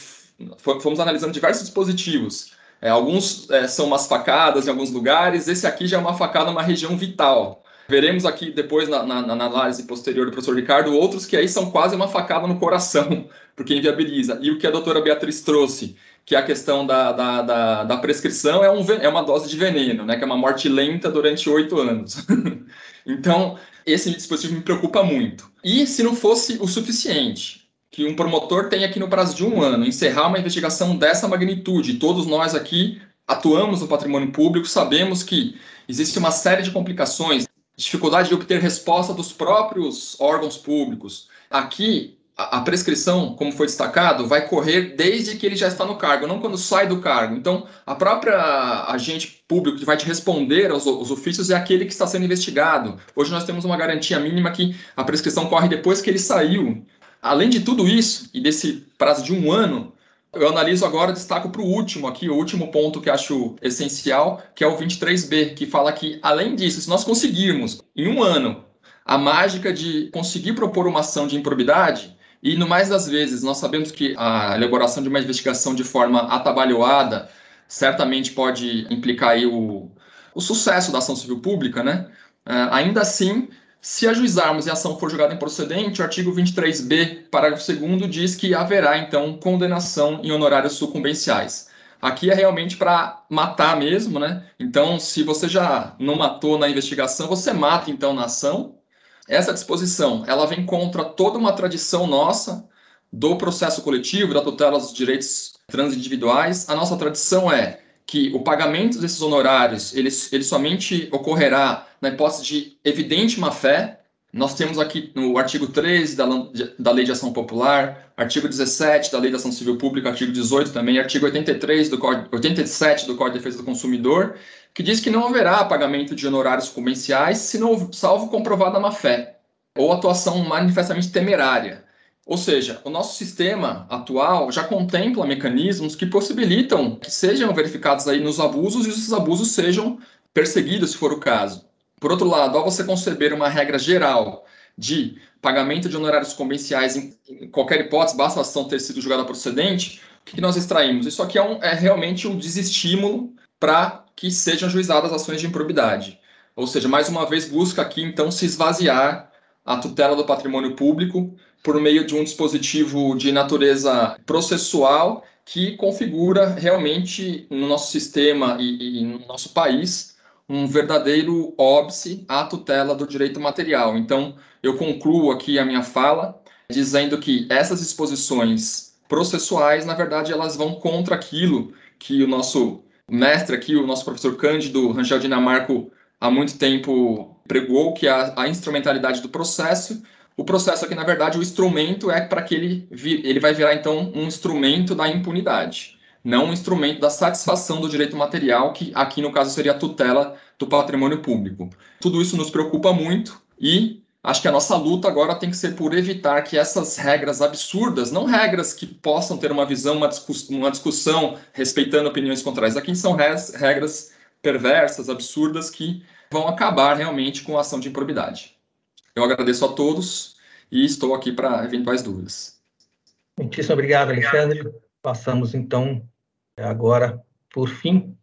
fomos analisando diversos dispositivos é, alguns é, são umas facadas em alguns lugares, esse aqui já é uma facada numa região vital. Veremos aqui depois na, na, na, análise posterior do professor Ricardo outros que aí são quase uma facada no coração, porque inviabiliza. E o que a doutora Beatriz trouxe, que é a questão da, da, da, da prescrição, é, um, é uma dose de veneno, né, que é uma morte lenta durante oito anos. então, esse dispositivo me preocupa muito. E se não fosse o suficiente, que um promotor tem aqui no prazo de um ano encerrar uma investigação dessa magnitude. Todos nós aqui atuamos no patrimônio público, sabemos que existe uma série de complicações, dificuldade de obter resposta dos próprios órgãos públicos. Aqui, a, prescrição, como foi destacado, vai correr desde que ele já está no cargo, não quando sai do cargo. Então, a própria agente público que vai te responder aos, aos ofícios é aquele que está sendo investigado. Hoje nós temos uma garantia mínima que a prescrição corre depois que ele saiu Além de tudo isso, e desse prazo de um ano, eu analiso agora, destaco para o último aqui, o último ponto que acho essencial, que é o 23B, que fala que, além disso, se nós conseguirmos, em um ano, a mágica de conseguir propor uma ação de improbidade, e no mais das vezes nós sabemos que a elaboração de uma investigação de forma atabalhoada certamente pode implicar aí o, o sucesso da ação civil pública, né? Uh, ainda assim, se ajuizarmos e a ação for julgada improcedente, o artigo 23b, parágrafo 2 diz que haverá, então, condenação em honorários sucumbenciais. Aqui é realmente para matar mesmo, né? Então, se você já não matou na investigação, você mata, então, na ação. Essa disposição, ela vem contra toda uma tradição nossa do processo coletivo, da tutela dos direitos transindividuais. A nossa tradição é que o pagamento desses honorários ele, ele somente ocorrerá na hipótese de evidente má-fé. Nós temos aqui no artigo 13 da, da Lei de Ação Popular, artigo 17 da Lei de Ação Civil Pública, artigo 18 também, artigo 83 do Código, 87 do Código de Defesa do Consumidor, que diz que não haverá pagamento de honorários comerciais se não, salvo comprovada má-fé ou atuação manifestamente temerária. Ou seja, o nosso sistema atual já contempla mecanismos que possibilitam que sejam verificados aí nos abusos e esses abusos sejam perseguidos, se for o caso. Por outro lado, ao você conceber uma regra geral de pagamento de honorários comerciais em qualquer hipótese, basta a ação ter sido julgada procedente, o que nós extraímos? Isso aqui é, um, é realmente um desestímulo para que sejam juizadas ações de improbidade. Ou seja, mais uma vez busca aqui então se esvaziar a tutela do patrimônio público por meio de um dispositivo de natureza processual que configura realmente no nosso sistema e, e no nosso país um verdadeiro óbice à tutela do direito material. Então, eu concluo aqui a minha fala dizendo que essas disposições processuais, na verdade, elas vão contra aquilo que o nosso mestre aqui, o nosso professor Cândido Rangel Dinamarco, há muito tempo pregou, que é a, instrumentalidade do processo. O processo aqui, na verdade, o instrumento é para que ele, ele vai virar, então, um instrumento da impunidade, não um instrumento da satisfação do direito material, que aqui, no caso, seria a tutela do patrimônio público. Tudo isso nos preocupa muito e acho que a nossa luta agora tem que ser por evitar que essas regras absurdas, não regras que possam ter uma visão, uma, discuss uma discussão respeitando opiniões contrárias, aqui são regras perversas, absurdas, que vão acabar realmente com a ação de improbidade. Eu agradeço a todos e estou aqui para eventuais dúvidas. Muitíssimo obrigado, Alexandre. Passamos, então, agora, por fim,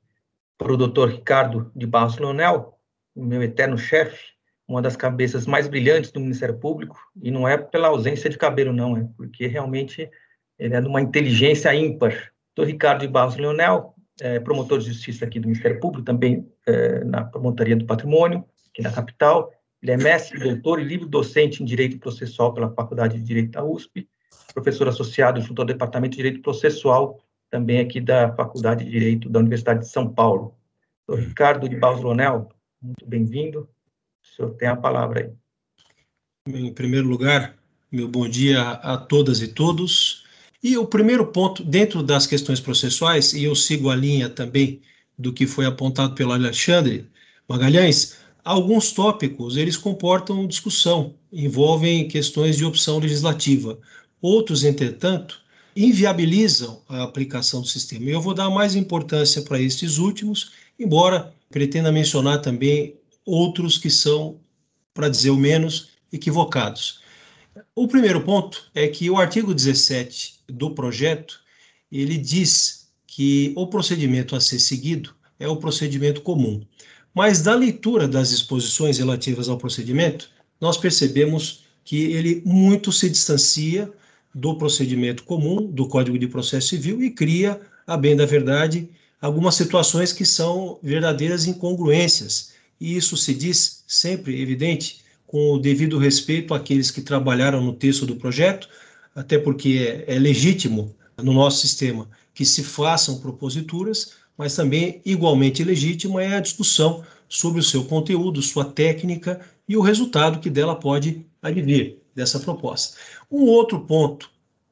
para o doutor Ricardo de Barros Leonel, meu eterno chefe, uma das cabeças mais brilhantes do Ministério Público, e não é pela ausência de cabelo, não, é porque realmente ele é de uma inteligência ímpar. Doutor Ricardo de Barros Leonel, é, promotor de justiça aqui do Ministério Público, também é, na Promotoria do Patrimônio, aqui na capital. Ele é mestre, doutor e livre docente em Direito Processual pela Faculdade de Direito da USP, professor associado junto ao Departamento de Direito Processual, também aqui da Faculdade de Direito da Universidade de São Paulo. Doutor Ricardo de Barros Leonel, muito bem-vindo. O senhor tem a palavra aí. Em primeiro lugar, meu bom dia a todas e todos. E o primeiro ponto, dentro das questões processuais, e eu sigo a linha também do que foi apontado pelo Alexandre Magalhães, alguns tópicos eles comportam discussão, envolvem questões de opção legislativa. Outros, entretanto, inviabilizam a aplicação do sistema. Eu vou dar mais importância para estes últimos, embora pretenda mencionar também outros que são, para dizer o menos, equivocados. O primeiro ponto é que o artigo 17 do projeto, ele diz que o procedimento a ser seguido é o procedimento comum. Mas da leitura das disposições relativas ao procedimento, nós percebemos que ele muito se distancia do procedimento comum do Código de Processo Civil e cria, a bem da verdade, algumas situações que são verdadeiras incongruências e isso se diz sempre evidente com o devido respeito àqueles que trabalharam no texto do projeto, até porque é, é legítimo no nosso sistema que se façam proposituras, mas também igualmente legítima é a discussão sobre o seu conteúdo, sua técnica e o resultado que dela pode advir dessa proposta. Um outro ponto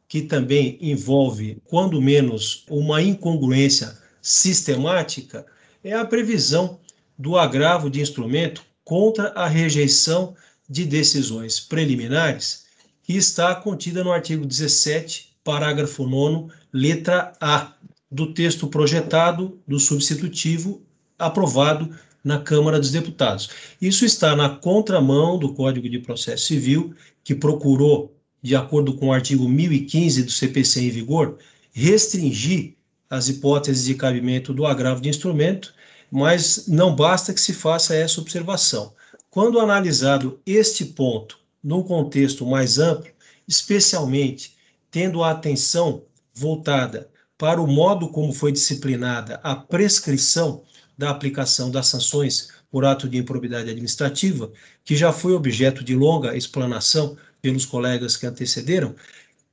que também envolve, quando menos, uma incongruência sistemática é a previsão do agravo de instrumento contra a rejeição de decisões preliminares, que está contida no artigo 17, parágrafo 9, letra A, do texto projetado do substitutivo aprovado na Câmara dos Deputados. Isso está na contramão do Código de Processo Civil, que procurou, de acordo com o artigo 1015 do CPC em vigor, restringir as hipóteses de cabimento do agravo de instrumento mas não basta que se faça essa observação. Quando analisado este ponto num contexto mais amplo, especialmente tendo a atenção voltada para o modo como foi disciplinada a prescrição da aplicação das sanções por ato de improbidade administrativa, que já foi objeto de longa explanação pelos colegas que antecederam,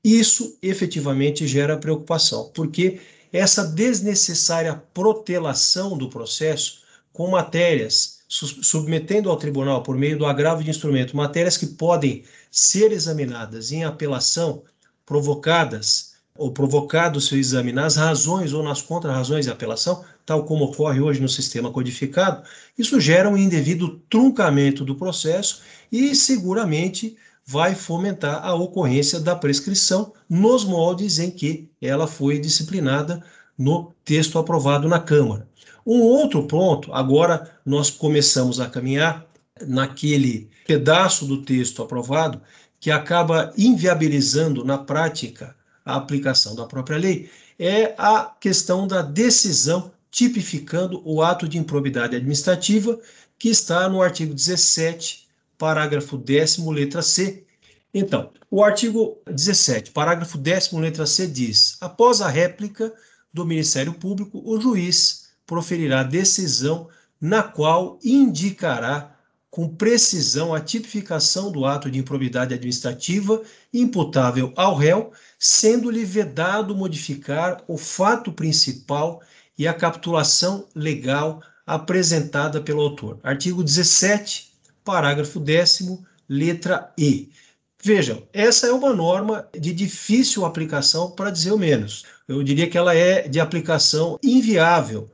isso efetivamente gera preocupação, porque essa desnecessária protelação do processo com matérias, submetendo ao tribunal, por meio do agravo de instrumento, matérias que podem ser examinadas em apelação, provocadas ou provocado se examinar as razões ou nas contrarrazões de apelação, tal como ocorre hoje no sistema codificado, isso gera um indevido truncamento do processo e seguramente vai fomentar a ocorrência da prescrição nos moldes em que ela foi disciplinada no texto aprovado na Câmara. Um outro ponto, agora nós começamos a caminhar naquele pedaço do texto aprovado que acaba inviabilizando na prática a aplicação da própria lei, é a questão da decisão tipificando o ato de improbidade administrativa que está no artigo 17 parágrafo 10, letra C. Então, o artigo 17, parágrafo 10, letra C diz: após a réplica do Ministério Público, o juiz proferirá decisão na qual indicará com precisão a tipificação do ato de improbidade administrativa imputável ao réu, sendo-lhe vedado modificar o fato principal e a capitulação legal apresentada pelo autor. Artigo 17, parágrafo 10, letra E. Vejam, essa é uma norma de difícil aplicação, para dizer o menos. Eu diria que ela é de aplicação inviável.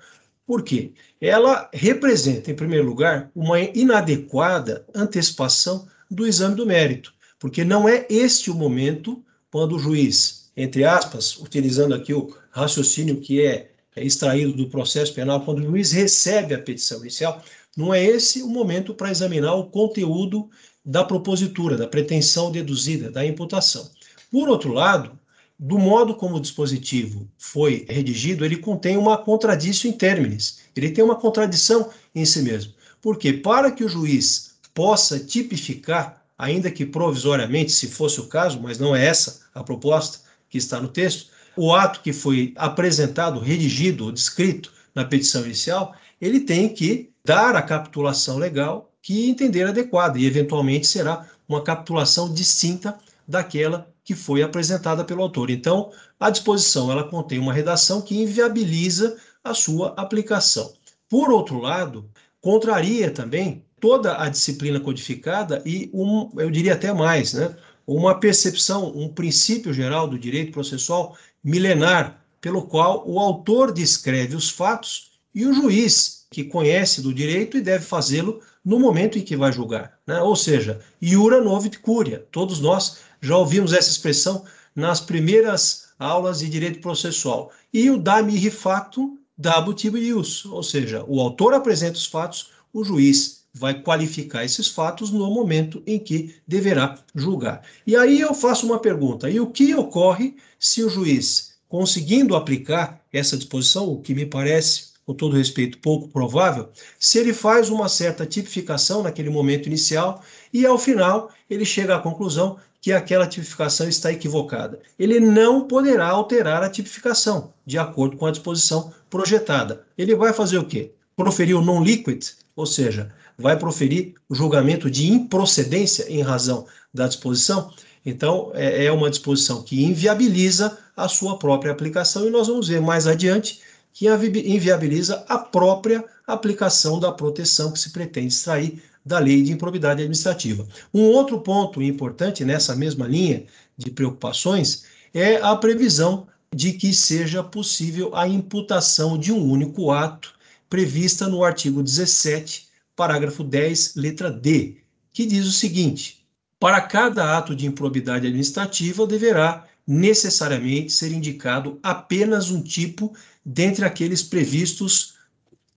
Por quê? Ela representa, em primeiro lugar, uma inadequada antecipação do exame do mérito, porque não é este o momento quando o juiz, entre aspas, utilizando aqui o raciocínio que é, é extraído do processo penal, quando o juiz recebe a petição inicial, não é esse o momento para examinar o conteúdo da propositura, da pretensão deduzida, da imputação. Por outro lado, do modo como o dispositivo foi redigido, ele contém uma contradição em termos. Ele tem uma contradição em si mesmo. Porque para que o juiz possa tipificar, ainda que provisoriamente, se fosse o caso, mas não é essa a proposta que está no texto, o ato que foi apresentado, redigido ou descrito na petição inicial, ele tem que dar a capitulação legal que entender adequada e, eventualmente, será uma capitulação distinta daquela que foi apresentada pelo autor. Então, a disposição ela contém uma redação que inviabiliza a sua aplicação. Por outro lado, contraria também toda a disciplina codificada e um, eu diria até mais, né, uma percepção, um princípio geral do direito processual milenar, pelo qual o autor descreve os fatos e o juiz, que conhece do direito e deve fazê-lo no momento em que vai julgar. Né? Ou seja, iura novit curia. Todos nós já ouvimos essa expressão nas primeiras aulas de direito processual. E o da mihi factum dabut ius, ou seja, o autor apresenta os fatos, o juiz vai qualificar esses fatos no momento em que deverá julgar. E aí eu faço uma pergunta: e o que ocorre se o juiz, conseguindo aplicar essa disposição, o que me parece com todo respeito, pouco provável, se ele faz uma certa tipificação naquele momento inicial e, ao final, ele chega à conclusão que aquela tipificação está equivocada. Ele não poderá alterar a tipificação, de acordo com a disposição projetada. Ele vai fazer o quê? Proferir o non-liquid, ou seja, vai proferir o julgamento de improcedência em razão da disposição. Então, é, é uma disposição que inviabiliza a sua própria aplicação, e nós vamos ver mais adiante que inviabiliza a própria aplicação da proteção que se pretende extrair da lei de improbidade administrativa. Um outro ponto importante nessa mesma linha de preocupações é a previsão de que seja possível a imputação de um único ato prevista no artigo 17, parágrafo 10, letra D, que diz o seguinte: para cada ato de improbidade administrativa deverá necessariamente ser indicado apenas um tipo dentre aqueles previstos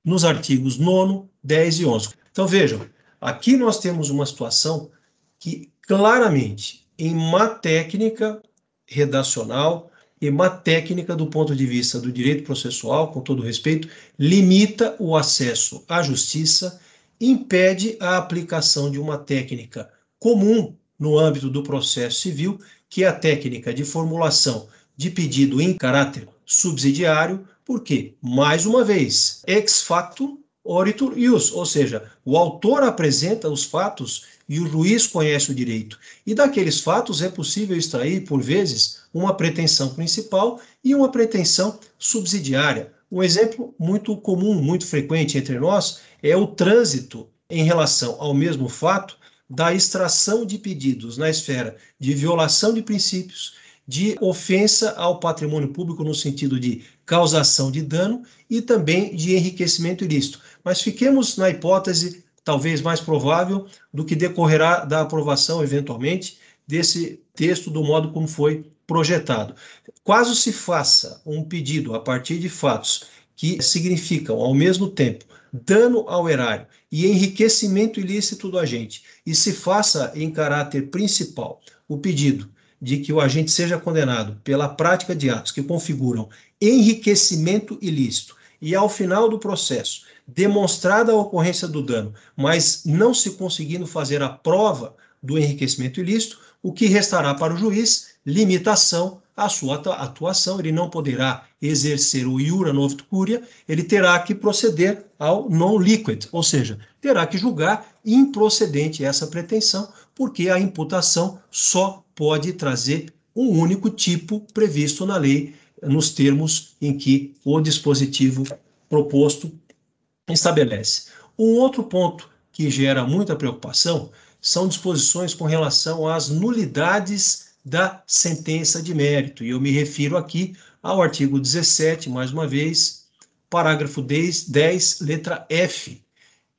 nos artigos 9, 10 e 11. Então vejam, aqui nós temos uma situação que claramente, em má técnica redacional e má técnica do ponto de vista do direito processual, com todo respeito, limita o acesso à justiça, impede a aplicação de uma técnica comum no âmbito do processo civil, que é a técnica de formulação de pedido em caráter subsidiário, porque, mais uma vez, ex facto oritur ius, ou seja, o autor apresenta os fatos e o juiz conhece o direito. E daqueles fatos é possível extrair, por vezes, uma pretensão principal e uma pretensão subsidiária. Um exemplo muito comum, muito frequente entre nós, é o trânsito em relação ao mesmo fato da extração de pedidos na esfera de violação de princípios, de ofensa ao patrimônio público no sentido de causação de dano e também de enriquecimento ilícito. Mas fiquemos na hipótese talvez mais provável do que decorrerá da aprovação eventualmente desse texto do modo como foi projetado. Caso se faça um pedido a partir de fatos que significam ao mesmo tempo dano ao erário e enriquecimento ilícito do agente, e se faça em caráter principal o pedido de que o agente seja condenado pela prática de atos que configuram enriquecimento ilícito e, ao final do processo, demonstrada a ocorrência do dano, mas não se conseguindo fazer a prova do enriquecimento ilícito, o que restará para o juiz? Limitação à sua atuação. Ele não poderá exercer o iura novit curia, ele terá que proceder ao non liquid, ou seja, terá que julgar improcedente essa pretensão, porque a imputação só pode trazer um único tipo previsto na lei, nos termos em que o dispositivo proposto estabelece. Um outro ponto que gera muita preocupação são disposições com relação às nulidades da sentença de mérito. E eu me refiro aqui ao artigo 17, mais uma vez, parágrafo 10, 10 letra F,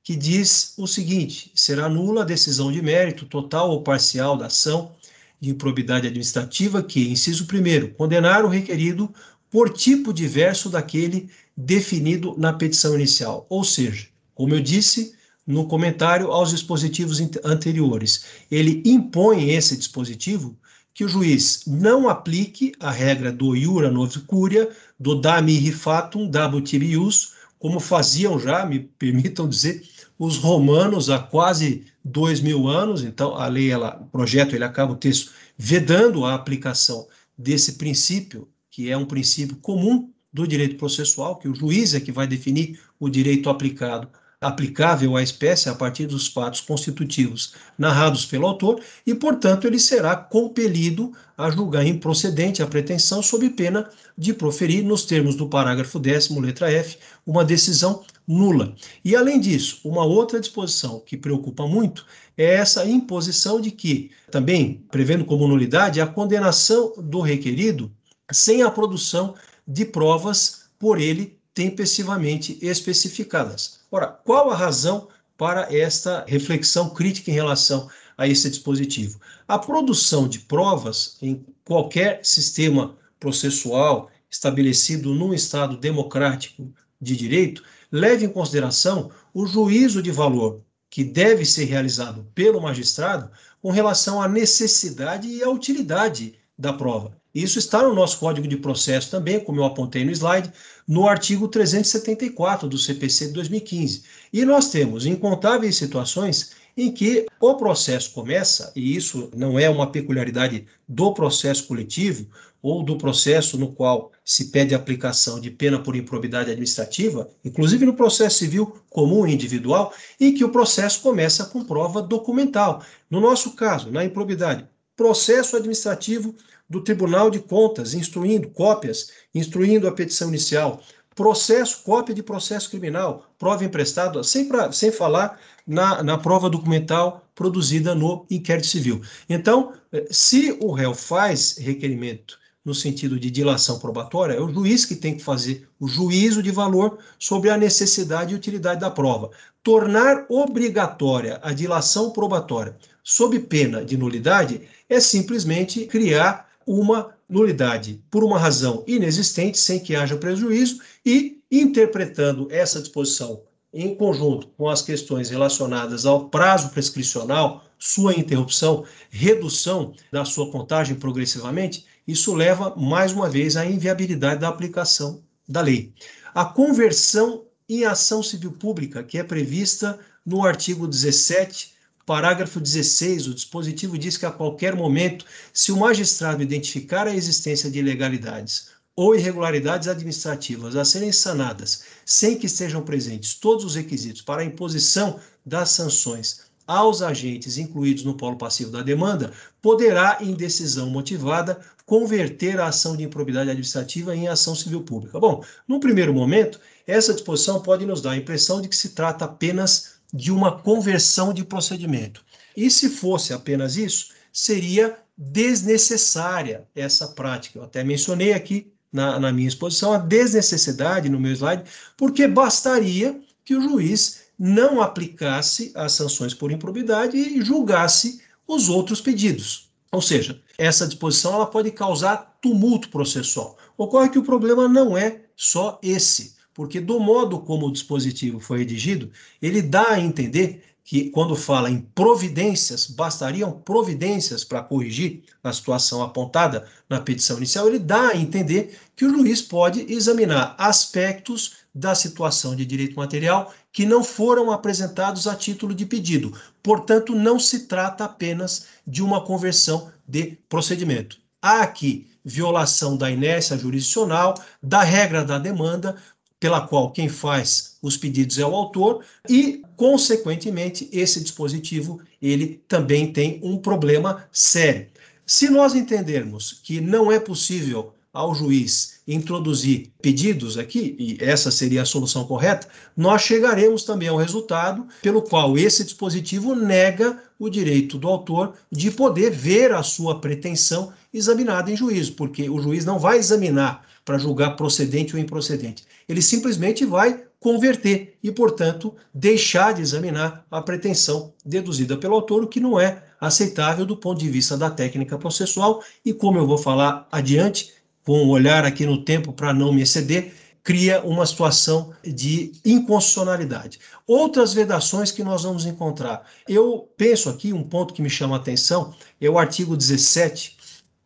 que diz o seguinte: será nula a decisão de mérito total ou parcial da ação de improbidade administrativa que, inciso 1, condenar o requerido por tipo diverso daquele definido na petição inicial. Ou seja, como eu disse no comentário aos dispositivos anteriores, ele impõe esse dispositivo que o juiz não aplique a regra do iura novis curia, do da mihi fatum, dabo tibius, como faziam já, me permitam dizer, os romanos há quase dois mil anos. Então, a lei, ela, o projeto, ele acaba o texto vedando a aplicação desse princípio, que é um princípio comum do direito processual, que o juiz é que vai definir o direito aplicado aplicável à espécie a partir dos fatos constitutivos narrados pelo autor e, portanto, ele será compelido a julgar improcedente a pretensão sob pena de proferir, nos termos do parágrafo 10, letra F, uma decisão nula. E, além disso, uma outra disposição que preocupa muito é essa imposição de que, também prevendo como nulidade, a condenação do requerido sem a produção de provas por ele tempestivamente especificadas. Ora, qual a razão para esta reflexão crítica em relação a esse dispositivo? A produção de provas em qualquer sistema processual estabelecido num Estado democrático de direito leva em consideração o juízo de valor que deve ser realizado pelo magistrado com relação à necessidade e à utilidade da prova. Isso está no nosso Código de Processo também, como eu apontei no slide, no artigo 374 do CPC de 2015. E nós temos incontáveis situações em que o processo começa, e isso não é uma peculiaridade do processo coletivo ou do processo no qual se pede aplicação de pena por improbidade administrativa, inclusive no processo civil comum e individual, em que o processo começa com prova documental. No nosso caso, na improbidade, processo administrativo do Tribunal de Contas, instruindo cópias, instruindo a petição inicial, processo, cópia de processo criminal, prova emprestada, sem, pra, sem falar na, na prova documental produzida no inquérito civil. Então, eh, se o réu faz requerimento no sentido de dilação probatória, é o juiz que tem que fazer o juízo de valor sobre a necessidade e utilidade da prova. Tornar obrigatória a dilação probatória sob pena de nulidade é simplesmente criar uma nulidade por uma razão inexistente, sem que haja prejuízo, e interpretando essa disposição em conjunto com as questões relacionadas ao prazo prescricional, sua interrupção, redução da sua contagem progressivamente, isso leva mais uma vez à inviabilidade da aplicação da lei. A conversão em ação civil pública, que é prevista no artigo 17 Parágrafo 16, o dispositivo diz que a qualquer momento, se o magistrado identificar a existência de ilegalidades ou irregularidades administrativas a serem sanadas sem que estejam presentes todos os requisitos para a imposição das sanções aos agentes incluídos no polo passivo da demanda, poderá, em decisão motivada, converter a ação de improbidade administrativa em ação civil pública. Bom, num primeiro momento, essa disposição pode nos dar a impressão de que se trata apenas de uma conversão de procedimento. E se fosse apenas isso, seria desnecessária essa prática. Eu até mencionei aqui na, na minha exposição a desnecessidade no meu slide, porque bastaria que o juiz não aplicasse as sanções por improbidade e julgasse os outros pedidos. Ou seja, essa disposição ela pode causar tumulto processual. Ocorre que o problema não é só esse porque do modo como o dispositivo foi redigido, ele dá a entender que quando fala em providências, bastariam providências para corrigir a situação apontada na petição inicial, ele dá a entender que o juiz pode examinar aspectos da situação de direito material que não foram apresentados a título de pedido. Portanto, não se trata apenas de uma conversão de procedimento. Há aqui violação da inércia jurisdicional, da regra da demanda, pela qual quem faz os pedidos é o autor e, consequentemente, esse dispositivo ele também tem um problema sério. Se nós entendermos que não é possível ao juiz introduzir pedidos aqui, e essa seria a solução correta, nós chegaremos também ao resultado pelo qual esse dispositivo nega o direito do autor de poder ver a sua pretensão examinada em juízo, porque o juiz não vai examinar para julgar procedente ou improcedente. Ele simplesmente vai converter e, portanto, deixar de examinar a pretensão deduzida pelo autor, o que não é aceitável do ponto de vista da técnica processual. E como eu vou falar adiante, com um olhar aqui no tempo para não me exceder, cria uma situação de inconstitucionalidade. Outras vedações que nós vamos encontrar. Eu penso aqui, um ponto que me chama a atenção, é o artigo 17,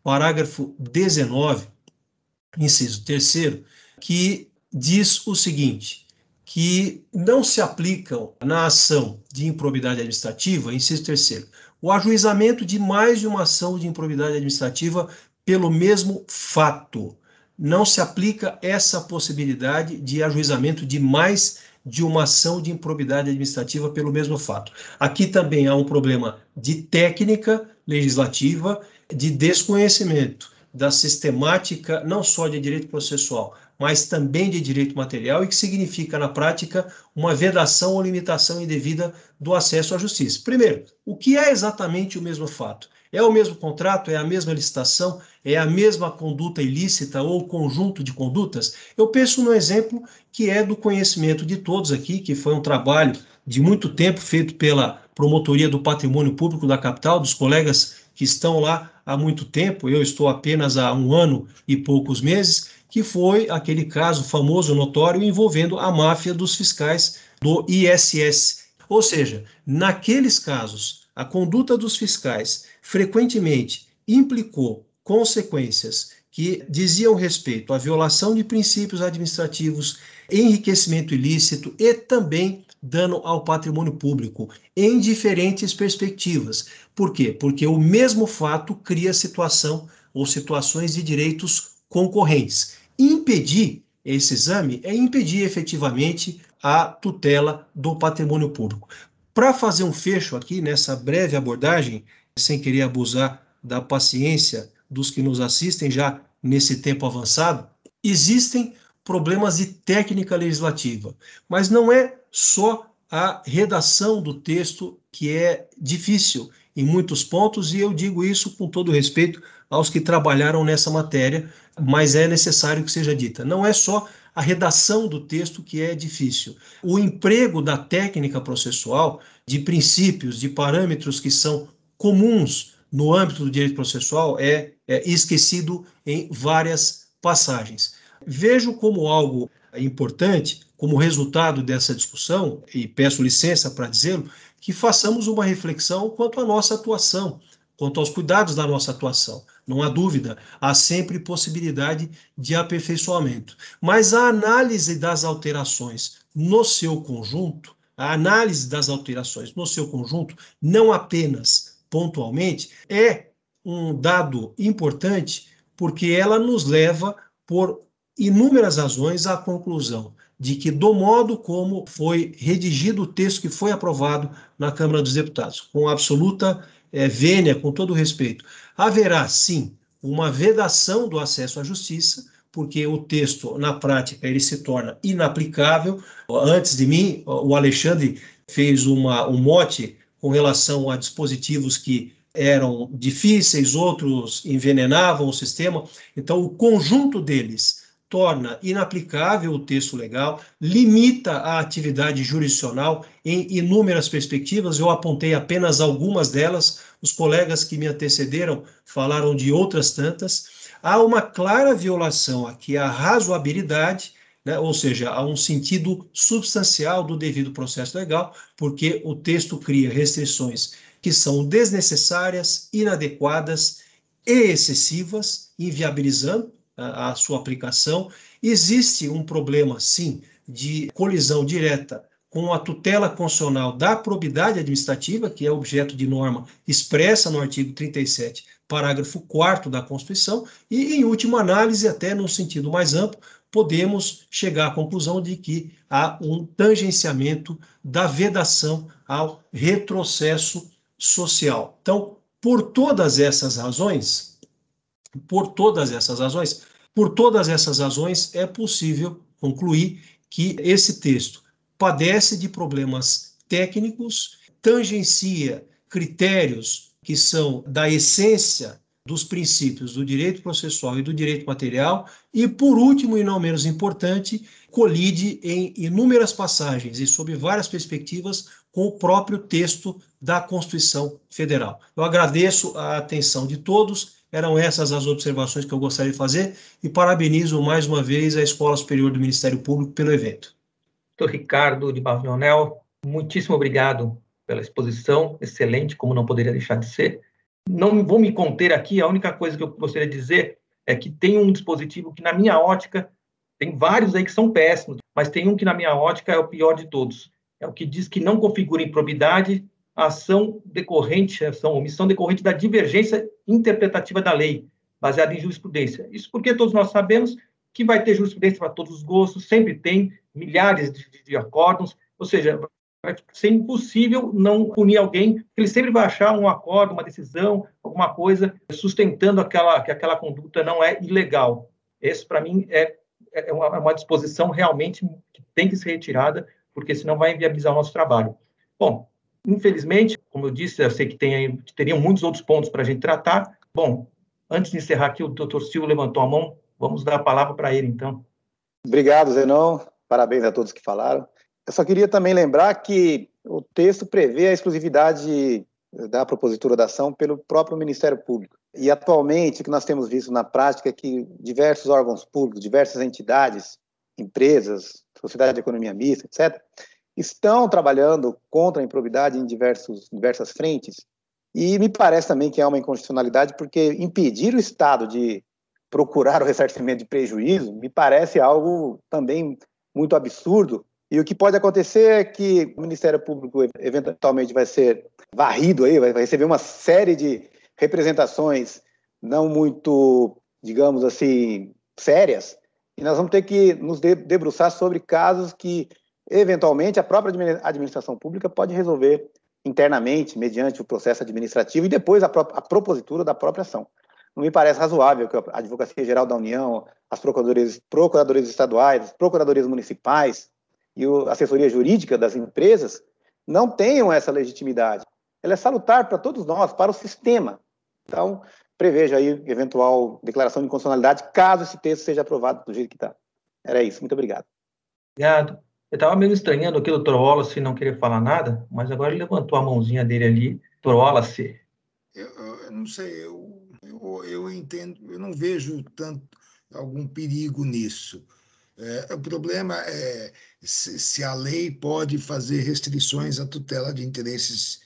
parágrafo 19, inciso 3, que diz o seguinte: que não se aplicam na ação de improbidade administrativa, inciso 3, o ajuizamento de mais de uma ação de improbidade administrativa pelo mesmo fato. Não se aplica essa possibilidade de ajuizamento de mais de uma ação de improbidade administrativa pelo mesmo fato. Aqui também há um problema de técnica legislativa, de desconhecimento da sistemática não só de direito processual, mas também de direito material e que significa na prática uma vedação ou limitação indevida do acesso à justiça. Primeiro, o que é exatamente o mesmo fato? É o mesmo contrato? É a mesma licitação? É a mesma conduta ilícita ou conjunto de condutas? Eu penso no exemplo que é do conhecimento de todos aqui, que foi um trabalho de muito tempo feito pela Promotoria do Patrimônio Público da capital, dos colegas que estão lá há muito tempo, eu estou apenas há um ano e poucos meses, que foi aquele caso famoso, notório, envolvendo a máfia dos fiscais do ISS. Ou seja, naqueles casos, a conduta dos fiscais frequentemente implicou consequências que diziam respeito à violação de princípios administrativos, enriquecimento ilícito e também dano ao patrimônio público, em diferentes perspectivas. Por quê? Porque o mesmo fato cria situação ou situações de direitos concorrentes. Impedir esse exame é impedir efetivamente a tutela do patrimônio público. Para fazer um fecho aqui nessa breve abordagem, sem querer abusar da paciência dos que nos assistem já nesse tempo avançado, existem problemas de técnica legislativa, mas não é só a redação do texto que é difícil em muitos pontos, e eu digo isso com todo respeito aos que trabalharam nessa matéria, mas é necessário que seja dita. Não é só a redação do texto que é difícil. O emprego da técnica processual, de princípios, de parâmetros que são comuns no âmbito do direito processual é, é esquecido em várias passagens. Vejo como algo importante, como resultado dessa discussão, e peço licença para dizê-lo, que façamos uma reflexão quanto à nossa atuação, quanto aos cuidados da nossa atuação. Não há dúvida, há sempre possibilidade de aperfeiçoamento. Mas a análise das alterações no seu conjunto, a análise das alterações no seu conjunto, não apenas pontualmente, é um dado importante porque ela nos leva, por inúmeras razões, à conclusão de que, do modo como foi redigido o texto que foi aprovado na Câmara dos Deputados, com absoluta é, vênia, com todo respeito, haverá sim uma vedação do acesso à justiça, porque o texto, na prática, ele se torna inaplicável. Antes de mim, o Alexandre fez uma, um mote com relação a dispositivos que eram difíceis, outros envenenavam o sistema. Então, o conjunto deles torna inaplicável o texto legal, limita a atividade jurisdicional em inúmeras perspectivas. Eu apontei apenas algumas delas, os colegas que me antecederam falaram de outras tantas. Há uma clara violação aqui à razoabilidade né? ou seja, há um sentido substancial do devido processo legal, porque o texto cria restrições que são desnecessárias, inadequadas e excessivas, inviabilizando a, sua aplicação. Existe um problema, sim, de colisão direta com a tutela constitucional da probidade administrativa, que é objeto de norma expressa no artigo 37, parágrafo 4 da Constituição, e, em última análise, até num sentido mais amplo, podemos chegar à conclusão de que há um tangenciamento da vedação ao retrocesso social. Então, por todas essas razões, por todas essas razões, por todas essas razões é possível concluir que esse texto padece de problemas técnicos, tangencia critérios que são da essência dos princípios do direito processual e do direito material, e, por último e não menos importante, colide em inúmeras passagens e sob várias perspectivas com o próprio texto da Constituição Federal. Eu agradeço a atenção de todos, eram essas as observações que eu gostaria de fazer e parabenizo mais uma vez a Escola Superior do Ministério Público pelo evento. Doutor Ricardo de Bavionel, muitíssimo obrigado pela exposição, excelente, como não poderia deixar de ser. Não vou me conter aqui, a única coisa que eu gostaria de dizer é que tem um dispositivo que, na minha ótica, tem vários aí que são péssimos, mas tem um que, na minha ótica, é o pior de todos. É o que diz que não configura improbidade ação decorrente, ação, omissão decorrente da divergência interpretativa da lei, baseada em jurisprudência. Isso porque todos nós sabemos que vai ter jurisprudência para todos os gostos, sempre tem milhares de, de, acórdons, ou seja, vai ser impossível não punir alguém, ele sempre vai achar um acordo, uma decisão, alguma coisa sustentando aquela, que aquela conduta não é ilegal. Esse, para mim, é, é uma, é uma, disposição realmente que tem que ser retirada, porque senão vai inviabilizar o nosso trabalho. Bom, infelizmente, como eu disse, eu sei que tem, teriam muitos outros pontos para a gente tratar. Bom, antes de encerrar aqui, o doutor Silvio levantou a mão, vamos dar a palavra para ele, então. Obrigado, Zenon. Parabéns a todos que falaram. Eu só queria também lembrar que o texto prevê a exclusividade da propositura da ação pelo próprio Ministério Público. E atualmente o que nós temos visto na prática é que diversos órgãos públicos, diversas entidades, empresas, sociedade de economia mista, etc., estão trabalhando contra a improbidade em diversos, diversas frentes. E me parece também que há uma inconstitucionalidade, porque impedir o Estado de procurar o ressarcimento de prejuízo me parece algo também muito absurdo, e o que pode acontecer é que o Ministério Público eventualmente vai ser varrido aí, vai receber uma série de representações não muito, digamos assim, sérias, e nós vamos ter que nos debruçar sobre casos que eventualmente a própria administração pública pode resolver internamente, mediante o processo administrativo e depois a, a propositura da própria ação. Não me parece razoável que a Advocacia Geral da União, as procuradorias, procuradorias estaduais, as procuradorias municipais, e a assessoria jurídica das empresas não tenham essa legitimidade. Ela é salutar para todos nós, para o sistema. Então, preveja aí eventual declaração de inconstitucionalidade, caso esse texto seja aprovado do jeito que está. Era isso. Muito obrigado. Obrigado. Eu estava meio estranhando aqui o Dr. Wallace não querer falar nada, mas agora ele levantou a mãozinha dele ali. Dr. Wallace. Eu, eu não sei, eu, eu, eu entendo, eu não vejo tanto algum perigo nisso. É, o problema é se, se, a lei pode fazer restrições à tutela de interesses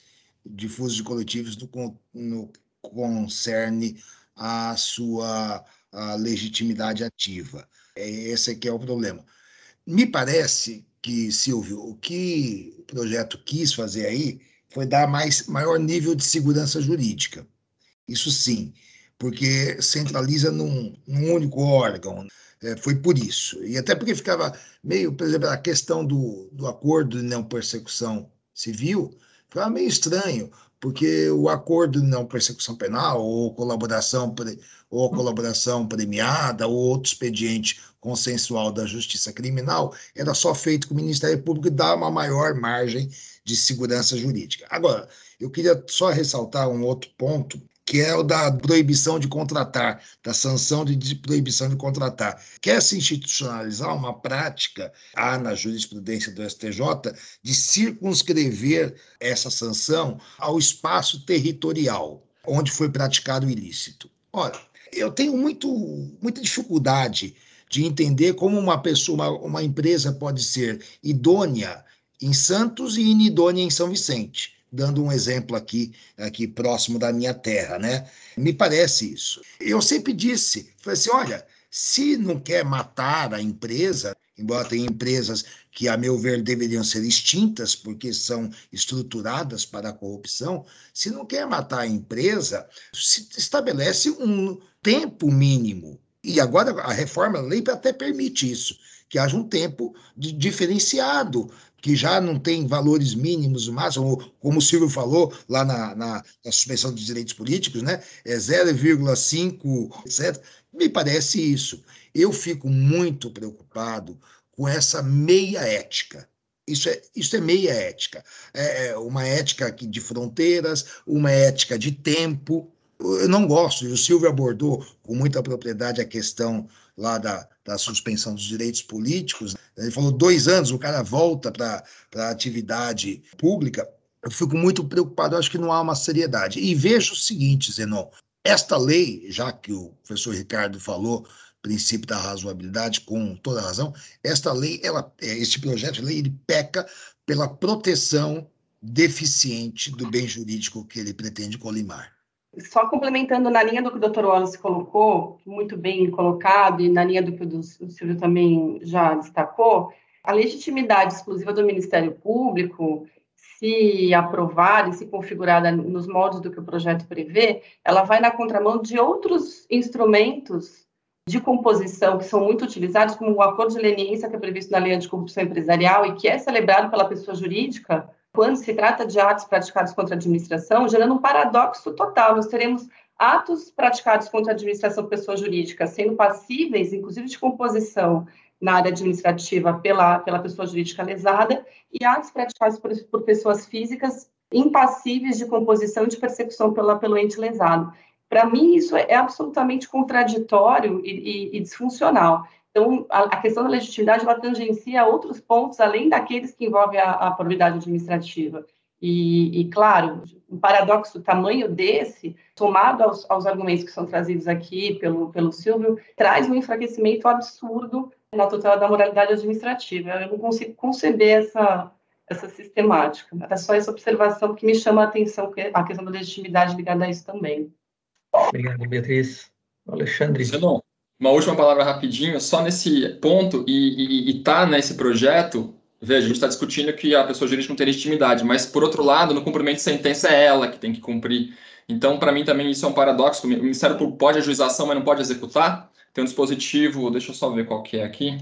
difusos e coletivos no, no concerne a sua legitimidade ativa. É, esse aqui é o problema. Me parece que, Silvio, o que o projeto quis fazer aí foi dar mais, maior nível de segurança jurídica. Isso sim, porque centraliza num, num único órgão. É, foi por isso. E até porque ficava meio, por exemplo, a questão do, do acordo de não persecução civil ficava meio estranho, porque o acordo de não persecução penal ou colaboração ou colaboração premiada ou outro expediente consensual da justiça criminal era só feito com o Ministério Público e dá uma maior margem de segurança jurídica. Agora, eu queria só ressaltar um outro ponto que é o da proibição de contratar, da sanção de proibição de contratar. Quer se institucionalizar uma prática, há na jurisprudência do STJ, de circunscrever essa sanção ao espaço territorial onde foi praticado o ilícito. Ora, eu tenho muito, muita dificuldade de entender como uma pessoa, uma, uma empresa pode ser idônea em Santos e inidônea em São Vicente dando um exemplo aqui, aqui próximo da minha terra, né? Me parece isso. Eu sempre disse, falei assim, olha, se não quer matar a empresa, embora tenha empresas que, a meu ver, deveriam ser extintas porque são estruturadas para a corrupção, se não quer matar a empresa, se estabelece um tempo mínimo E agora a reforma da lei até permite isso, que haja um tempo diferenciado, que já não tem valores mínimos máximo, como o Silvio falou lá na, na, na suspensão dos direitos políticos, né? É 0,5, etc. Me parece isso. Eu fico muito preocupado com essa meia ética. Isso é, isso é meia ética. É, é uma ética de fronteiras, uma ética de tempo. Eu não gosto, e o Silvio abordou com muita propriedade a questão lá da, da suspensão dos direitos políticos. Ele falou dois anos, o cara volta para a atividade pública. Eu fico muito preocupado, acho que não há uma seriedade. E vejo o seguinte, Zenon, esta lei, já que o professor Ricardo falou, princípio da razoabilidade, com toda razão, esta lei, ela, é, este projeto de lei, ele peca pela proteção deficiente do bem jurídico que ele pretende colimar. Só complementando na linha do que o Dr. Wallace colocou, muito bem colocado, e na linha do que o Silvio também já destacou, a legitimidade exclusiva do Ministério Público, se aprovada e se configurada nos moldes do que o projeto prevê, ela vai na contramão de outros instrumentos de composição que são muito utilizados, como o acordo de leniência que é previsto na Lei Anticorrupção Empresarial e que é celebrado pela pessoa jurídica, quando se trata de atos praticados contra a administração, gerando um paradoxo total. Nós teremos atos praticados contra a administração pessoa jurídica sendo passíveis, inclusive, de composição na área administrativa pela, pela pessoa jurídica lesada, e atos praticados por, por pessoas físicas impassíveis de composição e de persecução pela, pelo ente lesado. Para mim, isso é absolutamente contraditório e, e, e disfuncional. Então, a, questão da legitimidade ela tangencia outros pontos além daqueles que envolvem a, a probidade administrativa. E, e, claro, um paradoxo tamanho desse, somado aos, aos, argumentos que são trazidos aqui pelo, pelo Silvio, traz um enfraquecimento absurdo na tutela da moralidade administrativa. Eu não consigo conceber essa, essa sistemática. Era só essa observação que me chama a atenção, a questão da legitimidade ligada a isso também. Obrigado, Beatriz. Alexandre. Zenon, uma última palavra rapidinho, só nesse ponto, e está nesse projeto, veja, a gente está discutindo que a pessoa jurídica não tem legitimidade, mas, por outro lado, no cumprimento de sentença é ela que tem que cumprir. Então, para mim, também isso é um paradoxo. O Ministério Público pode ajuização, mas não pode executar. Tem um dispositivo, deixa eu só ver qual que é aqui.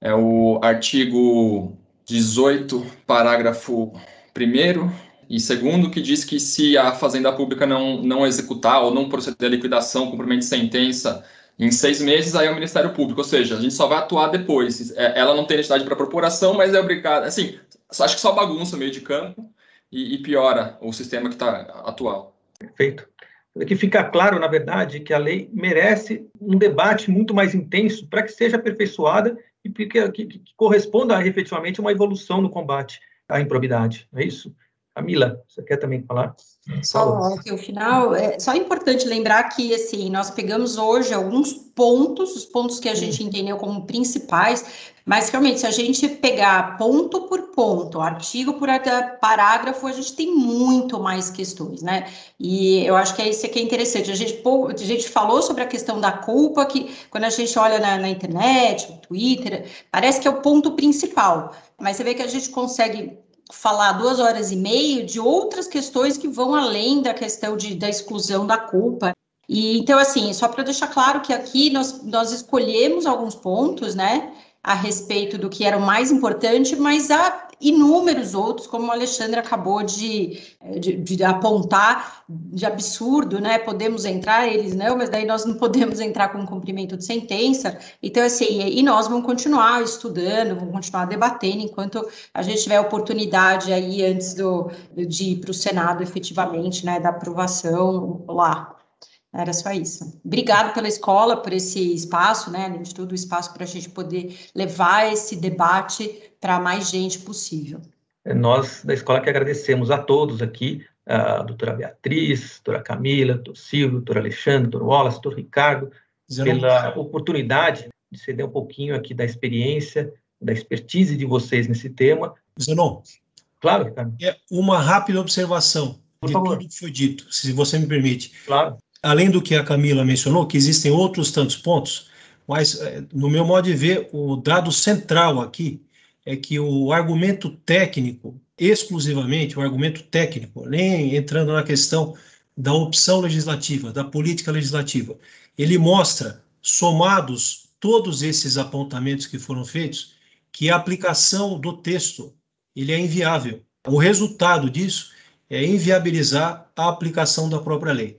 É o artigo 18, parágrafo 1 e segundo, que diz que se a Fazenda Pública não, não executar ou não proceder à liquidação, cumprimento de sentença em seis meses, aí é o Ministério Público, ou seja, a gente só vai atuar depois. É, ela não tem necessidade para propuração, mas é obrigada. Assim, acho que só bagunça meio de campo e, e piora o sistema que está atual. Perfeito. Que fica claro, na verdade, que a lei merece um debate muito mais intenso para que seja aperfeiçoada e que, que, que corresponda efetivamente a uma evolução no combate à improbidade. É isso? Camila, você quer também falar? Só aqui o final, é só importante lembrar que assim nós pegamos hoje alguns pontos, os pontos que a gente entendeu como principais, mas realmente se a gente pegar ponto por ponto, artigo por parágrafo, a gente tem muito mais questões, né? E eu acho que é isso que é interessante. A gente, a gente falou sobre a questão da culpa, que quando a gente olha na, na internet, no Twitter, parece que é o ponto principal, mas você vê que a gente consegue falar duas horas e meia de outras questões que vão além da questão de, da exclusão da culpa. E então, assim, só para deixar claro que aqui nós, nós escolhemos alguns pontos, né, a respeito do que era o mais importante, mas há inúmeros outros, como o Alexandre acabou de, de, de, apontar, de absurdo, né? Podemos entrar, eles não, mas daí nós não podemos entrar com cumprimento de sentença. Então, assim, e nós vamos continuar estudando, vamos continuar debatendo enquanto a gente tiver oportunidade aí antes do, de ir para o Senado efetivamente, né? Da aprovação lá. Era só isso. Obrigado pela escola, por esse espaço, né? De tudo, o espaço para a gente poder levar esse debate para mais gente possível. Nós, da escola, que agradecemos a todos aqui, a doutora Beatriz, a doutora Camila, doutor Silvio, doutor Alexandre, doutor Wallace, doutor Ricardo, pela oportunidade de ceder um pouquinho aqui da experiência, da expertise de vocês nesse tema. Zenon. Claro, Ricardo. É uma rápida observação Por de favor. tudo que foi dito, se você me permite. Claro. Além do que a Camila mencionou, que existem outros tantos pontos, mas, é, no meu modo de ver, o dado central aqui é que o argumento técnico, exclusivamente o argumento técnico, nem entrando na questão da opção legislativa, da política legislativa, ele mostra somados todos esses apontamentos que foram feitos, que a aplicação do texto ele é inviável. O resultado disso é inviabilizar a aplicação da própria lei,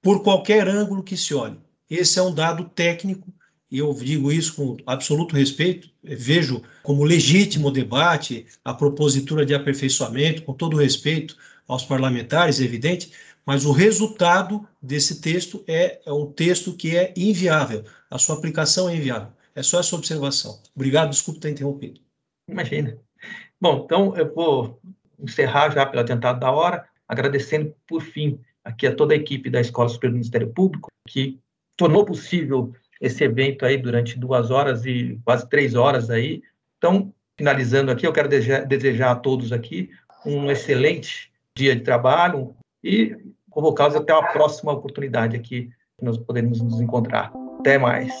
por qualquer ângulo que se olhe. Esse é um dado técnico, e eu digo isso com absoluto respeito, vejo como legítimo debate a propositura de aperfeiçoamento, com todo respeito aos parlamentares, é evidente, mas o resultado desse texto é, é um texto que é inviável, a sua aplicação é inviável. É só essa observação. Obrigado, desculpe ter interrompido. Imagina. Bom, então eu vou encerrar já pelo atentado da hora, agradecendo por fim aqui a toda a equipe da Escola Superior do Ministério Público, que tornou possível esse evento aí durante duas horas e quase três horas aí. Então, finalizando aqui, eu quero desejar a todos aqui um excelente dia de trabalho e convocá-los até uma próxima oportunidade aqui que nós podemos nos encontrar. Até mais.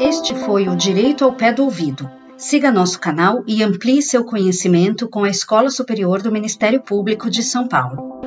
Este foi o Direito ao Pé do Ouvido. Siga nosso canal e amplie seu conhecimento com a Escola Superior do Ministério Público de São Paulo.